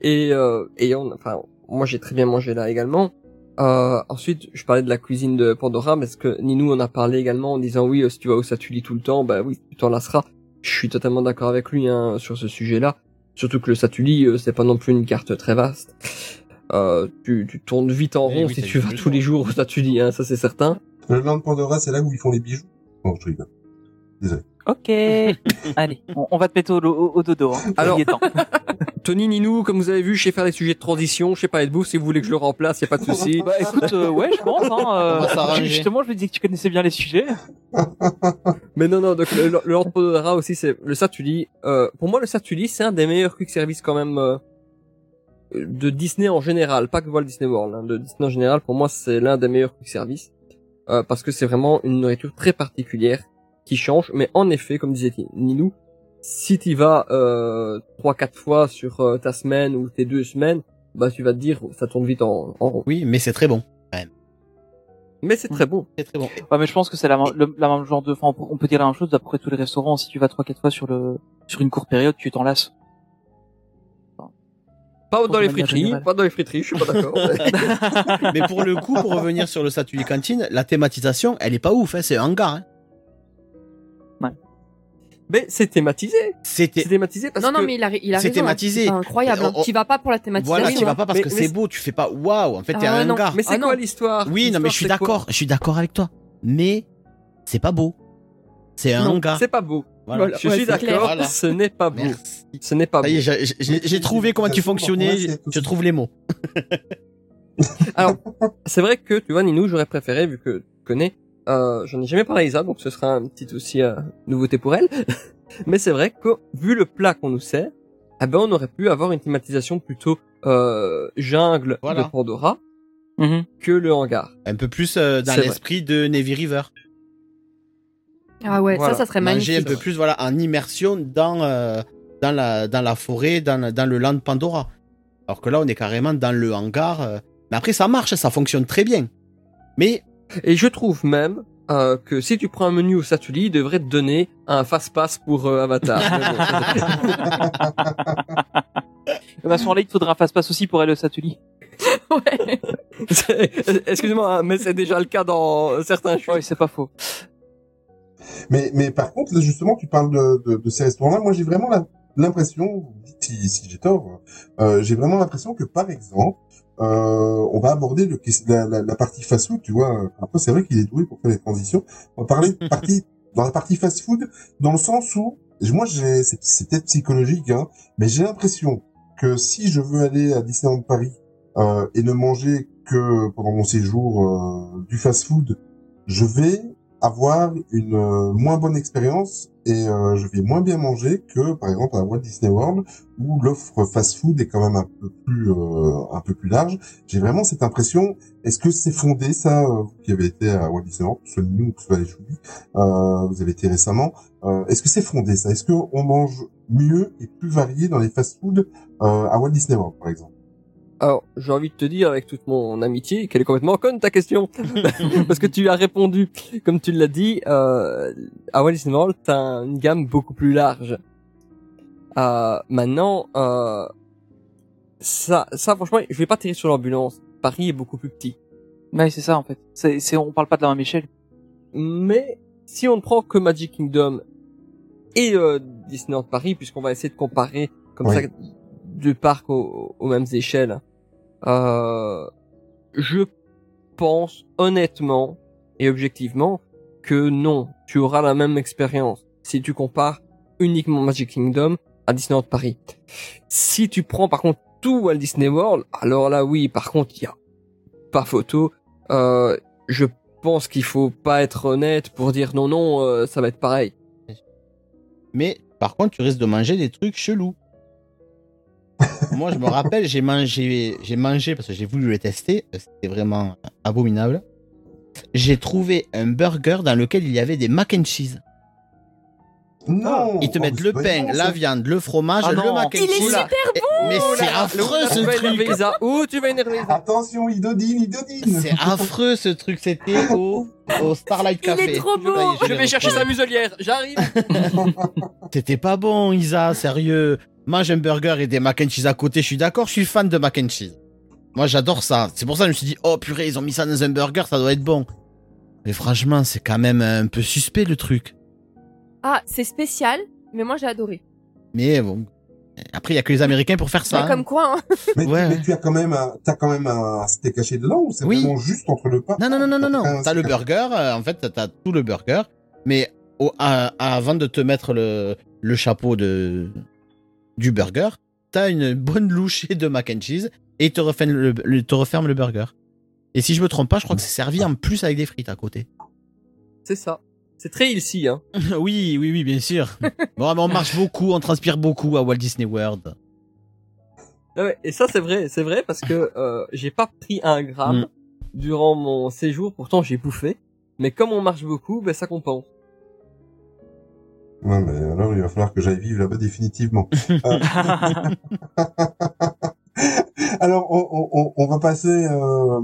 Et, euh, et on, enfin, moi j'ai très bien mangé là également. Euh, ensuite, je parlais de la cuisine de Pandora, parce que Ninou en a parlé également en disant oui, euh, si tu vas au Satuli tout le temps, bah oui, tu t'en lasseras. Je suis totalement d'accord avec lui hein, sur ce sujet-là. Surtout que le Satuli, euh, c'est pas non plus une carte très vaste. Euh, tu, tu tournes vite en rond oui, si tu vas tous les jours au Satuli, hein, ça c'est certain. Le land Pandora, c'est là où ils font les bijoux. Non, je rigole. Désolé. Ok. (laughs) Allez, on, on va te mettre au, au- au dodo. Hein. Alors-. (laughs) Tony Ninou, comme vous avez vu, je sais faire des sujets de transition, je sais parler de bouffe, si vous voulez que je le remplace, y a pas de (laughs) souci. Bah écoute, euh, ouais, je pense. Hein, euh, justement, je me disais que tu connaissais bien les sujets. Mais non, non, donc le, le Lord Pandora aussi, c'est le Satuli. Euh, pour moi, le Satuli, c'est un des meilleurs quick service quand même euh, de Disney en général, pas que Walt Disney World. Hein, de Disney en général, pour moi, c'est l'un des meilleurs quick service euh, parce que c'est vraiment une nourriture très particulière qui change. Mais en effet, comme disait Ninou, si tu vas euh, trois, quatre fois sur euh, ta semaine ou tes deux semaines, bah tu vas te dire, ça tourne vite en, en rond. Oui, mais c'est très bon. Mais c'est très bon. C'est très bon. Ouais, mais je pense que c'est la, même- le- la même genre de. Enfin, on peut- dire la même chose d'après tous les restaurants. Si tu vas trois quatre fois sur le sur une courte période, tu t'en lasses. Pas dans les friteries, générale. pas dans les friteries, je suis pas d'accord. (laughs) Mais pour le coup, pour revenir sur le statut des cantines, la thématisation, elle est pas ouf, hein, c'est un hangar. Hein. Mais c'est thématisé. C'était C'est thématisé parce Non, que non, mais il a, il a c'est hein. thématisé. Incroyable. hein. On- Tu vas pas pour la thématisation. Voilà, tu vas pas parce Mais- que c'est beau, tu fais pas waouh, en fait, t'es Ah, un non. hangar. Mais c'est Ah, quoi l'histoire Oui, non, mais je suis d'accord, je suis d'accord avec toi. Mais c'est pas beau. C'est un hangar. C'est pas beau. Voilà. Je Ouais, suis d'accord, Voilà. ce n'est pas beau. Merci. Ce n'est pas beau. j'ai- trouvé comment tu fonctionnais. Je trouve les mots. (laughs) Alors, c'est vrai que, tu vois, Ninou, j'aurais préféré, vu que tu connais, euh, j'en ai jamais parlé à Isa, donc ce sera un petit aussi euh, nouveauté pour elle. (laughs) Mais c'est vrai que, vu le plat qu'on nous sert, eh ben, on aurait pu avoir une thématisation plutôt euh, jungle Voilà. de Pandora Mhm. que le hangar. Un peu plus euh, dans l'esprit de Navy River. Ah ouais, Voilà. ça, ça serait Manger un magnifique. peu plus voilà en immersion dans euh, dans la dans la forêt, dans, le- dans le land Pandora. Alors que là, on est carrément dans le hangar. euh. Mais après, ça marche, ça fonctionne très bien. Mais Et je trouve même euh, que si tu prends un menu au Satuli, il devrait te donner un fast-pass pour euh, Avatar. (laughs) Mais bon, Bah, à ce moment-là, il te faudra un fast-pass aussi pour aller au Satuli. Ouais. (laughs) Excuse-moi, hein, mais c'est déjà le cas dans certains choix. Oui, c'est pas faux. Mais, mais par contre, là, justement, tu parles de, de, de ces restaurants-là. Moi, j'ai vraiment l'impression, si, si j'ai tort, euh, j'ai vraiment l'impression que, par exemple, euh, on va aborder le, la, la, la partie fast-food, tu vois. Après, c'est vrai qu'il est doué pour faire les transitions. On va parler de partie, (laughs) dans la partie fast-food, dans le sens où, moi, c'est peut-être psychologique, hein, mais j'ai l'impression que si je veux aller à Disneyland Paris euh, et ne manger que pendant mon séjour euh, du fast-food, je vais avoir une euh, moins bonne expérience et euh, je vais moins bien manger que par exemple à Walt Disney World où l'offre fast-food est quand même un peu plus euh, un peu plus large. J'ai vraiment cette impression. Est-ce que c'est fondé ça euh, vous qui avez été à Walt Disney World, que ce soit nous, que ce soit les Choubis, euh, vous avez été récemment. Euh, Est-ce que c'est fondé ça? Est-ce qu'on mange mieux et plus varié dans les fast-food euh, à Walt Disney World par exemple? Alors, j'ai envie de te dire avec toute mon amitié qu'elle est complètement conne ta question. (laughs) Parce que tu as répondu, comme tu l'as dit, euh, à Walt Disney World, t'as une gamme beaucoup plus large. Euh, maintenant, euh, ça, ça, franchement, je vais pas tirer sur l'ambulance. Paris est beaucoup plus petit. Ouais, c'est ça, en fait. C'est, c'est, on parle pas de la même échelle. Mais, si on ne prend que Magic Kingdom et euh, Disneyland Paris, puisqu'on va essayer de comparer comme Oui. ça deux parcs aux, aux mêmes échelles, euh, je pense honnêtement et objectivement que non, tu auras la même expérience si tu compares uniquement Magic Kingdom à Disneyland Paris. Si tu prends par contre tout Walt Disney World, alors là oui, par contre il y a pas photo. Euh, je pense qu'il faut pas être honnête pour dire non non, euh, ça va être pareil. mais par contre, tu risques de manger des trucs chelous. Moi, je me rappelle, j'ai mangé, j'ai mangé parce que j'ai voulu le tester. C'était vraiment abominable. J'ai trouvé un burger dans lequel il y avait des mac and cheese. Non Ils te Oh, mettent le pain, bon, la viande, le fromage, Ah le mac and Il est cheese. super Et- Mais c'est affreux ce tu vas énerver truc. Isa Où tu vas énerver Attention, Idodine, Idodine C'est affreux ce truc. C'était au, au Starlight Il est Café. trop beau. Je vais chercher sa muselière, j'arrive (laughs) C'était pas bon, Isa, sérieux. Mange un burger et des mac and cheese à côté, je suis d'accord, je suis fan de mac and cheese. Moi, j'adore ça. C'est pour ça que je me suis dit, oh purée, ils ont mis ça dans un burger, ça doit être bon. Mais franchement, c'est quand même un peu suspect le truc. Ah, c'est spécial, mais moi j'ai adoré. Mais bon. Après, il y a que les Américains pour faire ça. Hein. comme quoi, hein. Mais, Ouais, mais ouais. tu as quand même un, t'as quand même un steak caché dedans ou c'est Oui. vraiment juste entre le pain? Non, non, non, non, non, non. T'as le burger, euh, en fait, t'as- tout le burger. Mais au- à- avant de te mettre le, le chapeau de, du burger, t'as une bonne louchée (laughs) de mac and cheese et te referme le, le- te referme le burger. Et si je me trompe pas, je crois que c'est servi en plus avec des frites à côté. C'est ça. C'est très ici, hein. (laughs) oui, oui, oui, bien sûr. (laughs) bon, mais on marche beaucoup, on transpire beaucoup à Walt Disney World. Ah ouais, et ça c'est vrai, c'est vrai parce que euh, j'ai pas pris un gramme Mm. durant mon séjour, pourtant j'ai bouffé. Mais comme on marche beaucoup, ben ça compense. Ouais, mais alors il va falloir que j'aille vivre là-bas définitivement. Euh, (laughs) alors, on, on- on, va passer euh,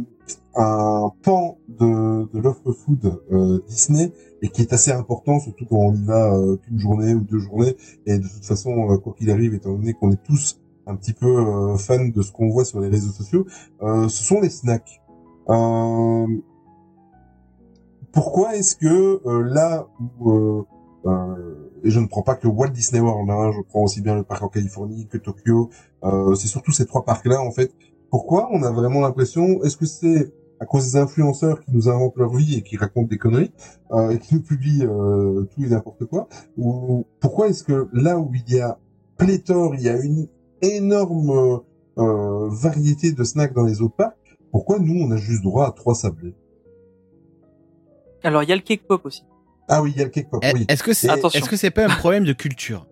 à un pan de, de l'offre food euh, Disney et qui est assez important, surtout quand on y va euh, qu'une journée ou deux journées. Et de toute façon, euh, quoi qu'il arrive, étant donné qu'on est tous un petit peu euh, fans de ce qu'on voit sur les réseaux sociaux, euh, ce sont les snacks. Euh, pourquoi est-ce que euh, là où euh, euh, et je ne prends pas que Walt Disney World, hein, je prends aussi bien le parc en Californie que Tokyo. Euh, c'est surtout ces trois parcs-là en fait. Pourquoi on a vraiment l'impression Est-ce que c'est à cause des influenceurs qui nous inventent leur vie et qui racontent des conneries euh, et qui nous publient euh, tout et n'importe quoi Ou pourquoi est-ce que là où il y a pléthore, il y a une énorme variété de snacks dans les autres parcs, pourquoi nous on a juste droit à trois sablés? Alors il y a le cake pop aussi. Ah oui, il y a le cake pop. Eh, Oui. Est-ce que c'est Attention. est-ce que c'est pas un problème de culture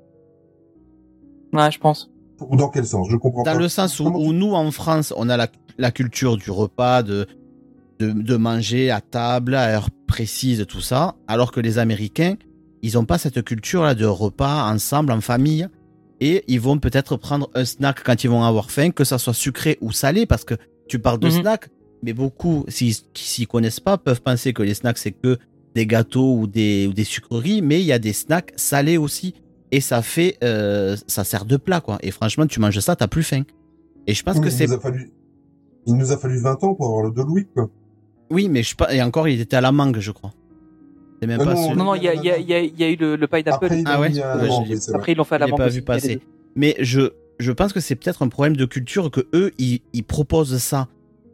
Ouais, je pense. Ou dans quel sens? Je comprends Dans pas. le sens où, nous en France, on a la, la culture du repas, de, de de manger à table à heure précise, tout ça, alors que les Américains, ils ont pas cette culture là de repas ensemble en famille et ils vont peut-être prendre un snack quand ils vont avoir faim, que ça soit sucré ou salé, parce que tu parles de Mhm. snack, mais beaucoup, s'ils qui s'y connaissent pas, peuvent penser que les snacks c'est que des gâteaux ou des, ou des sucreries, mais il y a des snacks salés aussi. Et ça fait, euh, ça sert de plat, quoi. Et franchement, tu manges ça, t'as plus faim. Et je pense Oui, que il c'est, nous a fallu, il nous a fallu 20 ans pour avoir le Doloïc, quoi. oui, mais je pas, et encore, il était à la mangue, je crois. C'est même Euh, pas non. Non, non, il y a, il y, a, il y, a, y a eu le, le pineapple. Après, Ah ouais? vrai. Après, ils l'ont fait à la Je l'ai mangue pas aussi, vu passer. Mais je, je pense que c'est peut-être un problème de culture que eux, ils, ils proposent ça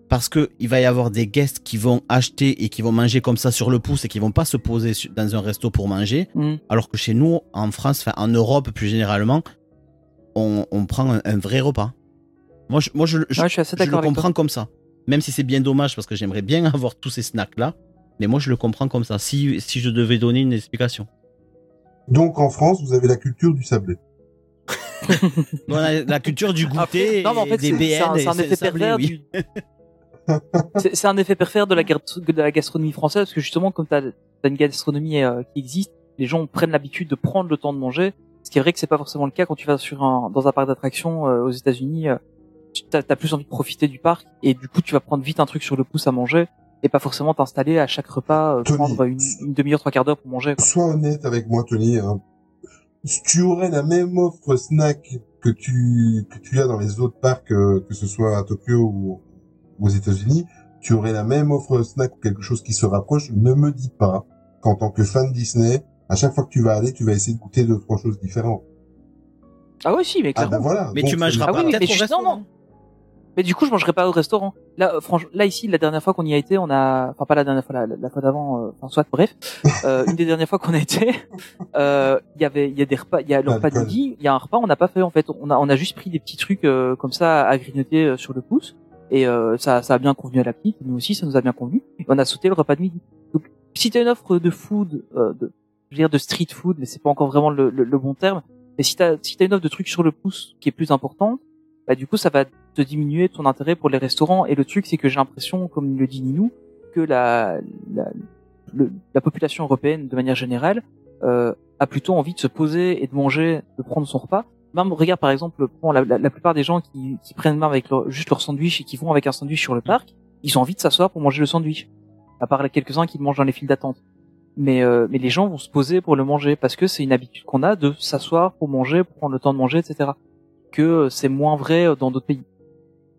parce que il va y avoir des guests qui vont acheter et qui vont manger comme ça sur le pouce et qui vont pas se poser dans un resto pour manger. Mm. Alors que chez nous, en France, enfin en Europe plus généralement, on, on prend un, un vrai repas. Moi, je, moi, je, je, Ouais, je suis assez je le toi. comprends comme ça. Même si c'est bien dommage parce que j'aimerais bien (laughs) avoir tous ces snacks là. Mais moi, je le comprends comme ça. Si, si je devais donner une explication. Donc, en France, vous avez la culture du sablé. (laughs) La culture du goûter, Non, mais en fait, des c'est BN c'est un, et c'est un c'est effet sablé, pervers oui. du. (laughs) c'est un effet pervers de la, gar- de la gastronomie française parce que justement, comme tu as, une gastronomie euh, qui existe, les gens prennent l'habitude de prendre le temps de manger. Ce qui est vrai que c'est pas forcément le cas quand tu vas sur un, dans un parc d'attractions euh, aux États-Unis. Euh, tu as, plus envie de profiter du parc et du coup, tu vas prendre vite un truc sur le pouce à manger et pas forcément t'installer à chaque repas, euh, Tony. prendre une, une demi-heure, trois quarts d'heure pour manger. Quoi. Sois honnête avec moi, Tony. hein. Si tu aurais la même offre snack que tu que tu as dans les autres parcs, que ce soit à Tokyo ou aux États-Unis, tu aurais la même offre snack ou quelque chose qui se rapproche. Ne me dis pas qu'en tant que fan Disney, à chaque fois que tu vas aller, tu vas essayer de goûter deux trois choses différentes. Ah oui, si, mais Ah clairement. ben voilà. Mais Donc, tu mangeras Ah pas oui, mais peut-être je- au restaurant. non, non. Mais du coup, je mangerai pas au restaurant. Là, euh, franchement, là ici, la dernière fois qu'on y a été, on a, enfin pas la dernière fois, la, la fois d'avant, euh, enfin soit, bref, (laughs) euh, une des dernières fois qu'on a été, euh, il y avait, il y a des repas, il y a le repas de midi, il y a un repas, on n'a pas fait en fait, on a, on a juste pris des petits trucs euh, comme ça à grignoter euh, sur le pouce, et euh, ça, ça a bien convenu à la petite, nous aussi, ça nous a bien convenu. On a sauté le repas de midi. Donc, si t'as une offre de food, euh, de, je veux dire de street food, mais c'est pas encore vraiment le, le, le bon terme. Mais si t'as, si t'as une offre de trucs sur le pouce qui est plus importante, bah du coup ça va te diminuer ton intérêt pour les restaurants. Et le truc c'est que j'ai l'impression, comme le dit Ninou, que la la, la population européenne de manière générale euh, a plutôt envie de se poser et de manger, de prendre son repas. Même regarde par exemple, la, la, la plupart des gens qui, qui prennent même avec leur, juste leur sandwich et qui vont avec un sandwich sur le parc, ils ont envie de s'asseoir pour manger le sandwich. À part les quelques-uns qui le mangent dans les files d'attente. Mais, euh, mais les gens vont se poser pour le manger parce que c'est une habitude qu'on a de s'asseoir pour manger, pour prendre le temps de manger, etc. Que euh, c'est moins vrai euh, dans d'autres pays.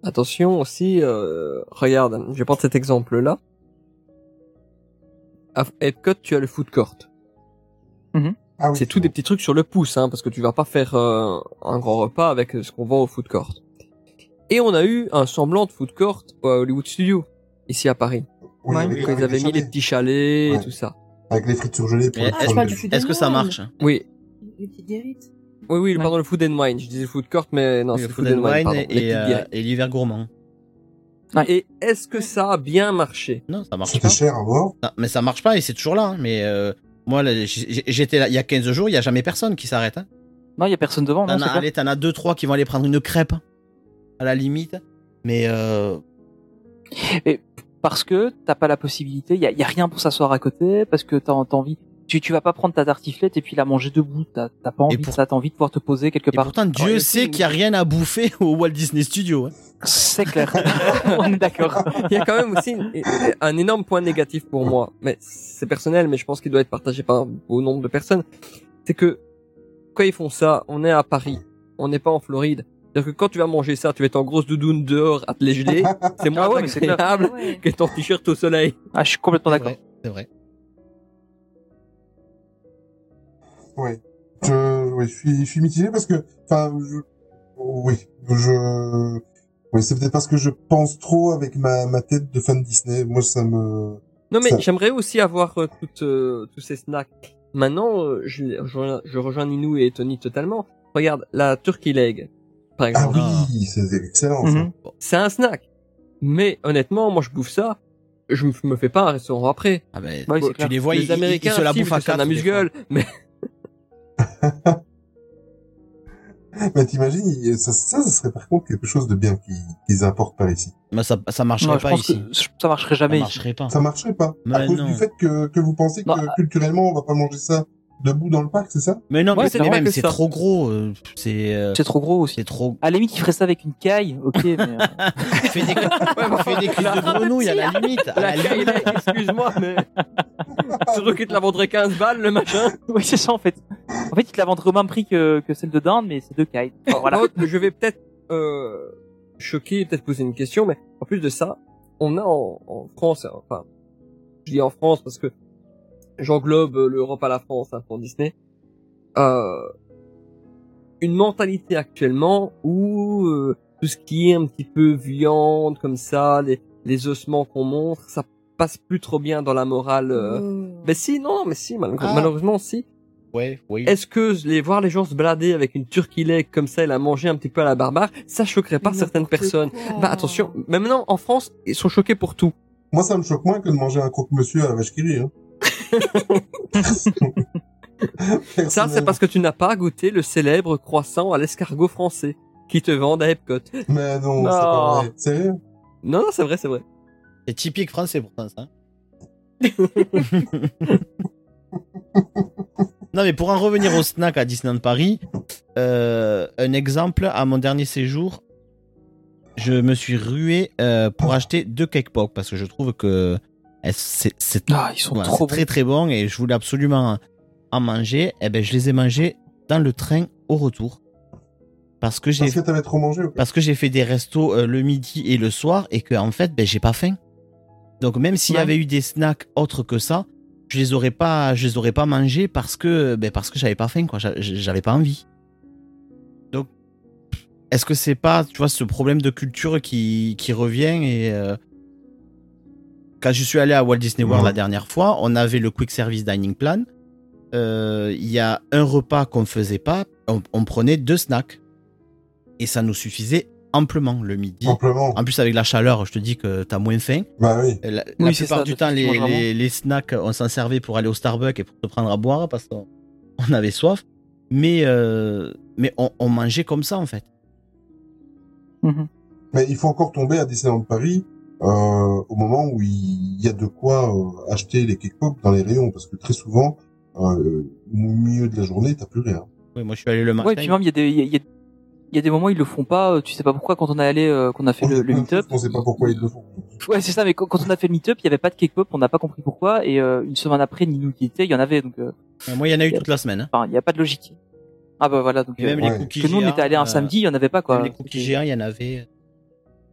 Attention aussi, euh, regarde, je vais prendre cet exemple-là. À Epcot, tu as le food court. Ah oui, C'est tout des petits trucs sur le pouce, hein, parce que tu vas pas faire euh, un grand repas avec ce qu'on vend au food court. Et on a eu un semblant de food court au Hollywood Studio, ici à Paris. Oui, avec- Quand avec ils avaient les mis les petits chalets Ouais. et tout ça. avec les frites surgelées pour Ah. Est-ce que ça marche? Oui, Les petites guérites. oui, oui, Ouais. pardon, le food and wine. Je disais food court, mais non, Oui, c'est le food, food and wine, wine et, euh, et l'hiver gourmand. Et est-ce que ça a bien marché? Non, ça marche C'était pas. cher à mort. Non, mais ça marche pas et c'est toujours là. hein. Mais euh, moi, j'étais là il y a 15 jours, il y a jamais personne qui s'arrête. Hein. Non, il y a personne devant, non, T'en as, clair. allez, t'en as deux, trois qui vont aller prendre une crêpe à la limite. Mais euh, parce que t'as pas la possibilité, il y a, y a rien pour s'asseoir à côté, parce que t'as t'as envie, tu, tu vas pas prendre ta tartiflette et puis la manger debout, t'as pas envie pour- ça, t'as envie de pouvoir te poser quelque et part. pourtant, il y Dieu sait qu'il y a rien à bouffer (laughs) au Walt Disney Studio. hein. C'est clair, (laughs) on est d'accord. Il y a quand même aussi une- un énorme point négatif pour moi, mais c'est personnel, mais je pense qu'il doit être partagé par un beau nombre de personnes. C'est que quand ils font ça, on est à Paris, on n'est pas en Floride. C'est-à-dire que quand tu vas manger ça, tu vas être en grosse doudoune dehors à te les geler. (laughs) C'est moins Ah ouais, agréable Ouais. que ton t-shirt au soleil. Ah, je suis complètement d'accord. C'est vrai. Ouais. Je, ouais, je suis, je suis mitigé parce que, enfin, je, oui, je, Oui, c'est peut-être parce que je pense trop avec ma, ma tête de fan Disney. Moi, ça me... Non mais Ça- j'aimerais aussi avoir euh, toutes, euh, tous ces snacks. Maintenant, euh, je, je, rejoins- je rejoins Ninou et Tony totalement. Regarde, la turkey leg, par Ah exemple. oui, c'est excellent. Mhm. C'est un snack. Mais honnêtement, moi je bouffe ça. Je me, fais pas un restaurant après. Ah ben, tu clair. les vois, ils, les Américains, ils se la si, bouffent à un amuse-gueule. Mais (laughs) Mais t'imagines, ça, ça, ça serait par contre quelque chose de bien qu'ils qu'ils importent par ici. Mais ça, ça marcherait pas ici. ça marcherait jamais Ça ici. marcherait pas. Ça marcherait pas. Mais à cause du fait que, que vous pensez que Non. culturellement, on va pas manger ça debout dans le parc, c'est ça Mais non, Ouais, mais, c'est trop gros. euh, C'est euh, C'est trop gros aussi. c'est trop. À la limite, il ferait ça avec une caille, ok, mais... euh, (laughs) Fais des, fais des cuisses de grenouille à la limite. À la la limite. Kylie, excuse-moi, mais surtout qu'il te la vendrait 15 balles le machin. oui, c'est ça en fait. En fait, il te la vendrait au même prix que, que celle de dinde, mais c'est deux cailles. Enfin, voilà. Je vais peut-être euh, choquer, peut-être poser une question, mais en plus de ça, on a en, en France, enfin, je dis en France parce que j'englobe euh, l'Europe à la France hein, pour Disney, euh, une mentalité actuellement où euh, tout ce qui est un petit peu viande comme ça, les, les ossements qu'on montre, ça passe plus trop bien dans la morale. euh. Oh. Mais si, non, mais si, mal- Ah. malheureusement si. Ouais, oui. Est-ce que les voir les gens se balader avec une turkey leg comme ça et la manger un petit peu à la barbare, ça choquerait pas certaines personnes quoi. Bah attention, mais maintenant en France, ils sont choqués pour tout. Moi, ça me choque moins que de manger un croque-monsieur à la vache qui rit. Hein. Ça, c'est parce que tu n'as pas goûté le célèbre croissant à l'escargot français qui te vendent à Epcot. Mais non, Non. c'est pas vrai. Sérieux Non, non, c'est vrai, c'est vrai. C'est typique français pourtant ça. (laughs) non mais pour en revenir au snack à Disneyland Paris, euh, un exemple à mon dernier séjour, je me suis rué euh, pour acheter deux cake pop parce que je trouve que c'est c'est Ah, ils sont voilà, très très bon et je voulais absolument en manger. Et ben je les ai mangés dans le train au retour parce que j'ai Parce que t'avais trop mangé ou parce que j'ai fait des restos euh, le midi et le soir et que en fait ben j'ai pas faim. Donc même s'il y avait eu des snacks autres que ça, je les aurais pas je les aurais pas mangés parce que ben parce que j'avais pas faim quoi, J'a- j'avais pas envie. Donc est-ce que c'est pas tu vois ce problème de culture qui qui revient et euh, quand je suis allé à Walt Disney World Ouais. la dernière fois, on avait le quick service dining plan. Euh, Il y a un repas qu'on faisait pas, on, on prenait deux snacks et ça nous suffisait amplement le midi. Amplement. En plus avec la chaleur, je te dis que t'as moins faim. Bah oui. La, Oui, la plupart ça, du temps, les, façon, les, les snacks, on s'en servait pour aller au Starbucks et pour se prendre à boire parce qu'on on avait soif. Mais, euh, mais on, on mangeait comme ça en fait. Mhm. Mais il faut encore tomber à Disneyland Paris euh, au moment où il y a de quoi euh, acheter les cake pop dans les rayons, parce que très souvent, euh, au milieu de la journée, t'as plus rien. Oui, moi je suis allé le matin. Ouais, et puis même, il y a des, il y a, y a- il y a des moments où ils le font pas, euh, tu sais pas pourquoi, quand on est allé, euh, qu'on a fait On le, le meet-up. qu'on sait pas pourquoi ils le font. Ouais, c'est ça, mais quand, on a fait le meet-up, il y avait pas de cake pop, on n'a pas compris pourquoi, et euh, une semaine après, Ninou qui était, il y en avait, donc, euh, Euh, Moi, il y en a eu toute la semaine. hein. enfin, il y a pas de logique. Ah bah voilà, donc, Et même euh, les ouais. cookies que nous, on était allé un euh, samedi, il y en avait pas, quoi. Même les cookies géants, il y en avait.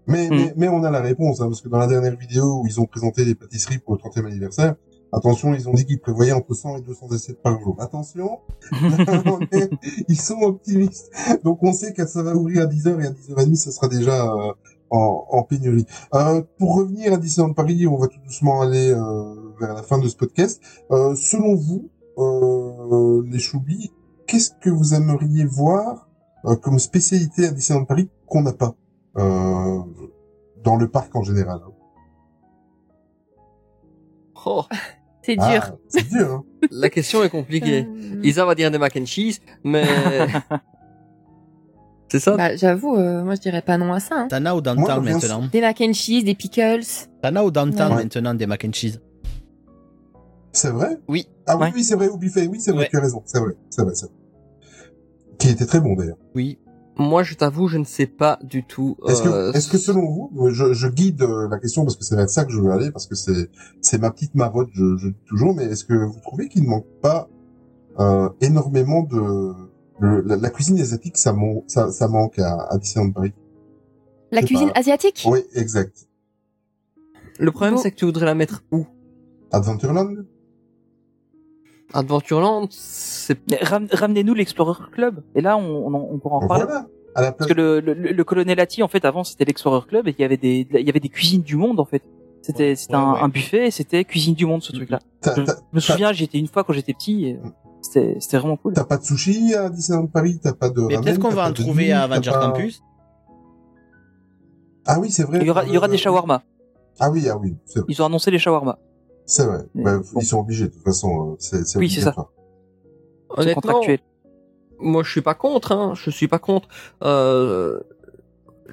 Mais, Hmm. mais, mais on a la réponse, hein, parce que dans la dernière vidéo où ils ont présenté les pâtisseries pour le 30e anniversaire, attention, ils ont dit qu'ils prévoyaient entre 100 et 200 assiettes par jour. Attention, (laughs) (laughs) est- ils sont optimistes. Donc on sait que ça va ouvrir à 10h et à 10h30, ça sera déjà euh, en, en pénurie. Euh, pour revenir à Disneyland Paris, on va tout doucement aller euh, vers la fin de ce podcast. Euh, selon vous, euh, les choubis, qu'est-ce que vous aimeriez voir euh, comme spécialité à Disneyland Paris qu'on n'a pas? Dans le parc en général hein Oh, (laughs) C'est dur. Ah, C'est dur, hein (laughs) la question est compliquée. Euh, Isa va dire des mac and cheese, mais (laughs) c'est ça? Bah, j'avoue, euh, moi je dirais pas non à ça. Hein. T'en as au Moi, downtown bien maintenant. Des mac and cheese, des pickles. T'en as au downtown Ouais. maintenant des mac and cheese. C'est vrai? Oui. Ah oui, Ouais. oui, c'est vrai, au buffet, oui, c'est vrai, Ouais. tu as raison, c'est vrai, c'est vrai, c'est vrai. Qui était très bon d'ailleurs. Oui. Moi, je t'avoue, je ne sais pas du tout. Est-ce euh, que, est-ce que selon vous, je, je guide euh, la question parce que c'est vers ça que je veux aller, parce que c'est, c'est ma petite marotte, je, je dis toujours, mais est-ce que vous trouvez qu'il ne manque pas euh, énormément de le- la, la cuisine asiatique, ça, mon- ça, ça manque à, à Disneyland Paris? La cuisine pas- asiatique? Oui, exact. Le problème, Bon. c'est que tu voudrais la mettre où? Adventureland? Adventureland, Ramenez-nous l'Explorer Club, et là, on, on, en- on pourra en parler. Voilà. à la place. Parce que le, le, le colonel Hattie, en fait, avant, c'était l'Explorer Club et il y avait des, il y avait des cuisines du monde, en fait. C'était, c'était un, un buffet et c'était cuisine du monde, ce truc-là. T'as- Je me souviens, j'y étais une fois quand j'étais petit. et C'était, c'était vraiment cool. T'as pas de sushi à Disneyland Paris, t'as pas de Mais peut-être qu'on va en trouver à Avenger pas- Campus. Ah oui, c'est vrai. Il y aura, il y aura des shawarma. Ah oui, ah oui, c'est vrai. Ils ont annoncé les shawarma. C'est vrai. Mais Bah, bon. Ils sont obligés, de toute façon, euh, c'est c'est Oui, c'est ça. Honnêtement, contractuel. moi je suis pas contre, hein, je suis pas contre. Euh,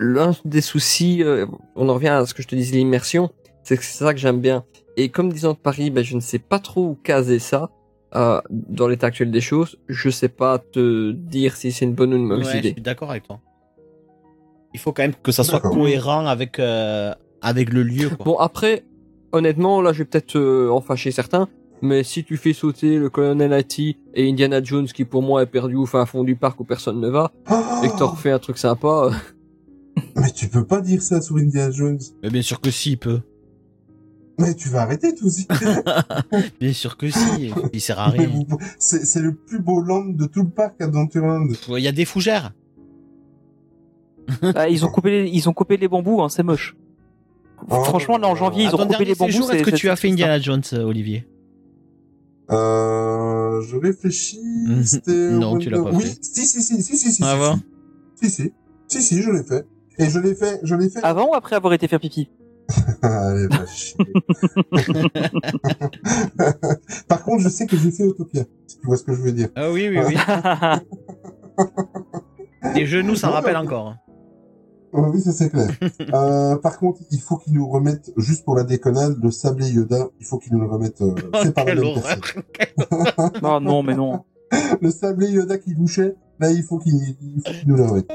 L'un des soucis, euh, on en revient à ce que je te disais, l'immersion, c'est que c'est ça que j'aime bien. Et comme disant de Paris, ben, je ne sais pas trop où caser ça euh, dans l'état actuel des choses. Je sais pas te dire si c'est une bonne ou une mauvaise Ouais, je idée. suis d'accord avec toi. Il faut quand même que ça soit cohérent avec euh, avec le lieu. Quoi. Bon après, honnêtement, là je vais peut-être euh, en fâcher certains, mais si tu fais sauter le colonel Hattie et Indiana Jones qui pour moi est perdu au fin fond du parc où personne ne va, Ah et que t'en refais un truc sympa, euh, (laughs) Mais tu peux pas dire ça sur Indiana Jones. Mais bien sûr que si, il peut. Mais tu vas arrêter tout aussi. (laughs) Bien sûr que si. Il sert à rien. vous- C'est le plus beau land de tout le parc Adventureland. Il y a des fougères. Ah, ils ont coupé, les, ils ont coupé les bambous, hein, c'est moche. Oh. Franchement, là en janvier, ils À ont coupé les bambous. est-ce que tu as fait triste, hein. Indiana Jones, euh, Olivier? Euh, je réfléchis. C'était Non, tu l'as pas Oui, fait. si, si, si, si, si, si. Ah si, si, si, si, si, je l'ai fait. Et je l'ai fait, je l'ai fait. Avant ou après avoir été faire pipi? (laughs) Allez, va chier. (laughs) Par contre, je sais que j'ai fait Autopia. Si tu vois ce que je veux dire. Ah oui, oui, oui. (laughs) Tes genoux, ça Ouais, rappelle encore. Ouais, Oui, ça c'est clair. (laughs) euh, par contre, il faut qu'ils nous remettent, juste pour la déconnade, le sablé Yoda, il faut qu'ils nous le remettent euh, par la même personne. Non, non, mais non. (laughs) Le sablé Yoda qui louchait, là, il faut qu'ils nous le remettent.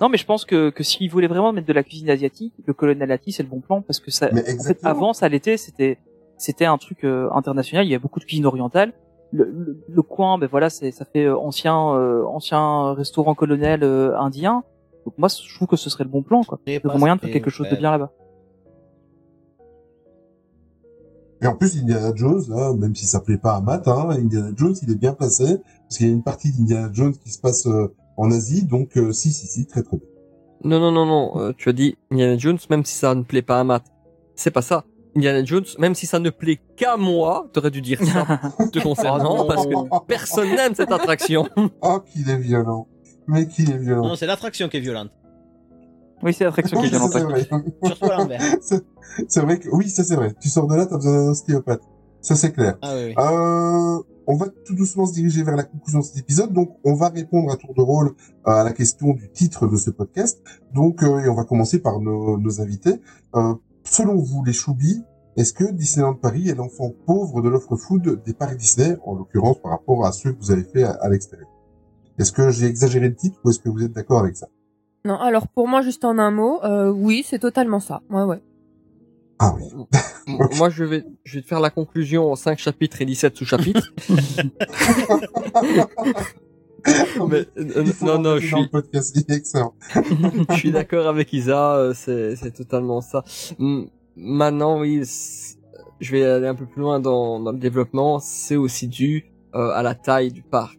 Non, mais je pense que, que s'ils voulaient vraiment mettre de la cuisine asiatique, le colonel Hattie, c'est le bon plan parce que ça, Mais en fait, exactement. avant, ça l'était, c'était, c'était un truc euh, international. Il y a beaucoup de cuisine orientale. Le, le, le coin, ben voilà, c'est, ça fait euh, ancien, euh, ancien restaurant colonial euh, indien. Donc moi, je trouve que ce serait le bon plan, quoi. Il y a moyen de faire quelque chose de bien là-bas. Et en plus, Indiana Jones, là, même si ça plaît pas à Matt, hein, Indiana Jones, il est bien placé, parce qu'il y a une partie d'Indiana Jones qui se passe euh, en Asie, donc euh, si, si, si, très très bien. Non, non, non, non. euh, tu as dit Indiana Jones, même si ça ne plaît pas à Matt. C'est pas ça. Indiana Jones, même si ça ne plaît qu'à moi, t'aurais dû dire ça te concernant, Oh parce que personne n'aime cette attraction. Oh, qu'il est violent. Mais qu'il est violent. Non, c'est l'attraction qui est violente. Oui, c'est l'attraction qui est violente. c'est vrai. Surtout à l'envers. (laughs) C'est- vrai que, oui, ça c'est vrai. Tu sors de là, t'as besoin d'un ostéopathe. Ça c'est clair. Ah oui, oui. Euh, on va tout doucement se diriger vers la conclusion de cet épisode. Donc, on va répondre à tour de rôle euh, à la question du titre de ce podcast. Donc, euh, et on va commencer par nos, nos invités. Euh, selon vous, les choubis, est-ce que Disneyland Paris est l'enfant pauvre de l'offre food des parcs Disney, en l'occurrence par rapport à ceux que vous avez fait à, à l'extérieur? Est-ce que j'ai exagéré le titre ou est-ce que vous êtes d'accord avec ça? Non, alors pour moi, juste en un mot, euh, oui, c'est totalement ça. Ouais, ouais. Ah oui. Moi, je vais, je vais te faire la conclusion en 5 chapitres et 17 sous-chapitres. (laughs) (laughs) Mais, euh, non, non, je suis, podcast, excellent. (laughs) je suis d'accord avec Isa, euh, c'est, c'est totalement ça. Maintenant, oui, je vais aller un peu plus loin dans, dans le développement. C'est aussi dû euh, à la taille du parc.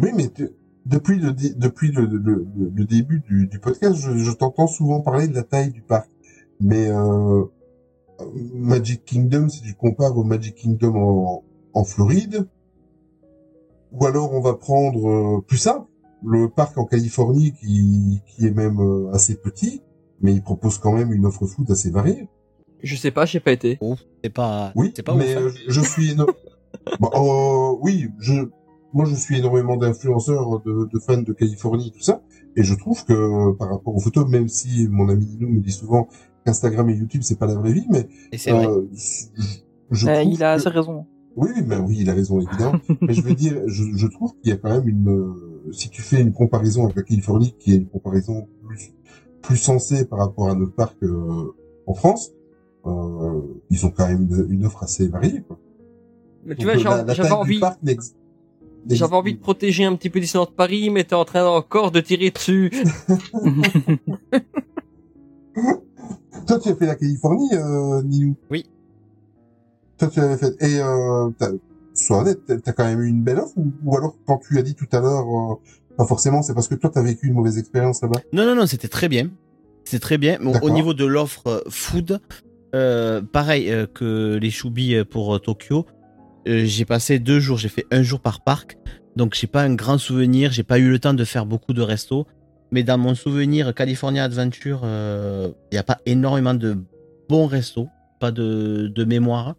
Oui, mais tu- depuis le depuis le, le, le- le début du, du podcast, je, je t'entends souvent parler de la taille du parc. Mais euh, Magic Kingdom, si tu compares au Magic Kingdom en, en Floride, ou alors on va prendre euh, plus simple, le parc en Californie qui, qui est même euh, assez petit, mais il propose quand même une offre food assez variée. Je sais pas, j'ai pas été. Oh, c'est pas, Oui, c'est pas mais ouf, hein. euh, je suis éno- (laughs) Bah, euh, oui, je moi je suis énormément d'influenceurs de, de fans de Californie tout ça et je trouve que par rapport aux photos même si mon ami Ninou me dit souvent qu'Instagram et YouTube c'est pas la vraie vie mais Et euh, je, je Euh, il a que- raison. oui, oui, ben oui, il a raison, évidemment. (laughs) mais je veux dire, je, je trouve qu'il y a quand même une, euh, si tu fais une comparaison avec la Californie, qui est une comparaison plus, plus sensée par rapport à notre parc euh, en France, euh, ils ont quand même une, une offre assez variée. Quoi. Mais tu Donc, vois, euh, j'avais du envie, parc j'avais envie de protéger un petit peu Disneyland Paris, mais t'es en train encore de tirer dessus. (laughs) Toi, tu as fait la Californie, euh, Ninou? Oui. Toi, tu l'avais fait. Et euh, sois honnête, t'as quand même eu une belle offre ou, ou alors quand tu as dit tout à l'heure euh, pas forcément. C'est parce que toi, t'as vécu une mauvaise expérience là-bas? Non, non, non, c'était très bien. C'est très bien. Bon, au niveau de l'offre euh, food, euh, pareil euh, que les choubis pour euh, Tokyo, euh, j'ai passé deux jours. J'ai fait un jour par parc, donc j'ai pas un grand souvenir. J'ai pas eu le temps de faire beaucoup de restos. Mais dans mon souvenir California Adventure, il n'y a pas énormément de bons restos, pas de, de mémoire.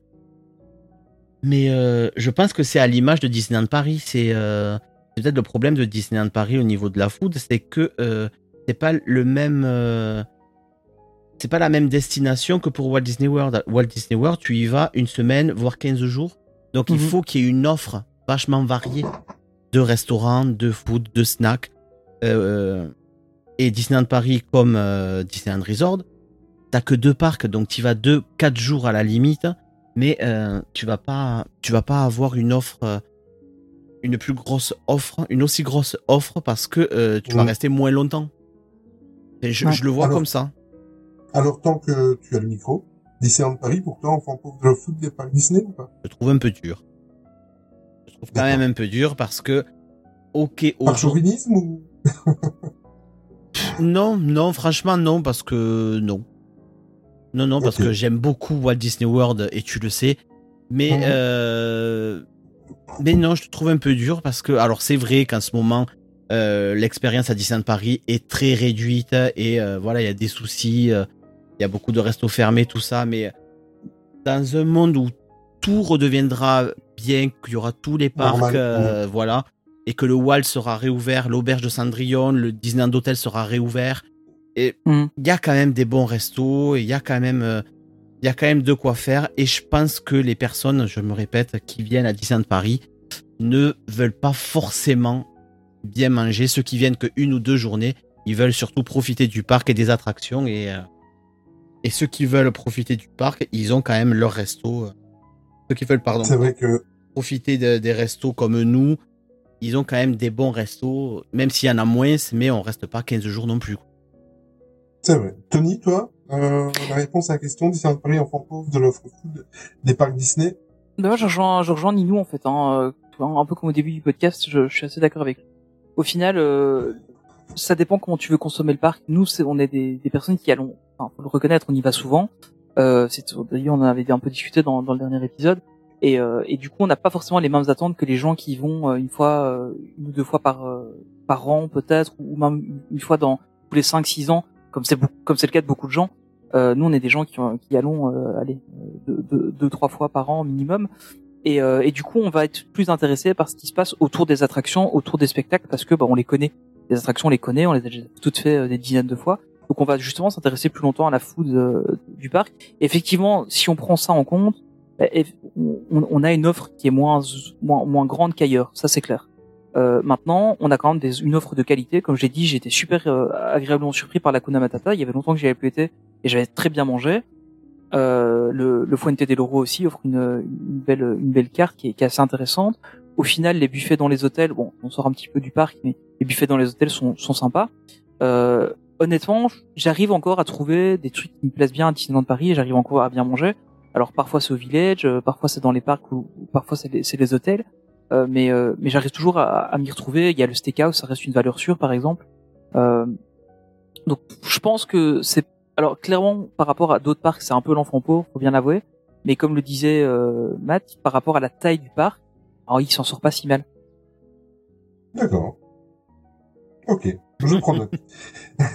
Mais euh, je pense que c'est à l'image de Disneyland Paris. C'est euh, peut-être le problème de Disneyland Paris au niveau de la food, c'est que euh, c'est pas le même. euh, c'est pas la même destination que pour Walt Disney World. Walt Disney World, tu y vas une semaine, voire 15 jours. Donc il Mhm. faut qu'il y ait une offre vachement variée de restaurants, de food, de snacks. Euh, et Disneyland Paris comme euh, Disneyland Resort, t'as que deux parcs, donc tu vas deux, quatre jours à la limite, mais euh, tu vas pas, tu vas pas avoir une offre, une plus grosse offre, une aussi grosse offre parce que tu vas rester moins longtemps. Et je, Ouais. je le vois Alors- comme ça. Alors, tant que tu as le micro, Disneyland Paris, pour toi, enfant pauvre de foot des parcs Disney ou pas? Je trouve un peu dur. Je trouve quand même un peu dur parce que, ok, Par chauvinisme ou? (laughs) Non, non, franchement, non, parce que non. Non, non, parce que j'aime beaucoup Walt Disney World et tu le sais. Mais, Mhm. euh, mais non, je te trouve un peu dur parce que, alors c'est vrai qu'en ce moment, euh, l'expérience à Disneyland Paris est très réduite et euh, voilà, il y a des soucis, il y a beaucoup de restos fermés, tout ça, mais dans un monde où tout redeviendra bien, qu'il y aura tous les parcs, Normal, euh, voilà, et que le Walt sera réouvert, l'auberge de Cendrillon, le Disneyland Hotel sera réouvert, et Mhm. il y a quand même des bons restos, et il y a quand même, euh, il y a quand même de quoi faire, et je pense que les personnes, je me répète, qui viennent à Disneyland Paris ne veulent pas forcément bien manger. Ceux qui viennent que une ou deux journées, ils veulent surtout profiter du parc et des attractions, et euh, et ceux qui veulent profiter du parc, ils ont quand même leur resto. euh. Ceux qui veulent, pardon, C'est vrai que profiter de- des restos comme nous, ils ont quand même des bons restos, même s'il y en a moins, mais on reste pas 15 jours non plus. c'est vrai. Tony, toi, euh, la réponse à la question Disneyland Paris, enfant pauvre de l'offre food des parcs Disney. Bah, moi, je rejoins, je rejoins Ninou en fait. Hein, euh, un peu comme au début du podcast, je, je suis assez d'accord avec lui. Au final, euh, ça dépend comment tu veux consommer le parc. Nous, c'est, on est des, des personnes qui allons, enfin, faut le reconnaître, on y va souvent. Euh, d'ailleurs, on en avait un peu discuté dans, dans le dernier épisode. Et, euh, et du coup, on n'a pas forcément les mêmes attentes que les gens qui y vont euh, une fois, euh, une ou deux fois par euh, par an peut-être, ou même une fois dans tous les cinq, six ans, comme c'est comme c'est le cas de beaucoup de gens. Euh, nous, on est des gens qui, qui allons, euh, aller deux, deux, trois fois par an minimum. Et, euh, et du coup, on va être plus intéressé par ce qui se passe autour des attractions, autour des spectacles, parce que bah, on les connaît. Les attractions, on les connaît, on les a toutes fait euh, des dizaines de fois. Donc, on va justement s'intéresser plus longtemps à la food euh, du parc. Effectivement, si on prend ça en compte, bah, on, a une offre qui est moins moins, grande qu'ailleurs. Ça, c'est clair. Euh, maintenant, on a quand même une offre de qualité. Comme j'ai dit, j'étais super agréablement surpris par la Kuna Matata. Il y avait longtemps que j'y avais plus été et j'avais très bien mangé. Le, le Fuente del Oro aussi offre une, belle une belle carte qui est assez intéressante. Au final, les buffets dans les hôtels, bon, on sort un petit peu du parc, mais les buffets dans les hôtels sont, sympas. Euh, honnêtement, j'arrive encore à trouver des trucs qui me plaisent bien à Disneyland Paris et j'arrive encore à bien manger. Alors parfois c'est au village, euh, parfois c'est dans les parcs ou, parfois c'est les, c'est les hôtels. Euh, mais euh, mais j'arrive toujours à, à m'y retrouver. Il y a le steakhouse, ça reste une valeur sûre par exemple. Euh, donc je pense que c'est alors clairement par rapport à d'autres parcs c'est un peu l'enfant pauvre, faut bien l'avouer. Mais comme le disait euh, Matt, par rapport à la taille du parc, alors il s'en sort pas si mal. D'accord. Ok, je prends note.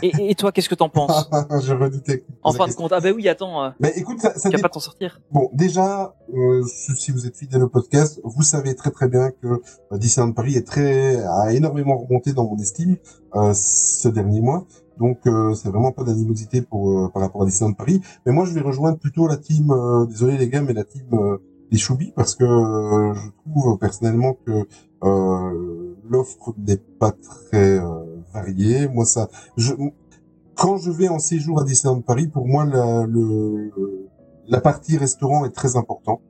Et, et toi, qu'est-ce que t'en penses (laughs) je redoutais. En fin de compte, ah bah oui, attends, euh, Mais écoute, ça, ça dépend. pas t'en sortir. Bon, déjà, euh, si vous êtes fidèle au podcast, vous savez très très bien que euh, Disneyland Paris est très a énormément remonté dans mon estime euh, ce dernier mois. Donc euh, c'est vraiment pas d'animosité pour par rapport à Disneyland Paris. Mais moi, je vais rejoindre plutôt la team. désolé les gars, mais la team euh, des Choubis parce que euh, je trouve personnellement que euh, l'offre n'est pas très euh, variée. Moi, ça, je quand je vais en séjour à Disneyland Paris, pour moi, la, le, la partie restaurant est très important,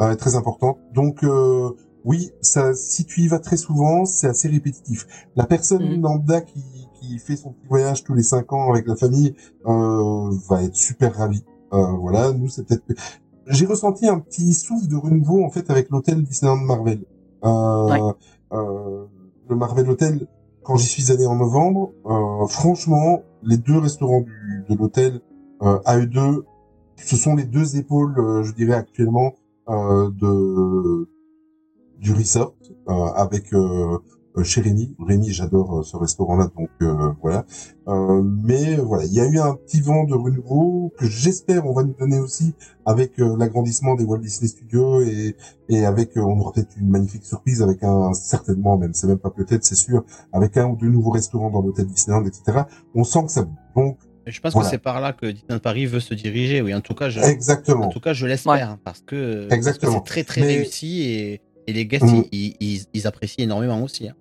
euh, est très importante. Donc euh, oui, ça, si tu y vas très souvent, c'est assez répétitif. La personne Mhm. lambda qui, qui fait son petit voyage tous les cinq ans avec la famille euh, va être super ravie. Euh, voilà, nous c'est peut-être. J'ai ressenti un petit souffle de renouveau en fait avec l'hôtel Disneyland Marvel. Euh, Ouais. euh, le Marvel Hotel quand j'y suis allé en novembre, euh, franchement, les deux restaurants du, de l'hôtel euh, AE2, ce sont les deux épaules, euh, je dirais actuellement, euh, de du resort euh, avec euh, chez Rémi. Rémi, j'adore euh, ce restaurant-là, donc euh, voilà. Euh, mais voilà, il y a eu un petit vent de renouveau que j'espère on va nous donner aussi avec euh, l'agrandissement des Walt Disney Studios et, et avec, euh, on aura peut-être une magnifique surprise avec un, certainement même, c'est même pas peut-être, c'est sûr, avec un ou deux nouveaux restaurants dans l'hôtel Disneyland, etc. On sent que ça. Donc, Je pense Voilà. que c'est par là que Disneyland Paris veut se diriger. Oui, en tout cas, je, Exactement. En tout cas, je l'espère hein, parce que c'est très très Mais- réussi et, et les guests Mhm. ils, ils, ils apprécient énormément aussi. hein.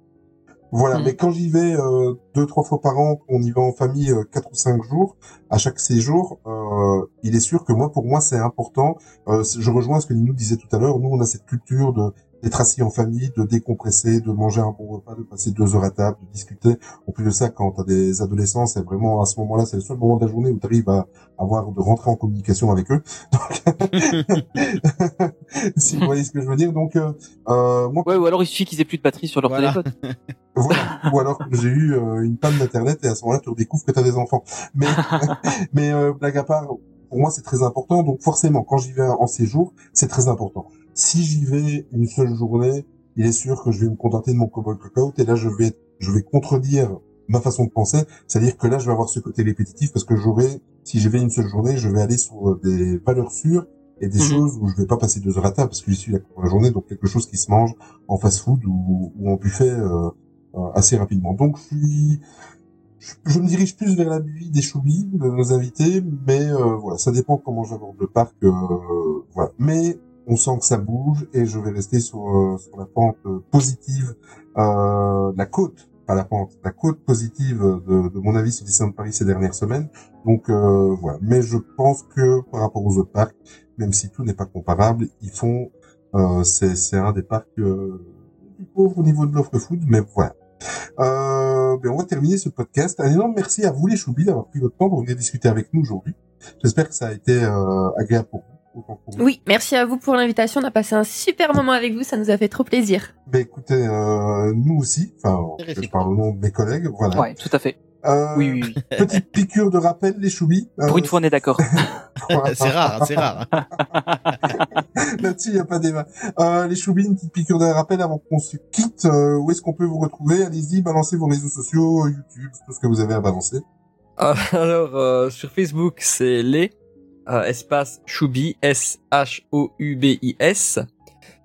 Voilà, Mm. mais quand j'y vais euh, deux, trois fois par an, on y va en famille euh, quatre ou cinq jours, à chaque séjour, euh, il est sûr que moi, pour moi, c'est important. Euh, je rejoins ce que Ninou disait tout à l'heure. Nous, on a cette culture de d'être assis en famille, de décompresser, de manger un bon repas, de passer deux heures à table, de discuter. En plus de ça, quand tu as des adolescents, c'est vraiment à ce moment-là, c'est le seul moment de la journée où tu arrives à avoir de rentrer en communication avec eux. Donc, (laughs) si vous voyez ce que je veux dire. Donc, euh, euh, moi, Ouais, ou alors il suffit qu'ils aient plus de batterie sur leur Voilà. téléphone. (laughs) voilà. Ou alors j'ai eu euh, une panne d'internet et à ce moment-là tu redécouvres que tu as des enfants. Mais (laughs) mais euh, blague à part, pour moi c'est très important. Donc forcément quand j'y vais en séjour, c'est très important. Si j'y vais une seule journée, il est sûr que je vais me contenter de mon cowboy cookout et là je vais je vais contredire ma façon de penser, c'est-à-dire que là je vais avoir ce côté répétitif parce que j'aurai si j'y vais une seule journée, je vais aller sur euh, des valeurs sûres et des Mhm. choses où je vais pas passer deux heures à table parce que j'y suis là pour la journée, donc quelque chose qui se mange en fast-food ou, ou en buffet euh, euh, assez rapidement. Donc je suis, je, je me dirige plus vers la vie des choubis de nos invités, mais euh, voilà, ça dépend comment j'aborde le parc. euh, voilà, mais on sent que ça bouge et je vais rester sur euh, sur la pente positive, euh, la côte, pas la pente, la côte positive de, de mon avis sur Disneyland Paris ces dernières semaines. Donc euh, voilà, mais je pense que par rapport aux autres parcs, même si tout n'est pas comparable, ils font, euh, c'est c'est un des parcs euh, plus pauvres au niveau de l'offre food, mais voilà. Euh, ben on va terminer ce podcast. Un énorme merci à vous les choubis d'avoir pris votre temps pour venir discuter avec nous aujourd'hui. J'espère que ça a été euh, agréable pour vous. Oui, merci à vous pour l'invitation. On a passé un super moment avec vous. Ça nous a fait trop plaisir. Ben écoutez, euh, nous aussi, enfin, je parle au nom de mes collègues, voilà. Ouais, tout à fait. Euh, Oui, oui, oui. (laughs) Petite piqûre de rappel, les choubis. Euh, Pour une fois, on est d'accord. (laughs) c'est rare, c'est rare. (laughs) Là-dessus, il n'y a pas débat. Euh, les choubis, une petite piqûre de rappel avant qu'on se quitte. Euh, où est-ce qu'on peut vous retrouver? Allez-y, balancez vos réseaux sociaux, YouTube, tout ce que vous avez à balancer. Alors, euh, sur Facebook, c'est les euh, espace Choubi, S-H-O-U-B-I-S.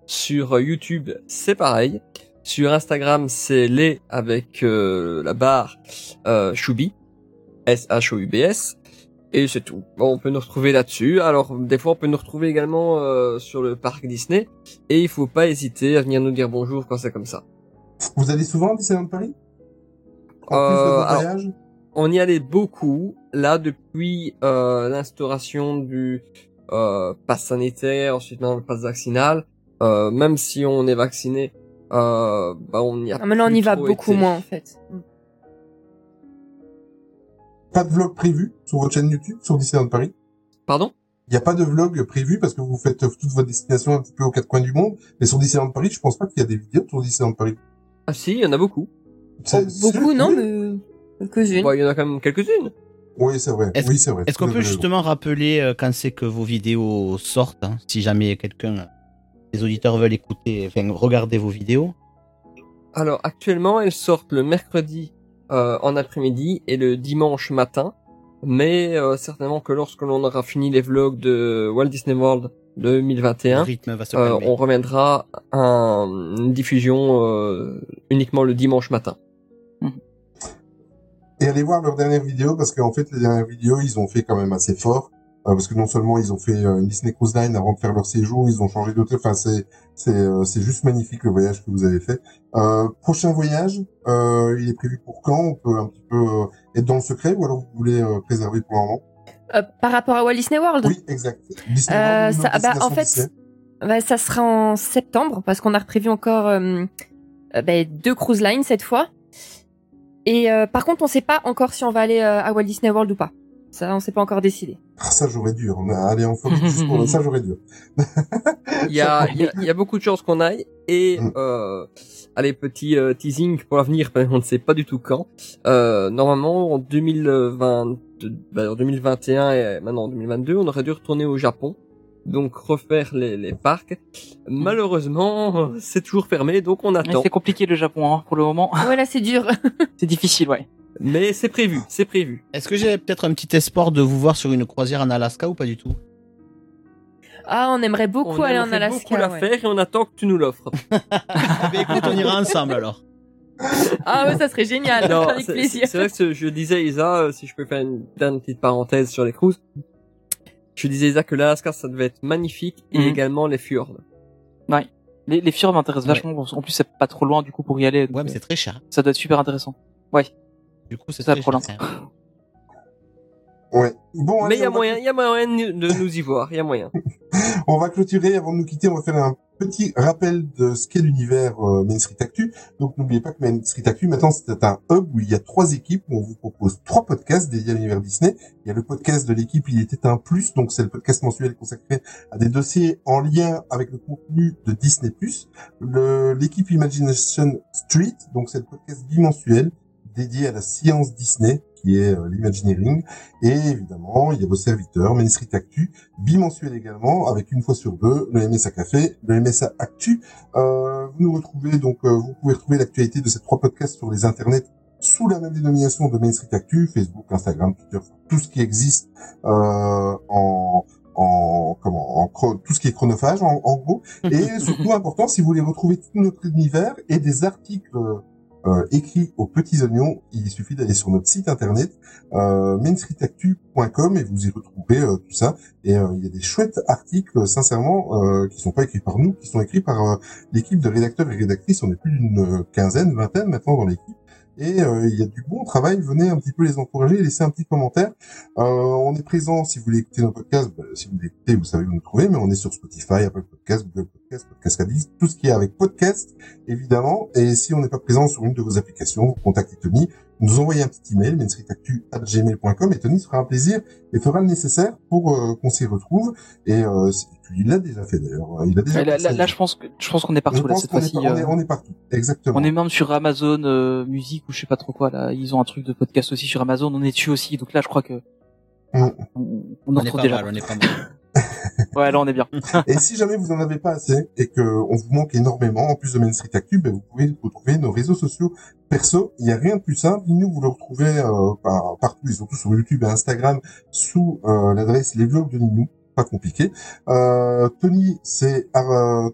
Sur euh, YouTube, c'est pareil. Sur Instagram, c'est les avec euh, la barre euh, Choubi, S-H-O-U-B-S. Et c'est tout. Bon, on peut nous retrouver là-dessus. Alors, des fois, on peut nous retrouver également euh, sur le parc Disney. Et il faut pas hésiter à venir nous dire bonjour quand c'est comme ça. Vous allez souvent à Disneyland Paris? En Euh, plus de vos alors, voyages? On y allait beaucoup. Là, depuis euh, l'instauration du euh, pass sanitaire, ensuite maintenant le pass vaccinal, euh, même si on est vacciné, euh, bah on y a Ah, maintenant, on y va beaucoup été. moins en fait. Pas de vlog prévu sur votre chaîne YouTube, sur Disneyland Paris? Pardon? Il n'y a pas de vlog prévu parce que vous faites toute votre destination un petit peu aux quatre coins du monde. Mais sur Disneyland Paris, je pense pas qu'il y a des vidéos sur Disneyland Paris. Ah si, il y en a beaucoup. Oh, Beaucoup, non, mais quelques-unes. Bah, il y en a quand même quelques-unes. Oui, c'est vrai. Est-ce Oui, c'est vrai. est-ce qu'on peut justement rappeler euh, quand c'est que vos vidéos sortent, hein, si jamais quelqu'un, les auditeurs veulent écouter, enfin regarder vos vidéos? Alors actuellement, elles sortent le mercredi euh, en après-midi et le dimanche matin. Mais euh, certainement que lorsque l'on aura fini les vlogs de Walt Disney World Le 2021, rythme va se euh, calmer. on reviendra à une diffusion euh, uniquement le dimanche matin. Et allez voir leurs dernières vidéos parce qu'en fait, les dernières vidéos, ils ont fait quand même assez fort. Euh, parce que non seulement ils ont fait euh, une Disney Cruise Line avant de faire leur séjour, ils ont changé d'hôtel. Enfin, c'est c'est euh, c'est juste magnifique le voyage que vous avez fait. Euh, prochain voyage, euh, il est prévu pour quand? On peut un petit peu euh, être dans le secret ou alors vous voulez euh, préserver pour le moment? Euh, par rapport à Walt Disney World? Oui, exact. Disney Euh, World, ça- bah, en fait, Disney. bah, ça sera en septembre parce qu'on a prévu encore euh, euh, bah, deux cruise lines cette fois. Et euh, par contre, on sait pas encore si on va aller euh, à Walt Disney World ou pas. Ça, on s'est pas encore décidé. Ah, ça j'aurais dû. On a allé en Floride juste pour ça j'aurais dû. Il y a, il y, a, il y a beaucoup de chances qu'on aille, Et Mm. euh, allez, petit euh, teasing pour l'avenir, (laughs) on ne sait pas du tout quand. Euh, normalement, en 2020, bah, en 2021 et maintenant en 2022, on aurait dû retourner au Japon, donc refaire les, les parcs. Malheureusement, (laughs) c'est toujours fermé, donc on attend. C'est compliqué le Japon hein, pour le moment. Ouais, là, c'est dur. (laughs) c'est difficile, ouais. Mais c'est prévu, c'est prévu. Est-ce que j'ai peut-être un petit espoir de vous voir sur une croisière en Alaska ou pas du tout? Ah, on aimerait beaucoup on aller en aimerait Alaska. beaucoup la ouais. faire et on attend que tu nous l'offres. (laughs) Eh bien, écoute, on ira ensemble alors. Ah ouais, ça serait génial. Non, avec c'est- plaisir. c'est c'est vrai que je disais Isa, euh, si je peux faire une dernière petite parenthèse sur les cruises. Je disais Isa que l'Alaska ça devait être magnifique et Mhm. également les fjords. Ouais. Les, les fjords m'intéressent Ouais. vachement. En plus, c'est pas trop loin du coup pour y aller. Ouais, mais euh, c'est très cher. ça doit être super intéressant. Ouais. Du coup, c'est Ça, trop cher. Ouais. Bon, Mais il y a moyen, il y a moyen de (laughs) nous y voir, il y a moyen. On va clôturer avant de nous quitter. On va faire un petit rappel de ce qu'est l'univers euh, Main Street Actu. Donc n'oubliez pas que Main Street Actu maintenant c'est un hub où il y a trois équipes où on vous propose trois podcasts dédiés à l'univers Disney. Il y a le podcast de l'équipe Il était un plus, donc c'est le podcast mensuel consacré à des dossiers en lien avec le contenu de Disney+. L'équipe Imagination Street, donc c'est le podcast bimensuel dédié à la science Disney qui est euh, l'imagineering et évidemment il y a vos serviteurs Main Street Actu bimensuel également, avec une fois sur deux, le MSA Café, le MSA Actu. Euh, vous nous retrouvez, donc, euh, vous pouvez retrouver l'actualité de ces trois podcasts sur les internets sous la même dénomination de Main Street Actu, Facebook, Instagram, Twitter, tout ce qui existe euh, en en comment en tout ce qui est chronophage en, en gros et (laughs) surtout important si vous voulez retrouver tout notre univers et des articles euh, écrits aux petits oignons il suffit d'aller sur notre site internet euh, mainstreetactu.com et vous y retrouverez euh, tout ça et euh, il y a des chouettes articles, sincèrement, euh, qui sont pas écrits par nous, qui sont écrits par l'équipe de rédacteurs et rédactrices. On est plus d'une quinzaine, vingtaine maintenant dans l'équipe. Et euh, il y a du bon travail. Venez un petit peu les encourager, laissez un petit commentaire. Euh, on est présent si vous voulez écouter nos podcasts. bah, si vous l'écoutez, vous savez où nous trouver. Mais on est sur Spotify, Apple Podcasts, Google Podcasts, Podcast Addict, tout ce qui est avec podcast, évidemment. Et si on n'est pas présent sur une de vos applications, vous contactez Tony, nous envoyez un petit email, mainstreetactu@gmail.com et Tony se fera un plaisir et fera le nécessaire pour euh, qu'on s'y retrouve. Et euh, il l'a déjà fait d'ailleurs. Il a déjà. Là, là, là, je pense que je pense qu'on est Je partout là cette fois-ci. on est, euh, on est partout. Exactement. On est même sur Amazon euh, Musique ou je sais pas trop quoi là. Ils ont un truc de podcast aussi sur Amazon. On est dessus aussi. Donc là, je crois que Mm. on, on On en est retrouve pas déjà. mal, on est pas mal. Ouais, là on est bien. Et si jamais vous en avez pas assez et que on vous manque énormément, en plus de Main Street Actu, ben vous pouvez retrouver nos réseaux sociaux perso. Il y a rien de plus simple. Nous, vous le retrouvez euh, par- partout et surtout sur YouTube et Instagram sous euh, l'adresse les vlogs de Ninou. Pas compliqué. Euh, Tony, c'est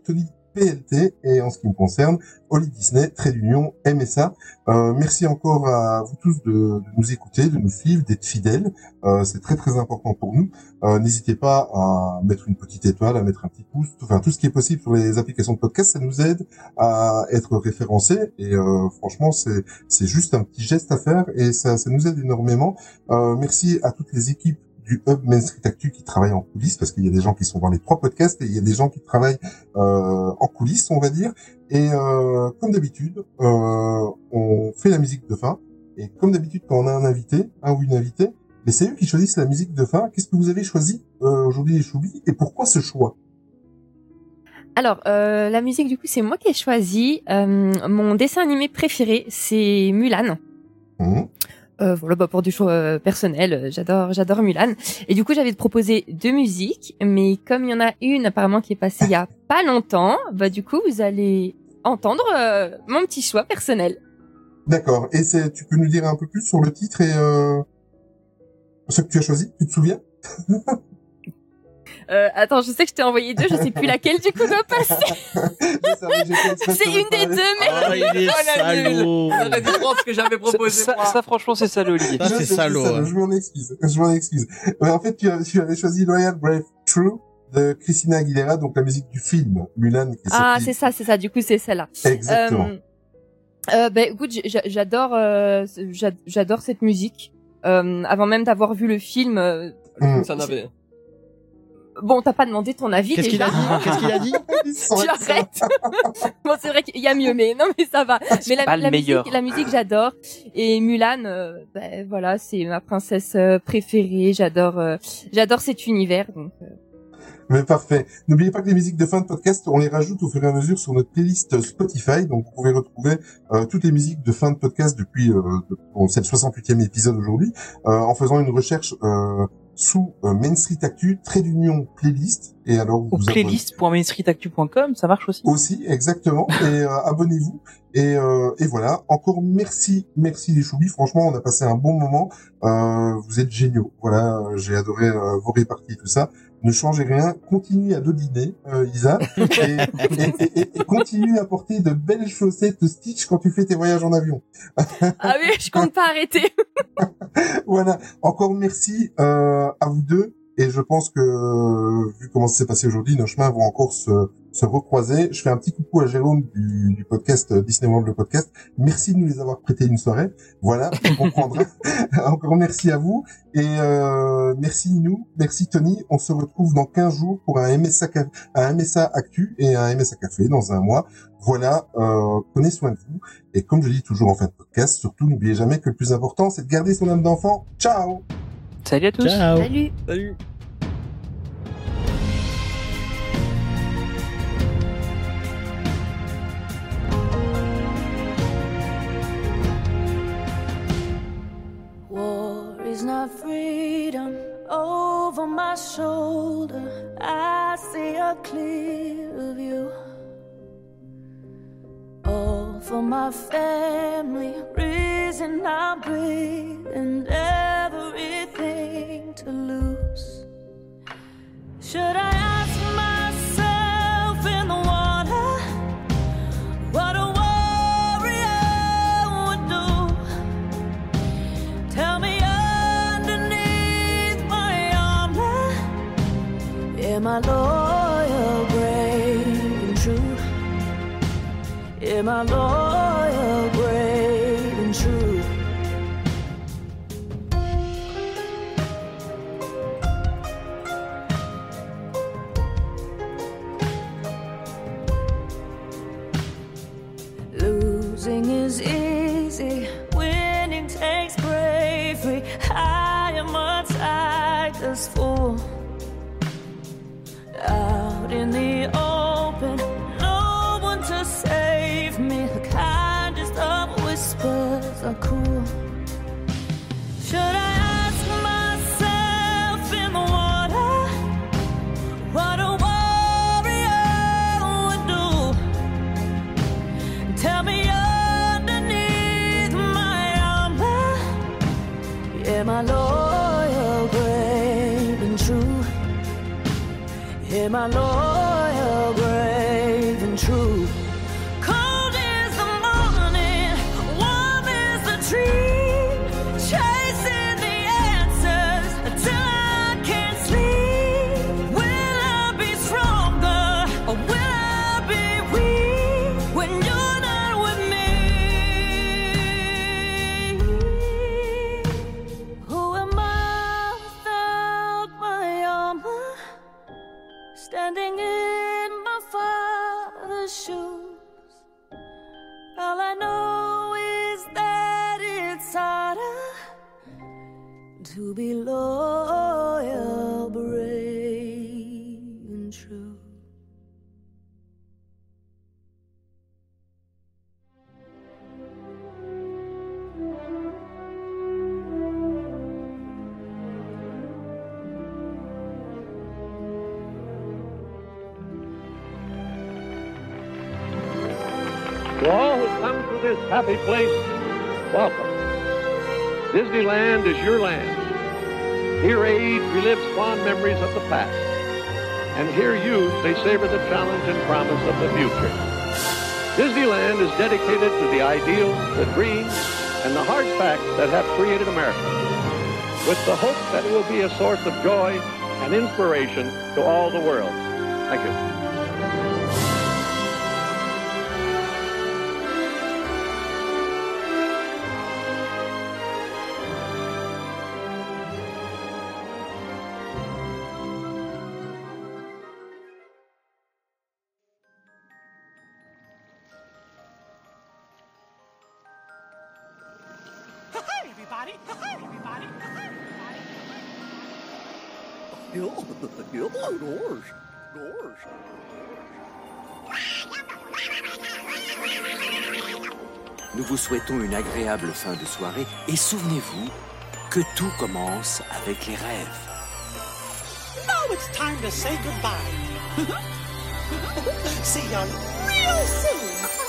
Tony PLT et en ce qui me concerne, Holly Disney, Trait d'Union, MSA. Euh, merci encore à vous tous de, de nous écouter, de nous suivre, d'être fidèles. Euh, c'est très très important pour nous. Euh, N'hésitez pas à mettre une petite étoile, à mettre un petit pouce, enfin tout ce qui est possible sur les applications de podcast, ça nous aide à être référencés. Et euh, franchement, c'est c'est juste un petit geste à faire et ça, ça nous aide énormément. Euh, merci à toutes les équipes du Hub Main Street Actu qui travaillent en coulisses parce qu'il y a des gens qui sont dans les trois podcasts et il y a des gens qui travaillent euh, en coulisses, on va dire. Et euh, comme d'habitude, euh, on fait la musique de fin. Et comme d'habitude, quand on a un invité, un ou une invitée, mais c'est eux qui choisissent la musique de fin. Qu'est-ce que vous avez choisi euh, aujourd'hui, les Choubis, et pourquoi ce choix? Alors, euh, la musique, du coup, c'est moi qui ai choisi. Euh, mon dessin animé préféré, c'est Mulan. Mhm. Euh, voilà, bah, pour du choix euh, personnel, euh, j'adore, j'adore Mulan. Et du coup, j'avais proposé deux musiques, mais comme il y en a une apparemment qui est passée il y a pas longtemps, bah du coup, vous allez entendre mon petit choix personnel. D'accord. Et c'est, tu peux nous dire un peu plus sur le titre et ce que tu as choisi Tu te souviens? (laughs) Euh, attends, je sais que je t'ai envoyé deux, je sais plus laquelle du coup doit passer. (laughs) C'est une des deux, mais Oh, il est Oh, salaud. Prendre ce que j'avais Ça, proposé. ça, moi. ça, franchement, c'est ça le Olivier. Ça, c'est salaud, ça, hein. Je m'en excuse. Je m'en excuse. Mais en fait, tu, tu avais choisi Loyal Brave True de Christina Aguilera, donc la musique du film Mulan. Qui est Ah, c'est ça, c'est ça. Du coup, c'est celle-là. Exactement. Euh, euh, ben écoute, j'adore, euh, j'a- j'adore cette musique. Euh, avant même d'avoir vu le film. euh, Mm. Ça n'avait. Bon, t'as pas demandé ton avis Qu'est-ce qu'il a dit? Qu'est-ce qu'il a dit? (laughs) Tu arrêtes. (laughs) bon, c'est vrai qu'il y a mieux, mais non, mais ça va. Mais la, pas le la meilleur. musique, la musique, j'adore. Et Mulan, euh, ben voilà, c'est ma princesse euh, préférée. J'adore, euh, j'adore cet univers. Donc, euh, Mais parfait. N'oubliez pas que les musiques de fin de podcast, on les rajoute au fur et à mesure sur notre playlist Spotify. Donc, vous pouvez retrouver euh, toutes les musiques de fin de podcast depuis, euh, de- bon, c'est le 68e épisode aujourd'hui, euh, en faisant une recherche euh, sous euh, Main Street Actu, trait d'union playlist. Et alors, vous playlist.mainstreetactu.com, ça marche aussi. aussi, exactement. Et euh, (laughs) abonnez-vous. Et, euh, et voilà. Encore merci, merci les choubis. Franchement, on a passé un bon moment. Euh, vous êtes géniaux. Voilà, j'ai adoré vos réparties, tout ça. Ne changez rien. Continuez à dodiner, euh, Isa. et, et, et, et- continuez à porter de belles chaussettes Stitch quand tu fais tes voyages en avion. Ah oui, je compte pas arrêter. (laughs) voilà. Encore merci euh, à vous deux. Et je pense que, euh, vu comment ça s'est passé aujourd'hui, nos chemins vont encore se, se recroiser. Je fais un petit coucou à Jérôme du, du podcast euh, Disney World, le podcast. Merci de nous les avoir prêtés une soirée. Voilà, on (laughs) comprendra. (laughs) encore merci à vous. Et euh, merci nous, merci Tony. On se retrouve dans 15 jours pour un MSA, un MSA Actu et un MSA Café dans un mois. Voilà, euh, prenez soin de vous. Et comme je dis toujours en fin de podcast, surtout n'oubliez jamais que le plus important, c'est de garder son âme d'enfant. Ciao Salut à tous. Ciao. Salut. Salut. War is not freedom over my shoulder. I see a clear view. All for my family, reason I breathe, and everything to lose. Should I ask myself in the water what a warrior would do? Tell me underneath my armor, am I loyal, Am I loyal, brave, and true? Losing is easy, winning takes bravery. I am a tiger's fool. calor. Ideals, the dreams, and the hard facts that have created America. With the hope that it will be a source of joy and inspiration to all the world. Thank you. Agréable fin de soirée et souvenez-vous que tout commence avec les rêves. Now it's time to say goodbye. (laughs) See you real soon.